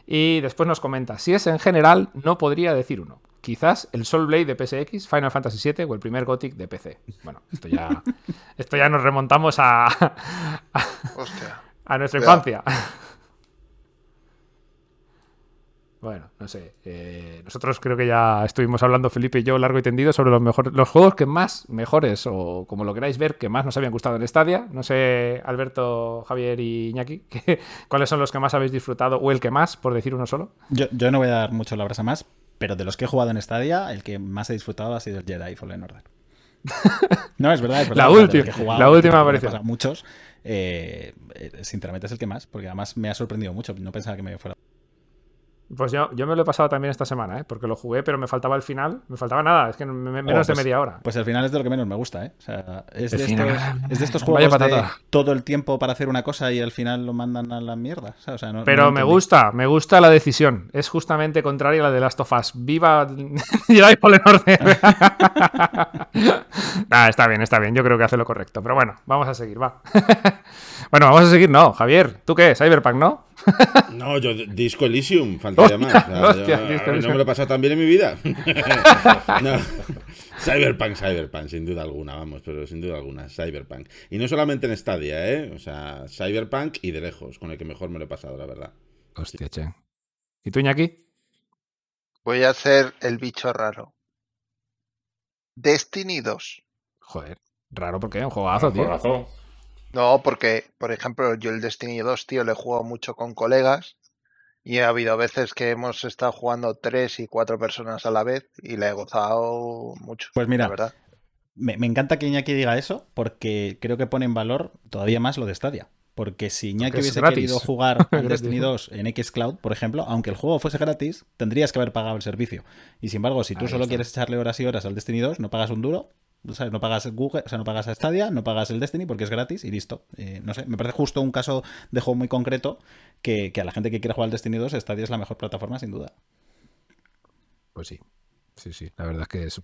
Y después nos comenta: Si es en general, no podría decir uno. Quizás el Soul Blade de PSX, Final Fantasy VII o el primer Gothic de PC. Bueno, esto ya, esto ya nos remontamos a, a, Hostia. a nuestra Cuidado. infancia. Bueno, no sé. eh, nosotros creo que ya estuvimos hablando, Felipe y yo, largo y tendido, sobre los mejores, los juegos que más, mejores, o como lo queráis ver, que más nos habían gustado en Stadia. No sé, Alberto, Javier y Iñaki, ¿qué- ¿cuáles son los que más habéis disfrutado? O el que más, por decir uno solo. Yo, yo no voy a dar mucho la brasa más, pero de los que he jugado en Stadia, el que más he disfrutado ha sido el Jedi Fallen Order. No, es verdad, es verdad. La última- que he jugado, la última aparición. Muchos. eh, eh, sinceramente es el que más, porque además me ha sorprendido mucho. No pensaba que me fuera. Pues yo, yo me lo he pasado también esta semana, ¿eh? porque lo jugué, pero me faltaba el final. Me faltaba nada, es que me- me- menos Oh, de pues- media hora. Pues al final es de lo que menos me gusta, ¿eh? O sea, es El de, estos, es de estos Vaya juegos de todo el tiempo para hacer una cosa y al final lo mandan a la mierda. O sea, no- no Pero me gusta, me gusta la decisión. Es justamente contraria a la de Last of Us. ¡Viva Jedi Fallen Order! Nah, está bien, está bien. Yo creo que hace lo correcto. Pero bueno, vamos a seguir, va. bueno, vamos a seguir, no. Javier, ¿tú qué? Cyberpunk, ¿no? No, yo Disco Elysium, faltaría más. O sea, hostia, yo- Disco no me lo he pasado tan bien en mi vida. No. Cyberpunk, Cyberpunk, sin duda alguna, vamos, pero sin duda alguna, Cyberpunk. Y no solamente en Stadia, ¿eh? O sea, Cyberpunk y de lejos, con el que mejor me lo he pasado, la verdad. Hostia, che. ¿Y tú, Iñaki? Voy a hacer el bicho raro. Destiny 2. Joder, raro porque es un juegazo, tío. Juegazo. No, porque, por ejemplo, yo el Destiny 2, tío, le he jugado mucho con colegas y ha habido veces que hemos estado jugando tres y cuatro personas a la vez y le he gozado mucho. Pues mira, la verdad. Me, me encanta que Iñaki diga eso porque creo que pone en valor todavía más lo de Stadia. Porque si Iñaki Porque es hubiese gratis. querido jugar al Destiny ¿no? 2 en Xcloud, por ejemplo, aunque el juego fuese gratis, tendrías que haber pagado el servicio. Y sin embargo, si tú Ahí solo está. quieres echarle horas y horas al Destiny 2, no pagas un duro, No pagas Google, o sea, no pagas a Stadia, no pagas el Destiny porque es gratis y listo. Eh, no sé, me parece justo un caso de juego muy concreto que, que a la gente que quiere jugar al Destiny 2, Stadia es la mejor plataforma, sin duda. Pues sí. Sí, sí. La verdad es que es,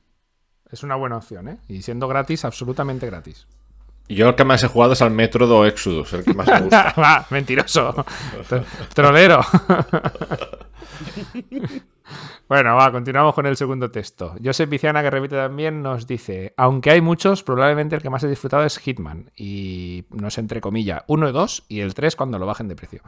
es una buena opción, ¿eh? Y siendo gratis, absolutamente gratis. Y yo el que más he jugado es al Metro do Exodus, el que más me gusta. Va, mentiroso. Tro- Trolero. Bueno, va, continuamos con el segundo texto. Josep Viciana, que repite también, nos dice: Aunque hay muchos, probablemente el que más he disfrutado es Hitman. Y no sé, entre comillas, uno y dos, y el 3 cuando lo bajen de precio.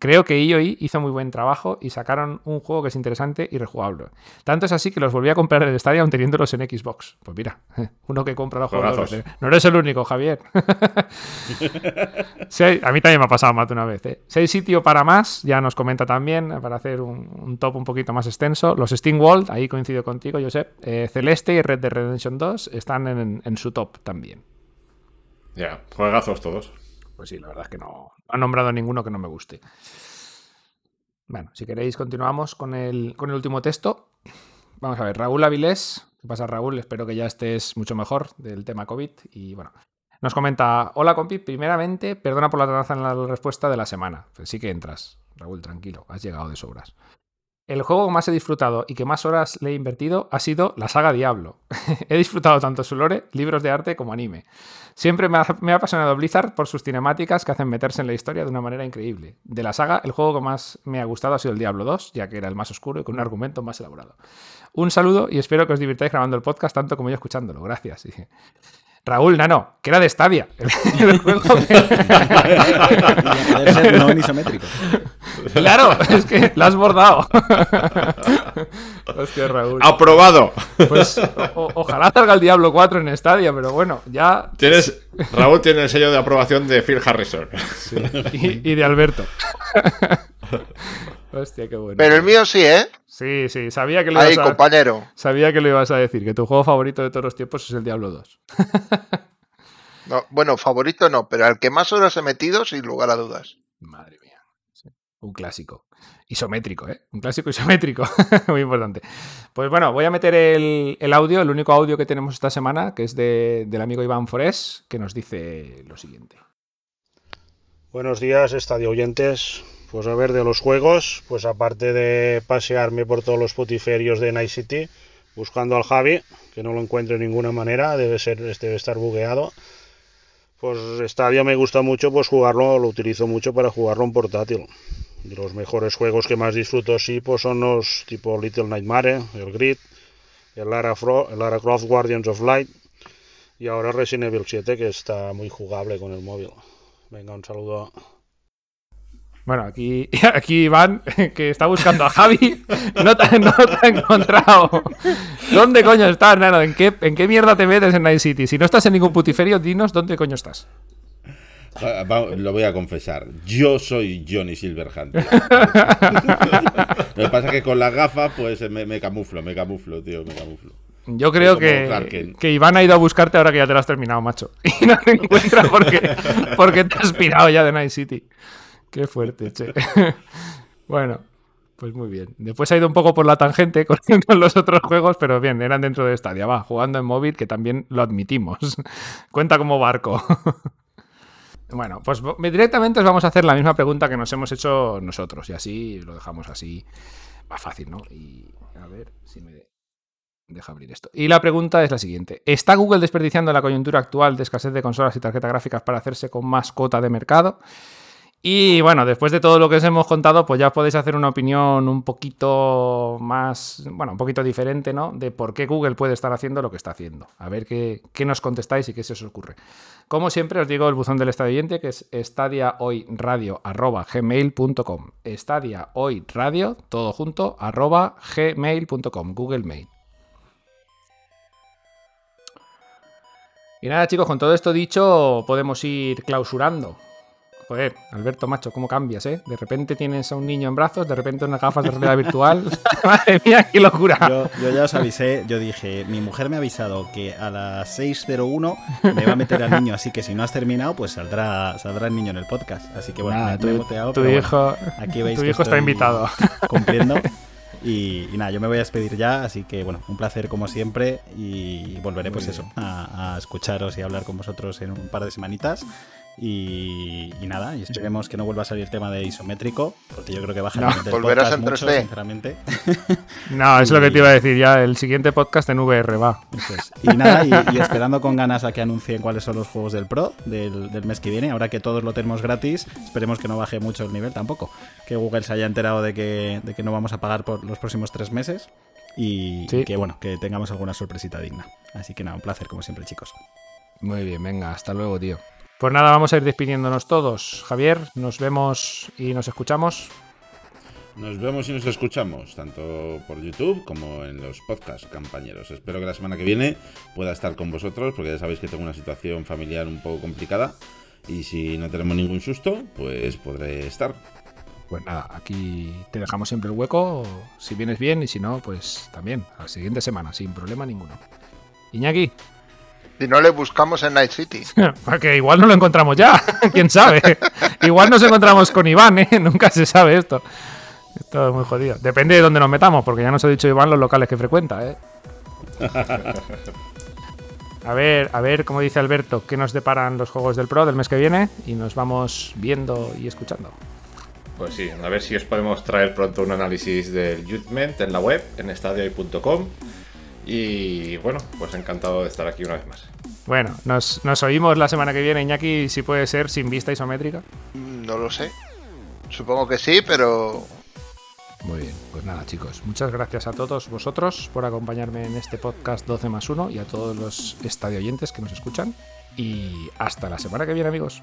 Creo que IOI hizo muy buen trabajo y sacaron un juego que es interesante y rejugable. Tanto es así que los volví a comprar en el estadio aun teniéndolos en Xbox. Pues mira, uno que compra los juegos. No eres el único, Javier. A mí también me ha pasado más de una vez. ¿eh? Si hay sitio para más, ya nos comenta también, para hacer un, un top un poquito más extenso. Los Steam World, ahí coincido contigo, Josep. eh, Celeste y Red Dead Redemption 2 están en, en su top también. Ya, juegazos todos. Pues sí, la verdad es que no, no ha nombrado ninguno que no me guste. Bueno, si queréis, continuamos con el, con el último texto. Vamos a ver, Raúl Avilés. ¿Qué pasa, Raúl? Espero que ya estés mucho mejor del tema COVID. Y bueno, nos comenta: Hola, compi. Primeramente, perdona por la tardanza en la respuesta de la semana. Pues sí que entras, Raúl, tranquilo, has llegado de sobras. El juego que más he disfrutado y que más horas le he invertido ha sido la saga Diablo. he disfrutado tanto su lore, libros de arte como anime. Siempre me ha, me ha apasionado Blizzard por sus cinemáticas que hacen meterse en la historia de una manera increíble. De la saga, el juego que más me ha gustado ha sido el Diablo 2, ya que era el más oscuro y con un argumento más elaborado. Un saludo y espero que os divirtáis grabando el podcast tanto como yo escuchándolo. Gracias. Raúl, Nano, que era de Stadia. El, el juego ser no en isométrico. claro, es que lo has bordado. Hostia, Raúl. ¡Aprobado! Pues o- ojalá salga el Diablo 4 en Stadia, pero bueno, ya. Tienes, Raúl tiene el sello de aprobación de Phil Harrison. Y, y de Alberto. Hostia, qué bueno. Pero el mío sí, ¿eh? Sí, sí, sabía que, lo Ahí, ibas a, compañero. sabía que lo ibas a decir, que tu juego favorito de todos los tiempos es el Diablo 2. No, bueno, favorito no, pero al que más horas he metido, sin lugar a dudas. Madre mía. Sí. Un clásico. Isométrico, ¿eh? Un clásico isométrico. Muy importante. Pues bueno, voy a meter el, el audio, el único audio que tenemos esta semana, que es de- del amigo Iván Forés, que nos dice lo siguiente. Buenos días, estadio oyentes. Pues a ver, de los juegos, pues aparte de pasearme por todos los putiferios de Night City, buscando al Javi, que no lo encuentro de ninguna manera, debe ser, este debe estar bugueado. Pues Stadia me gusta mucho, pues jugarlo, lo utilizo mucho para jugarlo en portátil. Los mejores juegos que más disfruto sí, pues son los tipo Little Nightmare, el Grid, el Lara, el Lara Croft Guardians of Light y ahora Resident Evil 7 que está muy jugable con el móvil. Venga, un saludo. Bueno, aquí, aquí Iván, que está buscando a Javi, no te, no te ha encontrado. ¿Dónde coño estás, nano? ¿En qué, ¿En qué mierda te metes en Night City? Si no estás en ningún putiferio, dinos dónde coño estás. Lo voy a confesar. Yo soy Johnny Silverhand. Lo que pasa es que con la gafa, pues me, me camuflo, me camuflo, tío, me camuflo. Yo creo que, que Iván ha ido a buscarte ahora que ya te lo has terminado, macho. Y no te encuentra porque, porque te has pirado ya de Night City. Qué fuerte, che. Bueno, pues muy bien. Después ha ido un poco por la tangente con, los otros juegos, pero bien, eran dentro de Stadia. Va, jugando en móvil, que también lo admitimos. Cuenta como barco. Bueno, pues directamente os vamos a hacer la misma pregunta que nos hemos hecho nosotros. Y así lo dejamos así. Más fácil, ¿no? Y a ver si me deja abrir esto. Y la pregunta es la siguiente. ¿Está Google desperdiciando la coyuntura actual de escasez de consolas y tarjetas gráficas para hacerse con más cuota de mercado? Y bueno, después de todo lo que os hemos contado, pues ya podéis hacer una opinión un poquito más, bueno, un poquito diferente, ¿no? De por qué Google puede estar haciendo lo que está haciendo. A ver qué, qué nos contestáis y qué se os ocurre. Como siempre, os digo el buzón del estadio oyente, que es estadiahoyradio.gmail.com Estadiahoyradio, todo junto, arroba gmail.com, Google Mail. Y nada, chicos, con todo esto dicho, podemos ir clausurando. Joder, Alberto, macho, ¿cómo cambias, eh? De repente tienes a un niño en brazos, de repente unas gafas de realidad virtual. Madre mía, qué locura. Yo, yo ya os avisé, yo dije, mi mujer me ha avisado que a las 6.01 me va a meter al niño, así que si no has terminado, pues saldrá, saldrá el niño en el podcast. Así que bueno, Nada, me, tu, he muteado, tu pero bueno, hijo, aquí veis tu hijo está invitado. Cumpliendo. Y, y nada, yo me voy a despedir ya, así que bueno, un placer como siempre y volveré pues Muy eso, a, a escucharos y a hablar con vosotros en un par de semanitas. Y, y nada, y esperemos que no vuelva a salir el tema de isométrico, porque yo creo que baja No. el Volverás podcast en mucho, 3D. sinceramente. No, es lo que te iba a decir ya. El siguiente podcast en VR va. Y nada, y, y esperando con ganas a que anuncien cuáles son los juegos del Pro del, del mes que viene. Ahora que todos lo tenemos gratis, esperemos que no baje mucho el nivel tampoco. Que Google se haya enterado de que, de que no vamos a pagar por los próximos tres meses. Y, Sí. y que bueno, que tengamos alguna sorpresita digna. Así que nada, un placer como siempre, chicos. Muy bien, venga, hasta luego, tío. Pues nada, vamos a ir despidiéndonos todos. Javier, nos vemos y nos escuchamos. Nos vemos y nos escuchamos, tanto por YouTube como en los podcasts, compañeros. Espero que la semana que viene pueda estar con vosotros, porque ya sabéis que tengo una situación familiar un poco complicada. Y si no tenemos ningún susto, pues podré estar. Pues nada, aquí te dejamos siempre el hueco, si vienes bien y si no, pues también, a la siguiente semana, sin problema ninguno. Iñaki, Si no le buscamos en Night City. porque igual no lo encontramos ya, quién sabe. igual nos encontramos con Iván, ¿eh? Nunca se sabe esto. Esto es muy jodido. Depende de dónde nos metamos, porque ya nos ha dicho Iván los locales que frecuenta, ¿eh? A ver, a ver, como dice Alberto, qué nos deparan los juegos del Pro del mes que viene y nos vamos viendo y escuchando. Pues sí, a ver si os podemos traer pronto un análisis del Judgment en la web, en estadio.com. Y bueno, pues encantado de estar aquí una vez más. Bueno, nos, nos oímos la semana que viene, Iñaki, si puede ser sin vista isométrica. Mm, No lo sé. Supongo que sí, pero Muy bien, pues nada chicos, muchas gracias a todos vosotros por acompañarme en este podcast 12 más 1 y a todos los estadio oyentes que nos escuchan. Y hasta la semana que viene amigos.